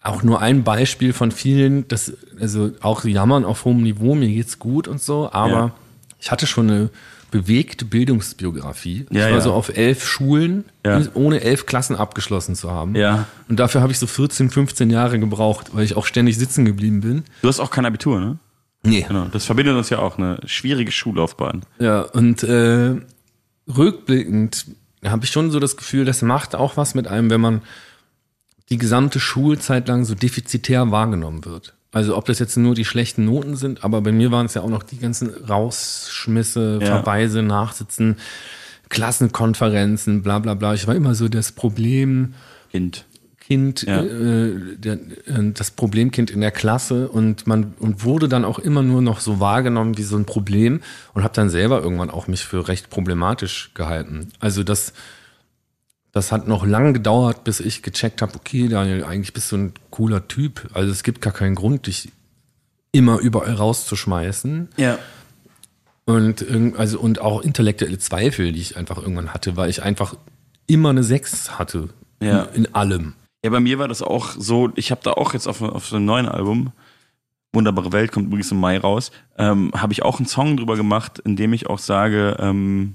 auch nur ein Beispiel von vielen, das, also auch jammern auf hohem Niveau, mir geht's gut und so, aber Ja. ich hatte schon eine bewegte Bildungsbiografie. Ja, ich war ja. so auf elf Schulen, ohne elf Klassen abgeschlossen zu haben. Ja. Und dafür habe ich so 14, 15 Jahre gebraucht, weil ich auch ständig sitzen geblieben bin. du hast auch kein Abitur, ne? Nee. Genau. Das verbindet uns ja auch eine schwierige Schullaufbahn. Ja, und äh, rückblickend habe ich schon so das Gefühl, das macht auch was mit einem, wenn man die gesamte Schulzeit lang so defizitär wahrgenommen wird. Also ob das jetzt nur die schlechten Noten sind, aber bei mir waren es ja auch noch die ganzen Rausschmisse, Ja. Verweise, Nachsitzen, Klassenkonferenzen, bla bla bla. Ich war immer so das Problem, Kind. Kind, Ja. äh, der, äh, das Problemkind in der Klasse und man und wurde dann auch immer nur noch so wahrgenommen wie so ein Problem und habe dann selber irgendwann auch mich für recht problematisch gehalten. Also das, das hat noch lange gedauert, bis ich gecheckt habe, okay, Daniel, eigentlich bist du ein cooler Typ. Also es gibt gar keinen Grund, dich immer überall rauszuschmeißen. Ja. Und also und auch intellektuelle Zweifel, die ich einfach irgendwann hatte, weil ich einfach immer eine Sechs hatte Ja. in, in allem. Ja, bei mir war das auch so, ich habe da auch jetzt auf, auf so einem neuen Album, Wunderbare Welt, kommt übrigens im Mai raus, ähm, habe ich auch einen Song drüber gemacht, in dem ich auch sage, ähm,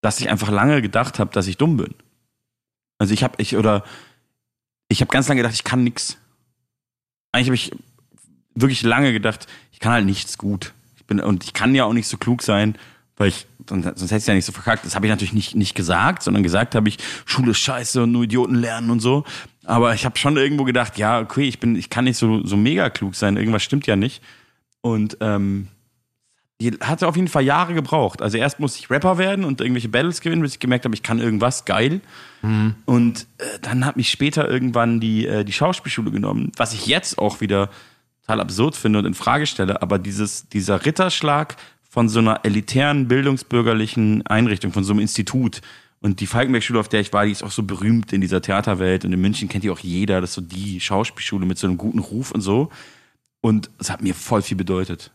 dass ich einfach lange gedacht habe, dass ich dumm bin. Also ich habe, ich, oder ich habe ganz lange gedacht, ich kann nix. Eigentlich habe ich wirklich lange gedacht, ich kann halt nichts gut. Ich bin, und ich kann ja auch nicht so klug sein, weil ich, sonst hätte ich ja nicht so verkackt. Das habe ich natürlich nicht, nicht gesagt, sondern gesagt habe ich, Schule ist scheiße und nur Idioten lernen und so. Aber ich habe schon irgendwo gedacht, ja, okay, ich bin, ich kann nicht so, so mega klug sein, irgendwas stimmt ja nicht. Und ähm, die hatte auf jeden Fall Jahre gebraucht. Also erst musste ich Rapper werden und irgendwelche Battles gewinnen, bis ich gemerkt habe, ich kann irgendwas geil. Und äh, dann hat mich später irgendwann die, äh, die Schauspielschule genommen, was ich jetzt auch wieder total absurd finde und in Frage stelle. Aber dieses, dieser Ritterschlag von so einer elitären bildungsbürgerlichen Einrichtung, von so einem Institut. Und die Falkenberg-Schule, auf der ich war, die ist auch so berühmt in dieser Theaterwelt. Und in München kennt die auch jeder. Das ist so die Schauspielschule mit so einem guten Ruf und so. Und es hat mir voll viel bedeutet.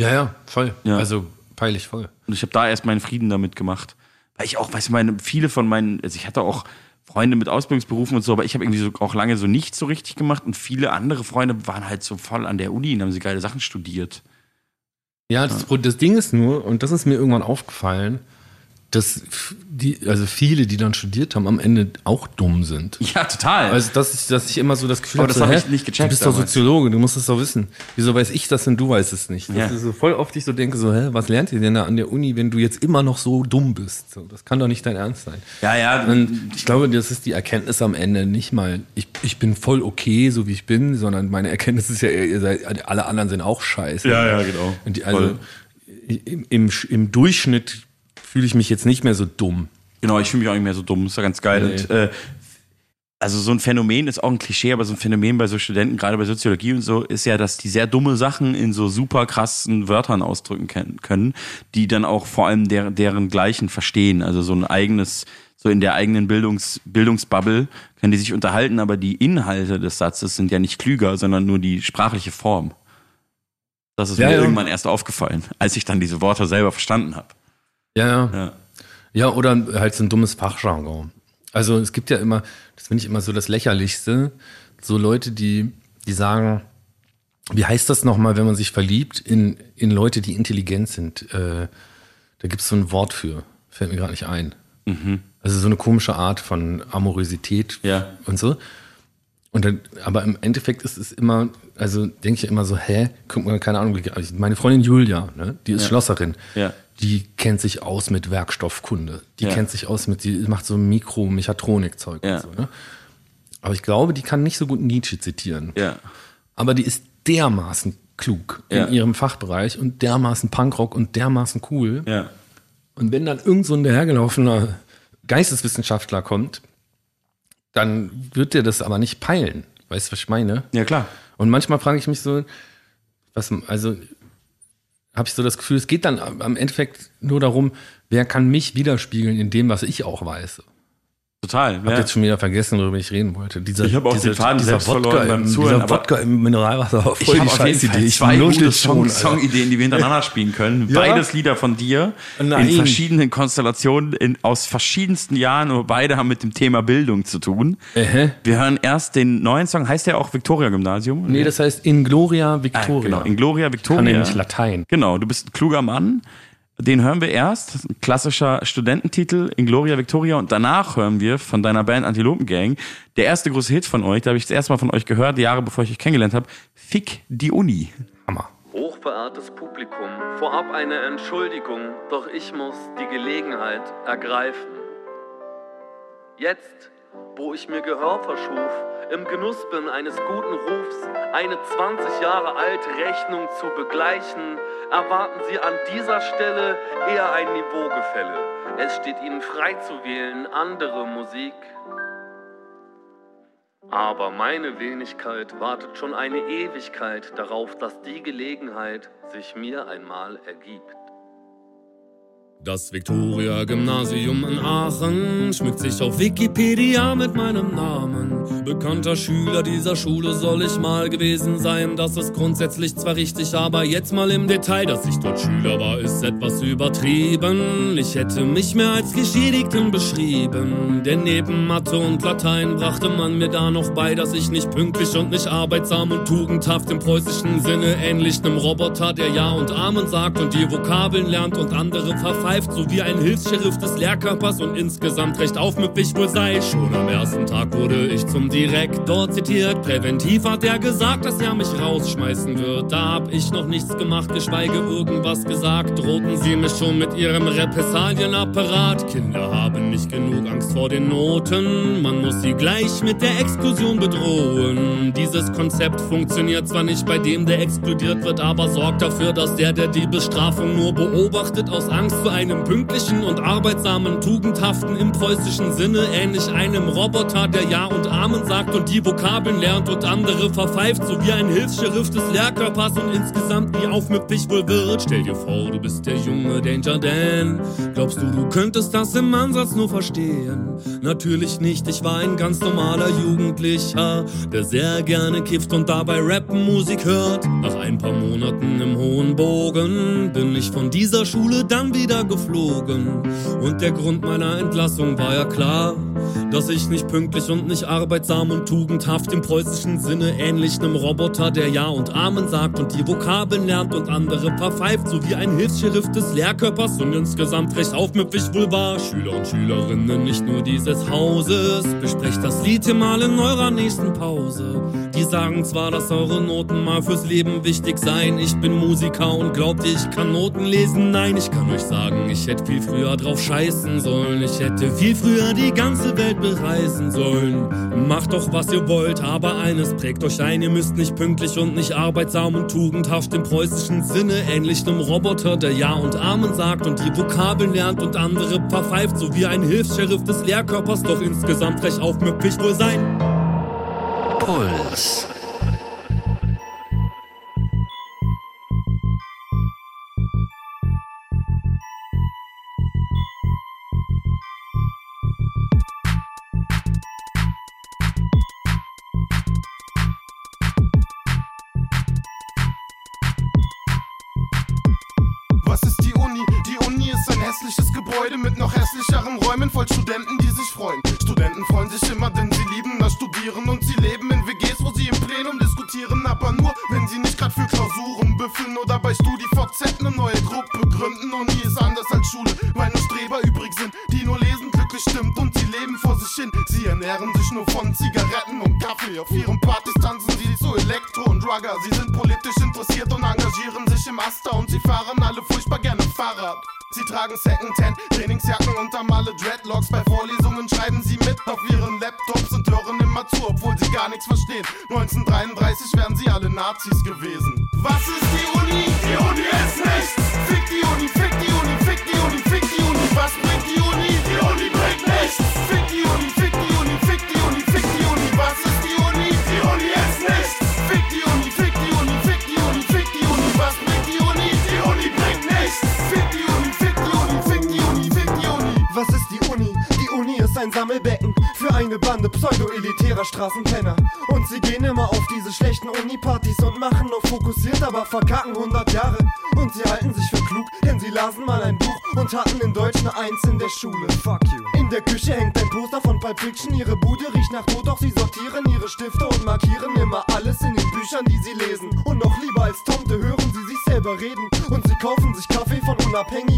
Ja, ja, voll. Ja. Also peinlich voll. Und ich habe da erst meinen Frieden damit gemacht. Weil ich auch, weißt du, meine, viele von meinen, also ich hatte auch Freunde mit Ausbildungsberufen und so, aber ich habe irgendwie so auch lange so nichts so richtig gemacht und viele andere Freunde waren halt so voll an der Uni und haben sie geile Sachen studiert. Ja, das, das Ding ist nur, und das ist mir irgendwann aufgefallen, dass die, also viele, die dann studiert haben, am Ende auch dumm sind. Ja, total. Also, dass ich, dass ich immer so das Gefühl habe, das so, hab hä, ich nicht gecheckt Du bist doch. Soziologe, du musst es doch wissen. Wieso weiß ich das denn, du weißt es nicht? Das Ja. ist so voll oft ich so denke, so, hä, was lernt ihr denn da an der Uni, wenn du jetzt immer noch so dumm bist? So, das kann doch nicht dein Ernst sein. ja, ja, Und ich glaube, das ist die Erkenntnis am Ende nicht mal, ich, ich bin voll okay, so wie ich bin, sondern meine Erkenntnis ist ja, ihr seid, alle anderen sind auch scheiße. Ja, ja, genau. Und die, also im, im, im Durchschnitt fühle ich mich jetzt nicht mehr so dumm. genau, ich fühle mich auch nicht mehr so dumm, ist ja ganz geil. Nee. Und, äh, also so ein Phänomen ist auch ein Klischee, aber so ein Phänomen bei so Studenten, gerade bei Soziologie und so, ist ja, dass die sehr dumme Sachen in so super krassen Wörtern ausdrücken ken- können, die dann auch vor allem der, deren Gleichen verstehen. Also so ein eigenes, so in der eigenen Bildungs, Bildungsbubble können die sich unterhalten, aber die Inhalte des Satzes sind ja nicht klüger, sondern nur die sprachliche Form. Das ist Ja, mir ja. irgendwann erst aufgefallen, als ich dann diese Worte selber verstanden habe. Ja, ja. Ja. Ja, oder halt so ein dummes Fachjargon. Also es gibt ja immer, das finde ich immer so das Lächerlichste, so Leute, die, die sagen, wie heißt das nochmal, wenn man sich verliebt in, in Leute, die intelligent sind? Äh, da gibt es so ein Wort für, fällt mir gerade nicht ein. Also so eine komische Art von Amorosität Ja. und so. Und dann, aber im Endeffekt ist es immer, also denke ich immer so, hä, guck mal, keine Ahnung, also meine Freundin Julia, ne, die ist Ja. Schlosserin, Ja. Die kennt sich aus mit Werkstoffkunde, die Ja. kennt sich aus mit, die macht so Mikro-Mechatronik-Zeug Ja. und so, ne? Aber ich glaube, die kann nicht so gut Nietzsche zitieren. Ja. Aber die ist dermaßen klug Ja. in ihrem Fachbereich und dermaßen Punkrock und dermaßen cool. Ja. Und wenn dann irgend so ein dahergelaufener Geisteswissenschaftler kommt, dann wird der das aber nicht peilen. Weißt du, was ich meine? Ja, klar. Und manchmal frage ich mich so, was, also habe ich so das Gefühl, es geht dann am Endeffekt nur darum, wer kann mich widerspiegeln in dem, was ich auch weiß. Total. Ich Ja. jetzt schon wieder vergessen, worüber ich reden wollte. Dieser, Ich habe auch dieser, den Faden dieser selbst Wodka verloren beim im, Zuhören, Dieser Wodka im Mineralwasser voll Ich habe auf jeden. Fall Ich zwei gute Song. Songideen, die wir hintereinander spielen können. Ja? Beides Lieder von dir Nein. in verschiedenen Konstellationen in, aus verschiedensten Jahren und beide haben mit dem Thema Bildung zu tun. Ähä. Wir hören erst den neuen Song, heißt der auch Victoria Gymnasium? Nee, das heißt In Gloria ah, Victoria. genau, in Gloria Victoria. Kann nämlich Latein. Genau, du bist ein kluger Mann. Den hören wir erst, ein klassischer Studententitel in Gloria Victoria und danach hören wir von deiner Band Antilopen Gang, der erste große Hit von euch, da habe ich das erste Mal von euch gehört, Jahre bevor ich euch kennengelernt habe, Fick die Uni. Hammer. Hochverehrtes Publikum, vorab eine Entschuldigung, doch ich muss die Gelegenheit ergreifen. Jetzt, wo ich mir Gehör verschuf, im Genuss bin eines guten Rufs, eine 20 Jahre alte Rechnung zu begleichen, erwarten Sie an dieser Stelle eher ein Niveaugefälle. Es steht Ihnen frei zu wählen, andere Musik. Aber meine Wenigkeit wartet schon eine Ewigkeit darauf, dass die Gelegenheit sich mir einmal ergibt. Das Viktoria-Gymnasium in Aachen schmückt sich auf Wikipedia mit meinem Namen. Bekannter Schüler dieser Schule soll ich mal gewesen sein. Das ist grundsätzlich zwar richtig, aber jetzt mal im Detail, dass ich dort Schüler war, ist etwas übertrieben. Ich hätte mich mehr als Geschädigten beschrieben. Denn neben Mathe und Latein brachte man mir da noch bei, dass ich nicht pünktlich und nicht arbeitsam und tugendhaft im preußischen Sinne ähnlich einem Roboter, der Ja und Amen sagt und die Vokabeln lernt und andere verpfeift, so wie ein Hilfs-Sheriff des Lehrkörpers und insgesamt recht aufmüpfig wohl sei. Schon am ersten Tag wurde ich zum Direktor zitiert. Präventiv hat er gesagt, dass er mich rausschmeißen wird. Da hab ich noch nichts gemacht, geschweige irgendwas gesagt. Drohten sie mich schon mit ihrem Repressalienapparat. Kinder haben nicht genug Angst vor den Noten. Man muss sie gleich mit der Exklusion bedrohen. Dieses Konzept funktioniert zwar nicht bei dem, der exkludiert wird, aber sorgt dafür, dass der, der die Bestrafung nur beobachtet, aus Angst zu einem pünktlichen und arbeitsamen, tugendhaften im preußischen Sinne, ähnlich einem Roboter, der Ja und Amen sagt und die Vokabeln lernt und andere verpfeift, so wie ein Hilfs-Sheriff des Lehrkörpers und insgesamt nie aufmüpfig wohl wird. Stell dir vor, du bist der junge Danger Dan. Glaubst du, du könntest das im Ansatz nur verstehen? Natürlich nicht, ich war ein ganz normaler Jugendlicher, der sehr gerne kifft und dabei Rap-Musik hört. Nach ein paar Monaten im hohen Bogen bin ich von dieser Schule dann wieder geflogen. Und der Grund meiner Entlassung war ja klar, dass ich nicht pünktlich und nicht arbeitsam und tugendhaft im preußischen Sinne ähnlich einem Roboter, der Ja und Amen sagt und die Vokabeln lernt und andere verpfeift, so wie ein Hilfs-Sheriff des Lehrkörpers und insgesamt recht aufmüpfig wohl war. Schüler und Schülerinnen nicht nur dieses Hauses, besprecht das Lied hier mal in eurer nächsten Pause. Die sagen zwar, dass eure Noten mal fürs Leben wichtig seien. Ich bin Musiker und glaubt ihr, ich kann Noten lesen? Nein, ich kann euch sagen, ich hätte viel früher drauf scheißen sollen. Ich hätte viel früher die ganze Welt bereisen sollen. Macht doch, was ihr wollt, aber eines prägt euch ein. Ihr müsst nicht pünktlich und nicht arbeitsam und tugendhaft im preußischen Sinne, ähnlich einem Roboter, der Ja und Amen sagt und die Vokabeln lernt und andere verpfeift, so wie ein Hilfs-Sheriff des Lehrkörpers, doch insgesamt recht aufmüpfig wohl sein. Puls.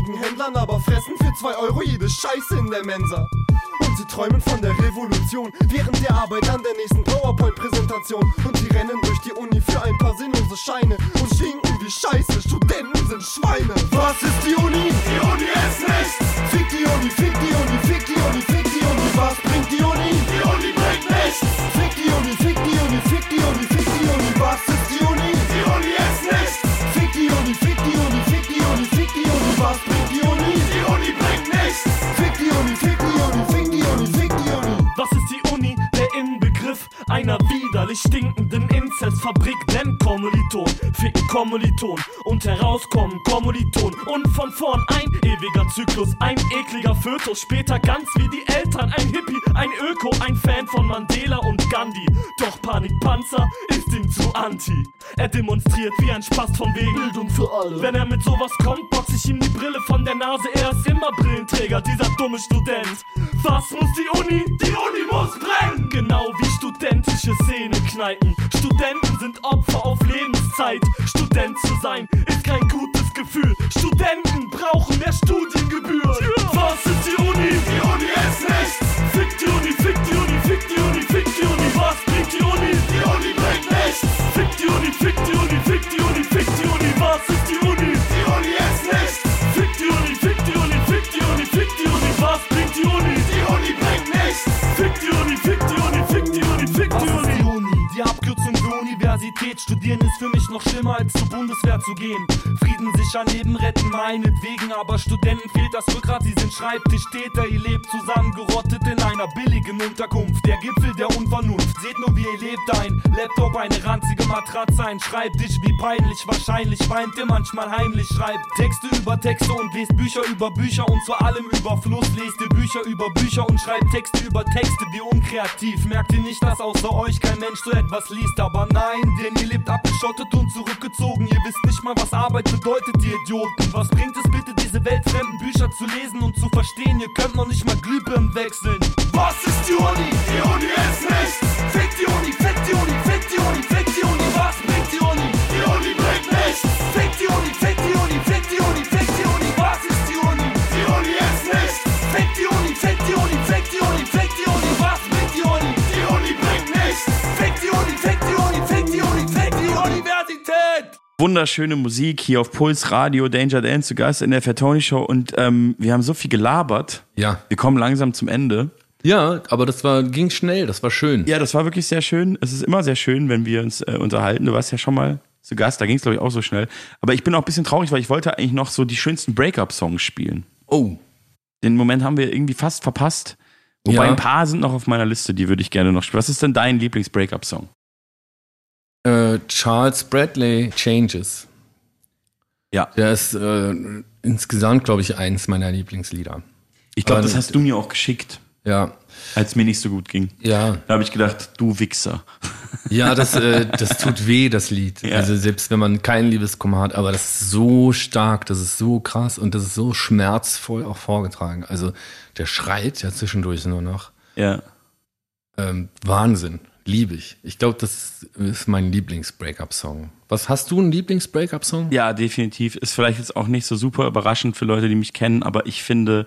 Unabhängigen Händlern, aber fressen für 2 Euro jede Scheiße in der Mensa. Und sie träumen von der Revolution während der Arbeit an der nächsten PowerPoint-Präsentation. Und sie rennen durch die Uni für ein paar sinnlose Scheine und stinken wie Scheiße. Studenten sind Schweine. Was ist die Uni? Die Uni ist nichts. Fick die Uni, fick die Uni, fick die Uni, fick die Uni. Was bringt die Uni? Die Uni bringt nichts. Fick die stinkenden Inzestfabrik. Denn Kommiliton, ficken Kommiliton und herauskommen Kommiliton und von vorn ein ewiger Zyklus, ein ekliger Fötus, später ganz wie die Eltern, ein Hippie, ein Öko, ein Fan von Mandela und Gandhi. Doch Panikpanzer ist ihm zu anti. Er demonstriert wie ein Spast von wegen Bildung für alle. Wenn er mit sowas kommt, box ich ihm die Brille von der Nase. Er ist immer Brillenträger, dieser dumme Student. Was muss die Uni? Die Uni muss brennen! Genau wie studentische Szenekneipen. Studenten sind Opfer auf Lebenszeit. Student zu sein ist kein gutes Gefühl. Studenten brauchen mehr Studiengebühr. Was ist die Uni? Die Uni ist nichts. Fick die Uni, fick Fick die Uni, Universität. Studieren ist für mich noch schlimmer als zur Bundeswehr zu gehen. Frieden sicher Leben retten, meinetwegen. Aber Studenten fehlt das Rückgrat, sie sind Schreibtischtäter. Ihr lebt zusammengerottet in einer billigen Unterkunft. Der Gipfel der Unvernunft. Seht nur, wie ihr lebt. Ein Laptop, eine ranzige Matratze, ein Schreibtisch. Wie peinlich, wahrscheinlich weint ihr manchmal heimlich. Schreibt Texte über Texte und lest Bücher über Bücher. Und zu allem Überfluss lest ihr Bücher über Bücher und schreibt Texte über Texte. Wie unkreativ. Merkt ihr nicht, dass außer euch kein Mensch so etwas liest? Aber nein, denn ihr lebt abgeschottet und zurückgezogen. Ihr wisst nicht mal, was Arbeit bedeutet, ihr Idioten. Was bringt es bitte, diese weltfremden Bücher zu lesen und zu verstehen? Ihr könnt noch nicht mal Glühbirnen wechseln. Was ist die Uni? Die Uni ist nichts. Fick die Uni, fick die Uni, fick die Uni, fick die Uni. Was bringt die Uni? Die Uni bringt nichts. Fick die Uni, fick Wunderschöne Musik hier auf Puls Radio, Danger Dan zu Gast in der Fatoni Show und ähm, wir haben so viel gelabert. Ja. Wir kommen langsam zum Ende. Ja, aber das war, ging schnell, das war schön. Ja, das war wirklich sehr schön. Es ist immer sehr schön, wenn wir uns äh, unterhalten. Du warst ja schon mal zu Gast, da ging es glaube ich auch so schnell. Aber ich bin auch ein bisschen traurig, weil ich wollte eigentlich noch so die schönsten Breakup-Songs spielen. Oh. Den Moment haben wir irgendwie fast verpasst. Wobei Ja. ein paar sind noch auf meiner Liste, die würde ich gerne noch spielen. Was ist denn dein Lieblings-Breakup-Song? Äh, Charles Bradley Changes. Ja. Der ist äh, insgesamt, glaube ich, eins meiner Lieblingslieder. Ich glaube, das hast du mir auch geschickt. Ja. Als mir nicht so gut ging. Ja. Da habe ich gedacht, du Wichser. Ja, das, äh, das tut weh, das Lied. Ja. Also selbst wenn man kein Liebeskummer hat, aber das ist so stark, das ist so krass und das ist so schmerzvoll auch vorgetragen. Also der schreit ja zwischendurch nur noch. Ja. Ähm, Wahnsinn. Liebe ich. Ich glaube, das ist mein Lieblings-Breakup-Song. Was hast du einen Lieblings-Breakup-Song? Ja, definitiv. Ist vielleicht jetzt auch nicht so super überraschend für Leute, die mich kennen, aber ich finde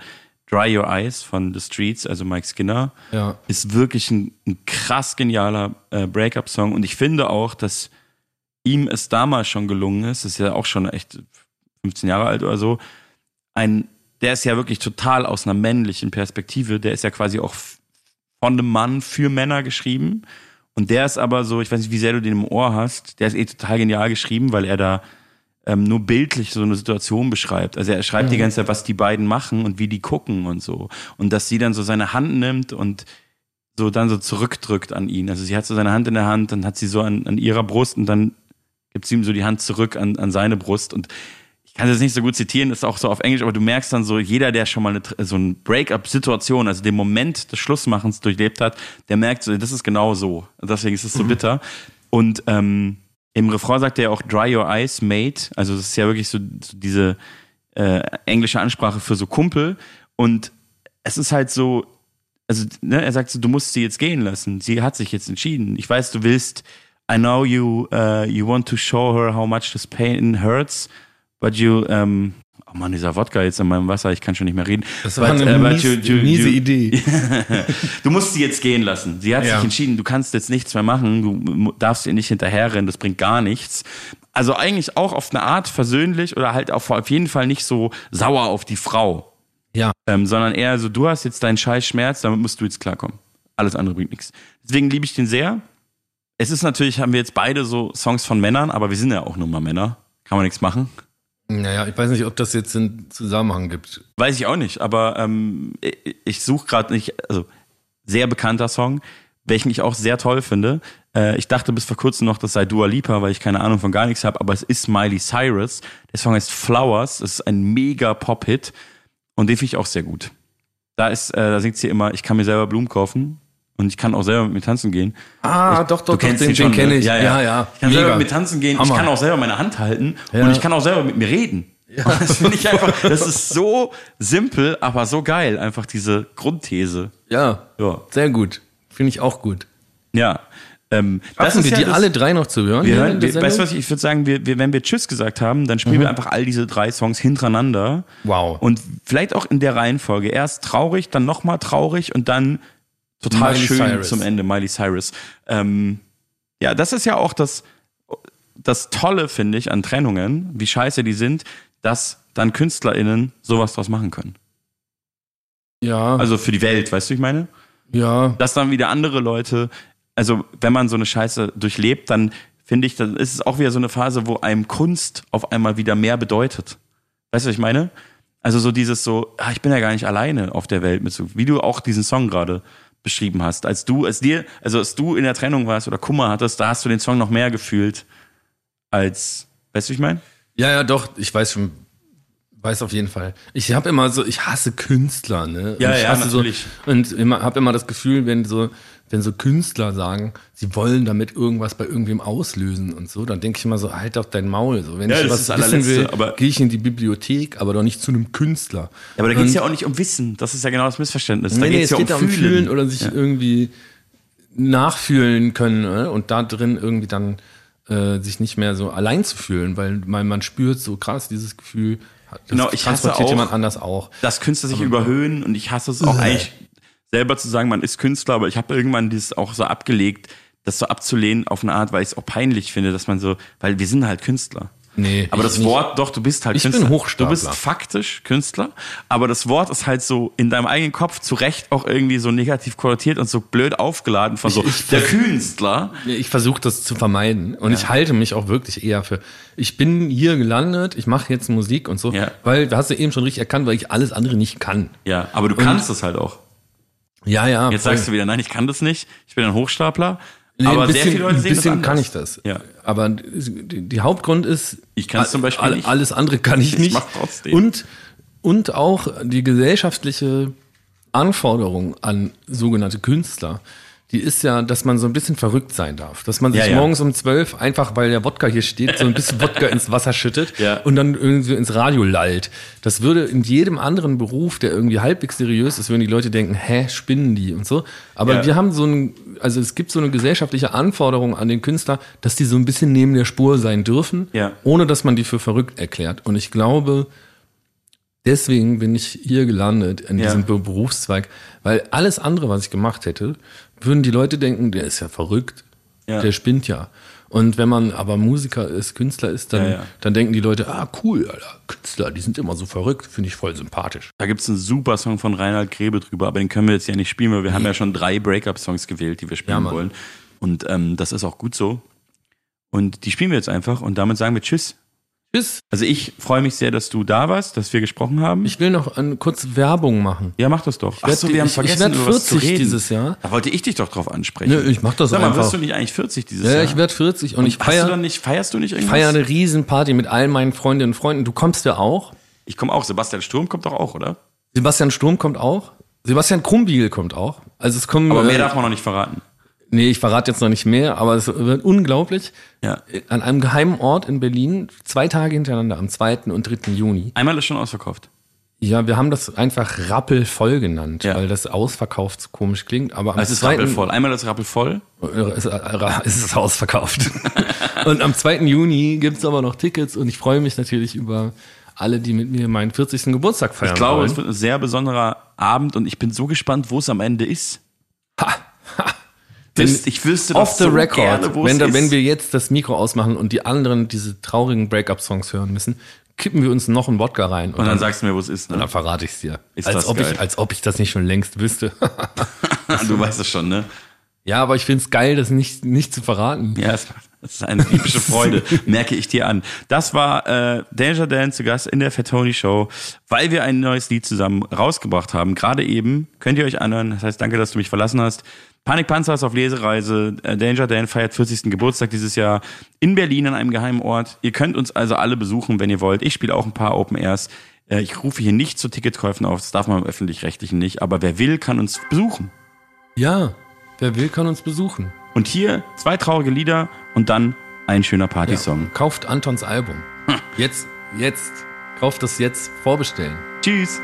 Dry Your Eyes von The Streets, also Mike Skinner, Ja. ist wirklich ein, ein krass genialer äh, Breakup-Song. Und ich finde auch, dass ihm es damals schon gelungen ist, ist ja auch schon echt 15 Jahre alt oder so, ein, der ist ja wirklich total aus einer männlichen Perspektive, der ist ja quasi auch von einem Mann für Männer geschrieben. Und der ist aber so, ich weiß nicht, wie sehr du den im Ohr hast, der ist eh total genial geschrieben, weil er da ähm, nur bildlich so eine Situation beschreibt. Also er schreibt die ganze Zeit, was die beiden machen und wie die gucken und so. Und dass sie dann so seine Hand nimmt und so dann so zurückdrückt an ihn. Also sie hat so seine Hand in der Hand, dann hat sie so an, an ihrer Brust und dann gibt sie ihm so die Hand zurück an, an seine Brust. Und kann das nicht so gut zitieren, ist auch so auf Englisch, aber du merkst dann so, jeder, der schon mal eine, so eine Break-up-Situation, also den Moment des Schlussmachens durchlebt hat, der merkt so, das ist genau so. Deswegen ist es so bitter. Und ähm, im Refrain sagt er auch Dry Your Eyes, Mate. Also das ist ja wirklich so, so diese äh, englische Ansprache für so Kumpel. Und es ist halt so, also ne, er sagt so, du musst sie jetzt gehen lassen. Sie hat sich jetzt entschieden. Ich weiß, du willst, I know you, uh, you want to show her how much this pain hurts, but you, um, oh Mann, dieser Wodka jetzt in meinem Wasser, ich kann schon nicht mehr reden. Das war eine mies- miese Idee. du musst sie jetzt gehen lassen. Sie hat Ja. sich entschieden, du kannst jetzt nichts mehr machen, du darfst ihr nicht hinterherrennen, das bringt gar nichts. Also eigentlich auch auf eine Art versöhnlich oder halt auch auf jeden Fall nicht so sauer auf die Frau. Ja. Ähm, sondern eher so, du hast jetzt deinen scheiß Schmerz, damit musst du jetzt klarkommen. Alles andere bringt nichts. Deswegen liebe ich den sehr. Es ist natürlich, haben wir jetzt beide so Songs von Männern, aber wir sind ja auch nur mal Männer. Kann man nichts machen. Naja, ich weiß nicht, ob das jetzt einen Zusammenhang gibt. Weiß ich auch nicht, aber ähm, ich, ich suche gerade nicht, also sehr bekannter Song. welchen ich auch sehr toll finde. Äh, ich dachte bis vor kurzem noch, das sei Dua Lipa, weil ich keine Ahnung von gar nichts habe, aber es ist Miley Cyrus. Der Song heißt Flowers, es ist ein mega Pop-Hit und den finde ich auch sehr gut. Da ist, äh, da singt sie immer, ich kann mir selber Blumen kaufen und ich kann auch selber mit mir tanzen gehen. Ah, ich, doch, doch, du kennst doch, den- den, ne? ich. Ja, ja. Ja, ja. Ich kann Mega. selber mit mir tanzen gehen, ich Hammer. kann auch selber meine Hand halten Ja. und ich kann auch selber mit mir reden. Und das finde ich einfach, das ist so simpel, aber so geil, einfach diese Grundthese. Ja, Ja. sehr gut. Finde ich auch gut. Ja. Ähm, Schaffen wir ja die das- alle drei noch zu hören? Wir hören, wir, weißt du was, ich würde sagen, wir, wir, wenn wir Tschüss gesagt haben, dann spielen Mhm. wir einfach all diese drei Songs hintereinander. Wow. Und vielleicht auch in der Reihenfolge. Erst traurig, dann nochmal traurig und dann total Miley schön Cyrus. zum Ende, Miley Cyrus. Ähm, ja, das ist ja auch das, das Tolle, finde ich, an Trennungen, wie scheiße die sind, dass dann KünstlerInnen sowas draus machen können. Ja. Also für die Welt, weißt du, ich meine? Ja. Dass dann wieder andere Leute, also wenn man so eine Scheiße durchlebt, dann finde ich, dann ist es auch wieder so eine Phase, wo einem Kunst auf einmal wieder mehr bedeutet. Weißt du, was ich meine? Also so dieses so, ah, ich bin ja gar nicht alleine auf der Welt mit so, wie du auch diesen Song gerade beschrieben hast. Als du, als dir, also als du in der Trennung warst oder Kummer hattest, da hast du den Song noch mehr gefühlt als, weißt du, wie ich meine? Ja, ja, doch, ich weiß schon, weiß auf jeden Fall. Ich habe immer so, ich hasse Künstler, ne? Ja, und ich ja, hasse natürlich. So, und immer, habe immer das Gefühl, wenn so, wenn so Künstler sagen, sie wollen damit irgendwas bei irgendwem auslösen und so, dann denke ich immer so, halt doch dein Maul. So, wenn Ja, ich was wissen will, gehe ich in die Bibliothek, aber doch nicht zu einem Künstler. Ja, aber da geht es ja auch nicht um Wissen. Das ist ja genau das Missverständnis. Da Nee, nee, geht's es ja geht um um Fühlen. Fühlen oder sich Ja. irgendwie nachfühlen können ne? und da drin irgendwie dann äh, sich nicht mehr so allein zu fühlen, weil man, man spürt so krass dieses Gefühl, das Genau, ich hasse transportiert auch, jemand anders auch. dass Künstler sich Aber- überhöhen und ich hasse es auch Äh. eigentlich selber zu sagen, man ist Künstler, aber ich habe irgendwann dieses auch so abgelegt, das so abzulehnen auf eine Art, weil ich es auch peinlich finde, dass man so, weil wir sind halt Künstler. Nee, aber das nicht. Wort, doch, du bist halt Ich bin Künstler. Hochstapler. Du bist faktisch Künstler, aber das Wort ist halt so in deinem eigenen Kopf zu Recht auch irgendwie so negativ konnotiert und so blöd aufgeladen von so, Ich- ich- der Künstler. Ich versuche das zu vermeiden und ich halte mich auch wirklich eher für. Ich bin hier gelandet, ich mache jetzt Musik und so, weil da hast du eben schon richtig erkannt, weil ich alles andere nicht kann. Ja, aber du Und- kannst es halt auch. Ja, ja. Jetzt sagst du wieder, nein, ich kann das nicht. Ich bin ein Hochstapler. Nee, aber ein bisschen, sehr viele Leute ein sehen bisschen das kann ich das. Ja. Aber die, die Hauptgrund ist, Ich kann es zum Beispiel all- nicht. alles andere kann ich Ich nicht. mach trotzdem. Und, und auch die gesellschaftliche Anforderung an sogenannte Künstler, die ist ja, dass man so ein bisschen verrückt sein darf. Dass man sich Ja, ja. morgens um zwölf einfach, weil der Wodka hier steht, so ein bisschen Wodka ins Wasser schüttet Ja. und dann irgendwie ins Radio lallt. Das würde in jedem anderen Beruf, der irgendwie halbwegs seriös ist, würden die Leute denken, hä, spinnen die und so. Aber wir haben so ein, also es gibt so eine gesellschaftliche Anforderung an den Künstler, dass die so ein bisschen neben der Spur sein dürfen, Ja. ohne dass man die für verrückt erklärt. Und ich glaube, deswegen bin ich hier gelandet in diesem Be- Berufszweig, weil alles andere, was ich gemacht hätte, würden die Leute denken, der ist ja verrückt, Ja. der spinnt ja. Und wenn man aber Musiker ist, Künstler ist, dann, Ja, ja. dann denken die Leute, ah cool, Alter, Künstler, die sind immer so verrückt, finde ich voll sympathisch. Da gibt's einen super Song von Reinhard Grebe drüber, aber den können wir jetzt ja nicht spielen, weil wir haben ja schon drei Breakup-Songs gewählt, die wir spielen wollen. Und ähm, das ist auch gut so. Und die spielen wir jetzt einfach und damit sagen wir Tschüss. Tschüss. Also ich freue mich sehr, dass du da warst, dass wir gesprochen haben. Ich will noch eine kurze Werbung machen. ja, mach das doch. Ich werd- so, wir haben ich- ich vergessen, werd über was zu 40 reden. dieses Jahr. Da wollte ich dich doch drauf ansprechen. Nö, ich mach das Sag mal, einfach. wirst du nicht eigentlich 40 dieses Ja, Jahr? ich werde 40 und, ich Hast du feiere dann nicht, feierst du nicht irgendwas? feier eine Riesenparty mit all meinen Freundinnen und Freunden. Du kommst ja auch. Ich komme auch. Sebastian Sturm kommt doch auch, oder? Sebastian Sturm kommt auch. Sebastian Krumbiegel kommt auch. Also es kommen. Aber mehr äh, darf man noch nicht verraten. Nee, ich verrate jetzt noch nicht mehr, aber es wird unglaublich. Ja. An einem geheimen Ort in Berlin, zwei Tage hintereinander, am 2. und 3. Juni. Einmal ist schon ausverkauft. Ja, wir haben das einfach rappelvoll genannt, Ja. weil das ausverkauft so komisch klingt. Aber am Es ist 2. rappelvoll. Einmal ist rappelvoll. Es es ist ausverkauft. und am 2. Juni gibt's aber noch Tickets und ich freue mich natürlich über alle, die mit mir meinen 40. Geburtstag feiern Ich glaube, wollen. es wird ein sehr besonderer Abend und ich bin so gespannt, wo es am Ende ist. Wüsst- ich wüsste das Off the so record, gerne, wo wenn, da, wenn wir jetzt das Mikro ausmachen und die anderen diese traurigen Breakup-Songs hören müssen, kippen wir uns noch einen Wodka rein. und dann sagst du mir, wo es ist. und Ne? dann verrate ich es dir. Ist als, das ob geil. ich, als ob ich das nicht schon längst wüsste. du weißt es schon, ne? ja, aber ich finde es geil, das nicht, nicht zu verraten. Ja, es- das ist eine typische Freude, merke ich dir an. Das war äh, Danger Dan zu Gast in der Fatoni Show, weil wir ein neues Lied zusammen rausgebracht haben. Gerade eben könnt ihr euch anhören. Das heißt, danke, dass du mich verlassen hast. Panikpanzer ist auf Lesereise. Äh, Danger Dan feiert 40. Geburtstag dieses Jahr in Berlin an einem geheimen Ort. Ihr könnt uns also alle besuchen, wenn ihr wollt. Ich spiele auch ein paar Open Airs. Äh, Ich rufe hier nicht zu Ticketkäufen auf, das darf man im Öffentlich-Rechtlichen nicht, aber wer will, kann uns besuchen. Ja, wer will, kann uns besuchen. Und hier zwei traurige Lieder und dann ein schöner Partysong. Ja, kauft Antons Album. Jetzt, jetzt. Kauft das jetzt. Vorbestellen. Tschüss.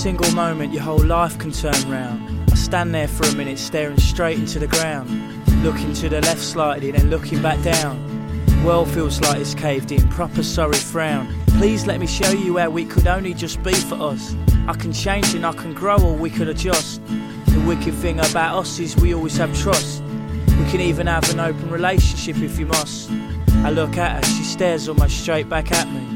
Single moment, your whole life can turn round. I stand there for a minute, staring straight into the ground. Looking to the left slightly, then looking back down. World feels like it's caved in, proper sorry frown. Please let me show you how we could only just be for us. I can change and I can grow, or we could adjust. The wicked thing about us is we always have trust. We can even have an open relationship if you must. I look at her, she stares almost straight back at me.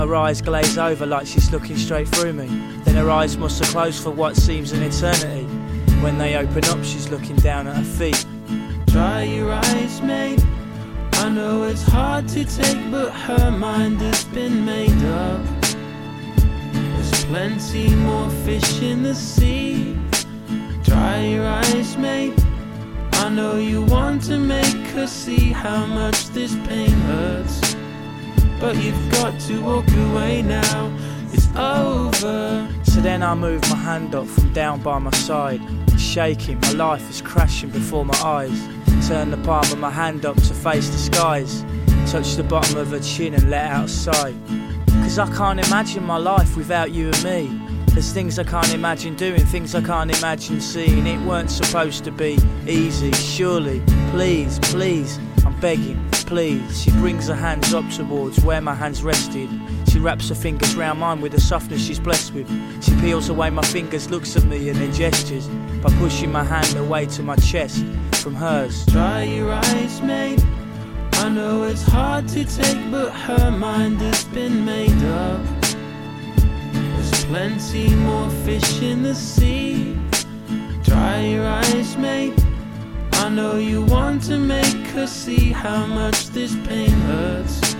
Her eyes glaze over like she's looking straight through me. Then her eyes must have closed for what seems an eternity. When they open up, she's looking down at her feet. Dry your eyes, mate. I know it's hard to take, but her mind has been made up. There's plenty more fish in the sea. Dry your eyes, mate. I know you want to make her see how much this pain hurts. But you've got to walk away now. It's over. So then I move my hand up from down by my side. Shaking, my life is crashing before my eyes. Turn the palm of my hand up to face the skies. Touch the bottom of her chin and let out a sigh. Cause I can't imagine my life without you and me. There's things I can't imagine doing, things I can't imagine seeing. It weren't supposed to be easy, surely. Please, please, I'm begging, please. She brings her hands up towards where my hands rested. She wraps her fingers round mine with the softness she's blessed with. She peels away my fingers, looks at me, and then gestures by pushing my hand away to my chest from hers. Dry your eyes, mate. I know it's hard to take, but her mind has been made up. There's plenty more fish in the sea. Dry your eyes, mate. I know you want to make her see how much this pain hurts.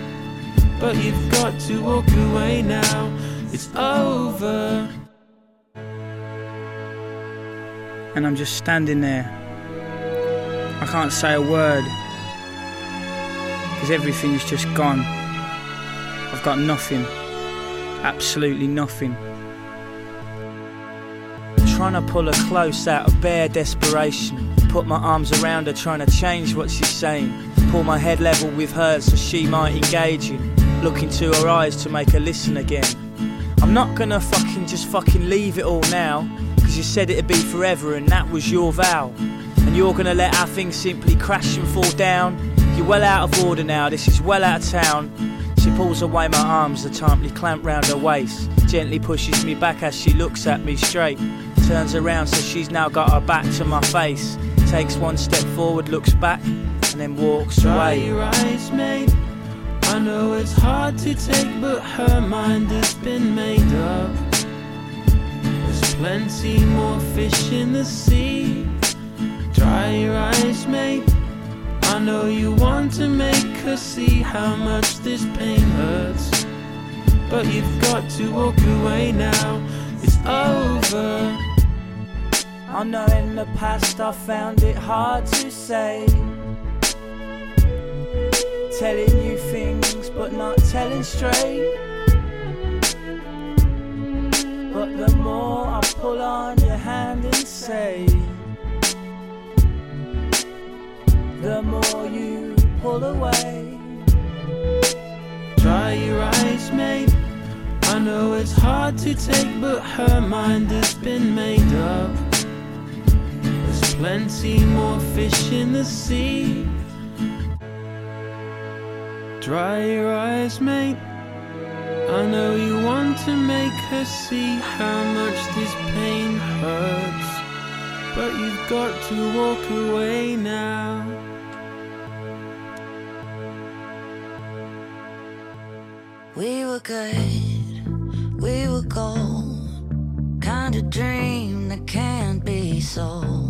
But you've got to walk away now. It's over. And I'm just standing there. I can't say a word. Because everything's just gone. I've got nothing. Absolutely nothing. Trying to pull her close out of bare desperation. Put my arms around her, trying to change what she's saying. Pull my head level with hers so she might engage in. Look into her eyes to make her listen again. I'm not gonna fucking just fucking leave it all now. Cause you said it'd be forever and that was your vow. And you're gonna let our thing simply crash and fall down. You're well out of order now, this is well out of town. She pulls away my arms, the tightly clamped round her waist. Gently pushes me back as she looks at me straight. Turns around so she's now got her back to my face. Takes one step forward, looks back, and then walks Dry away. your eyes, mate. I know it's hard to take, but her mind has been made up. There's plenty more fish in the sea. Dry your eyes, mate. I know you want to make her see how much this pain hurts. But you've got to walk away now. It's over. I know in the past I found it hard to say. Telling you things but not telling straight. But the more I pull on your hand and say, the more you pull away. Dry your eyes, mate. I know it's hard to take, but her mind has been made up. Plenty more fish in the sea. Dry your eyes, mate. I know you want to make her see how much this pain hurts. But you've got to walk away now. We were good, we were gold. Kind of dream that can't be sold.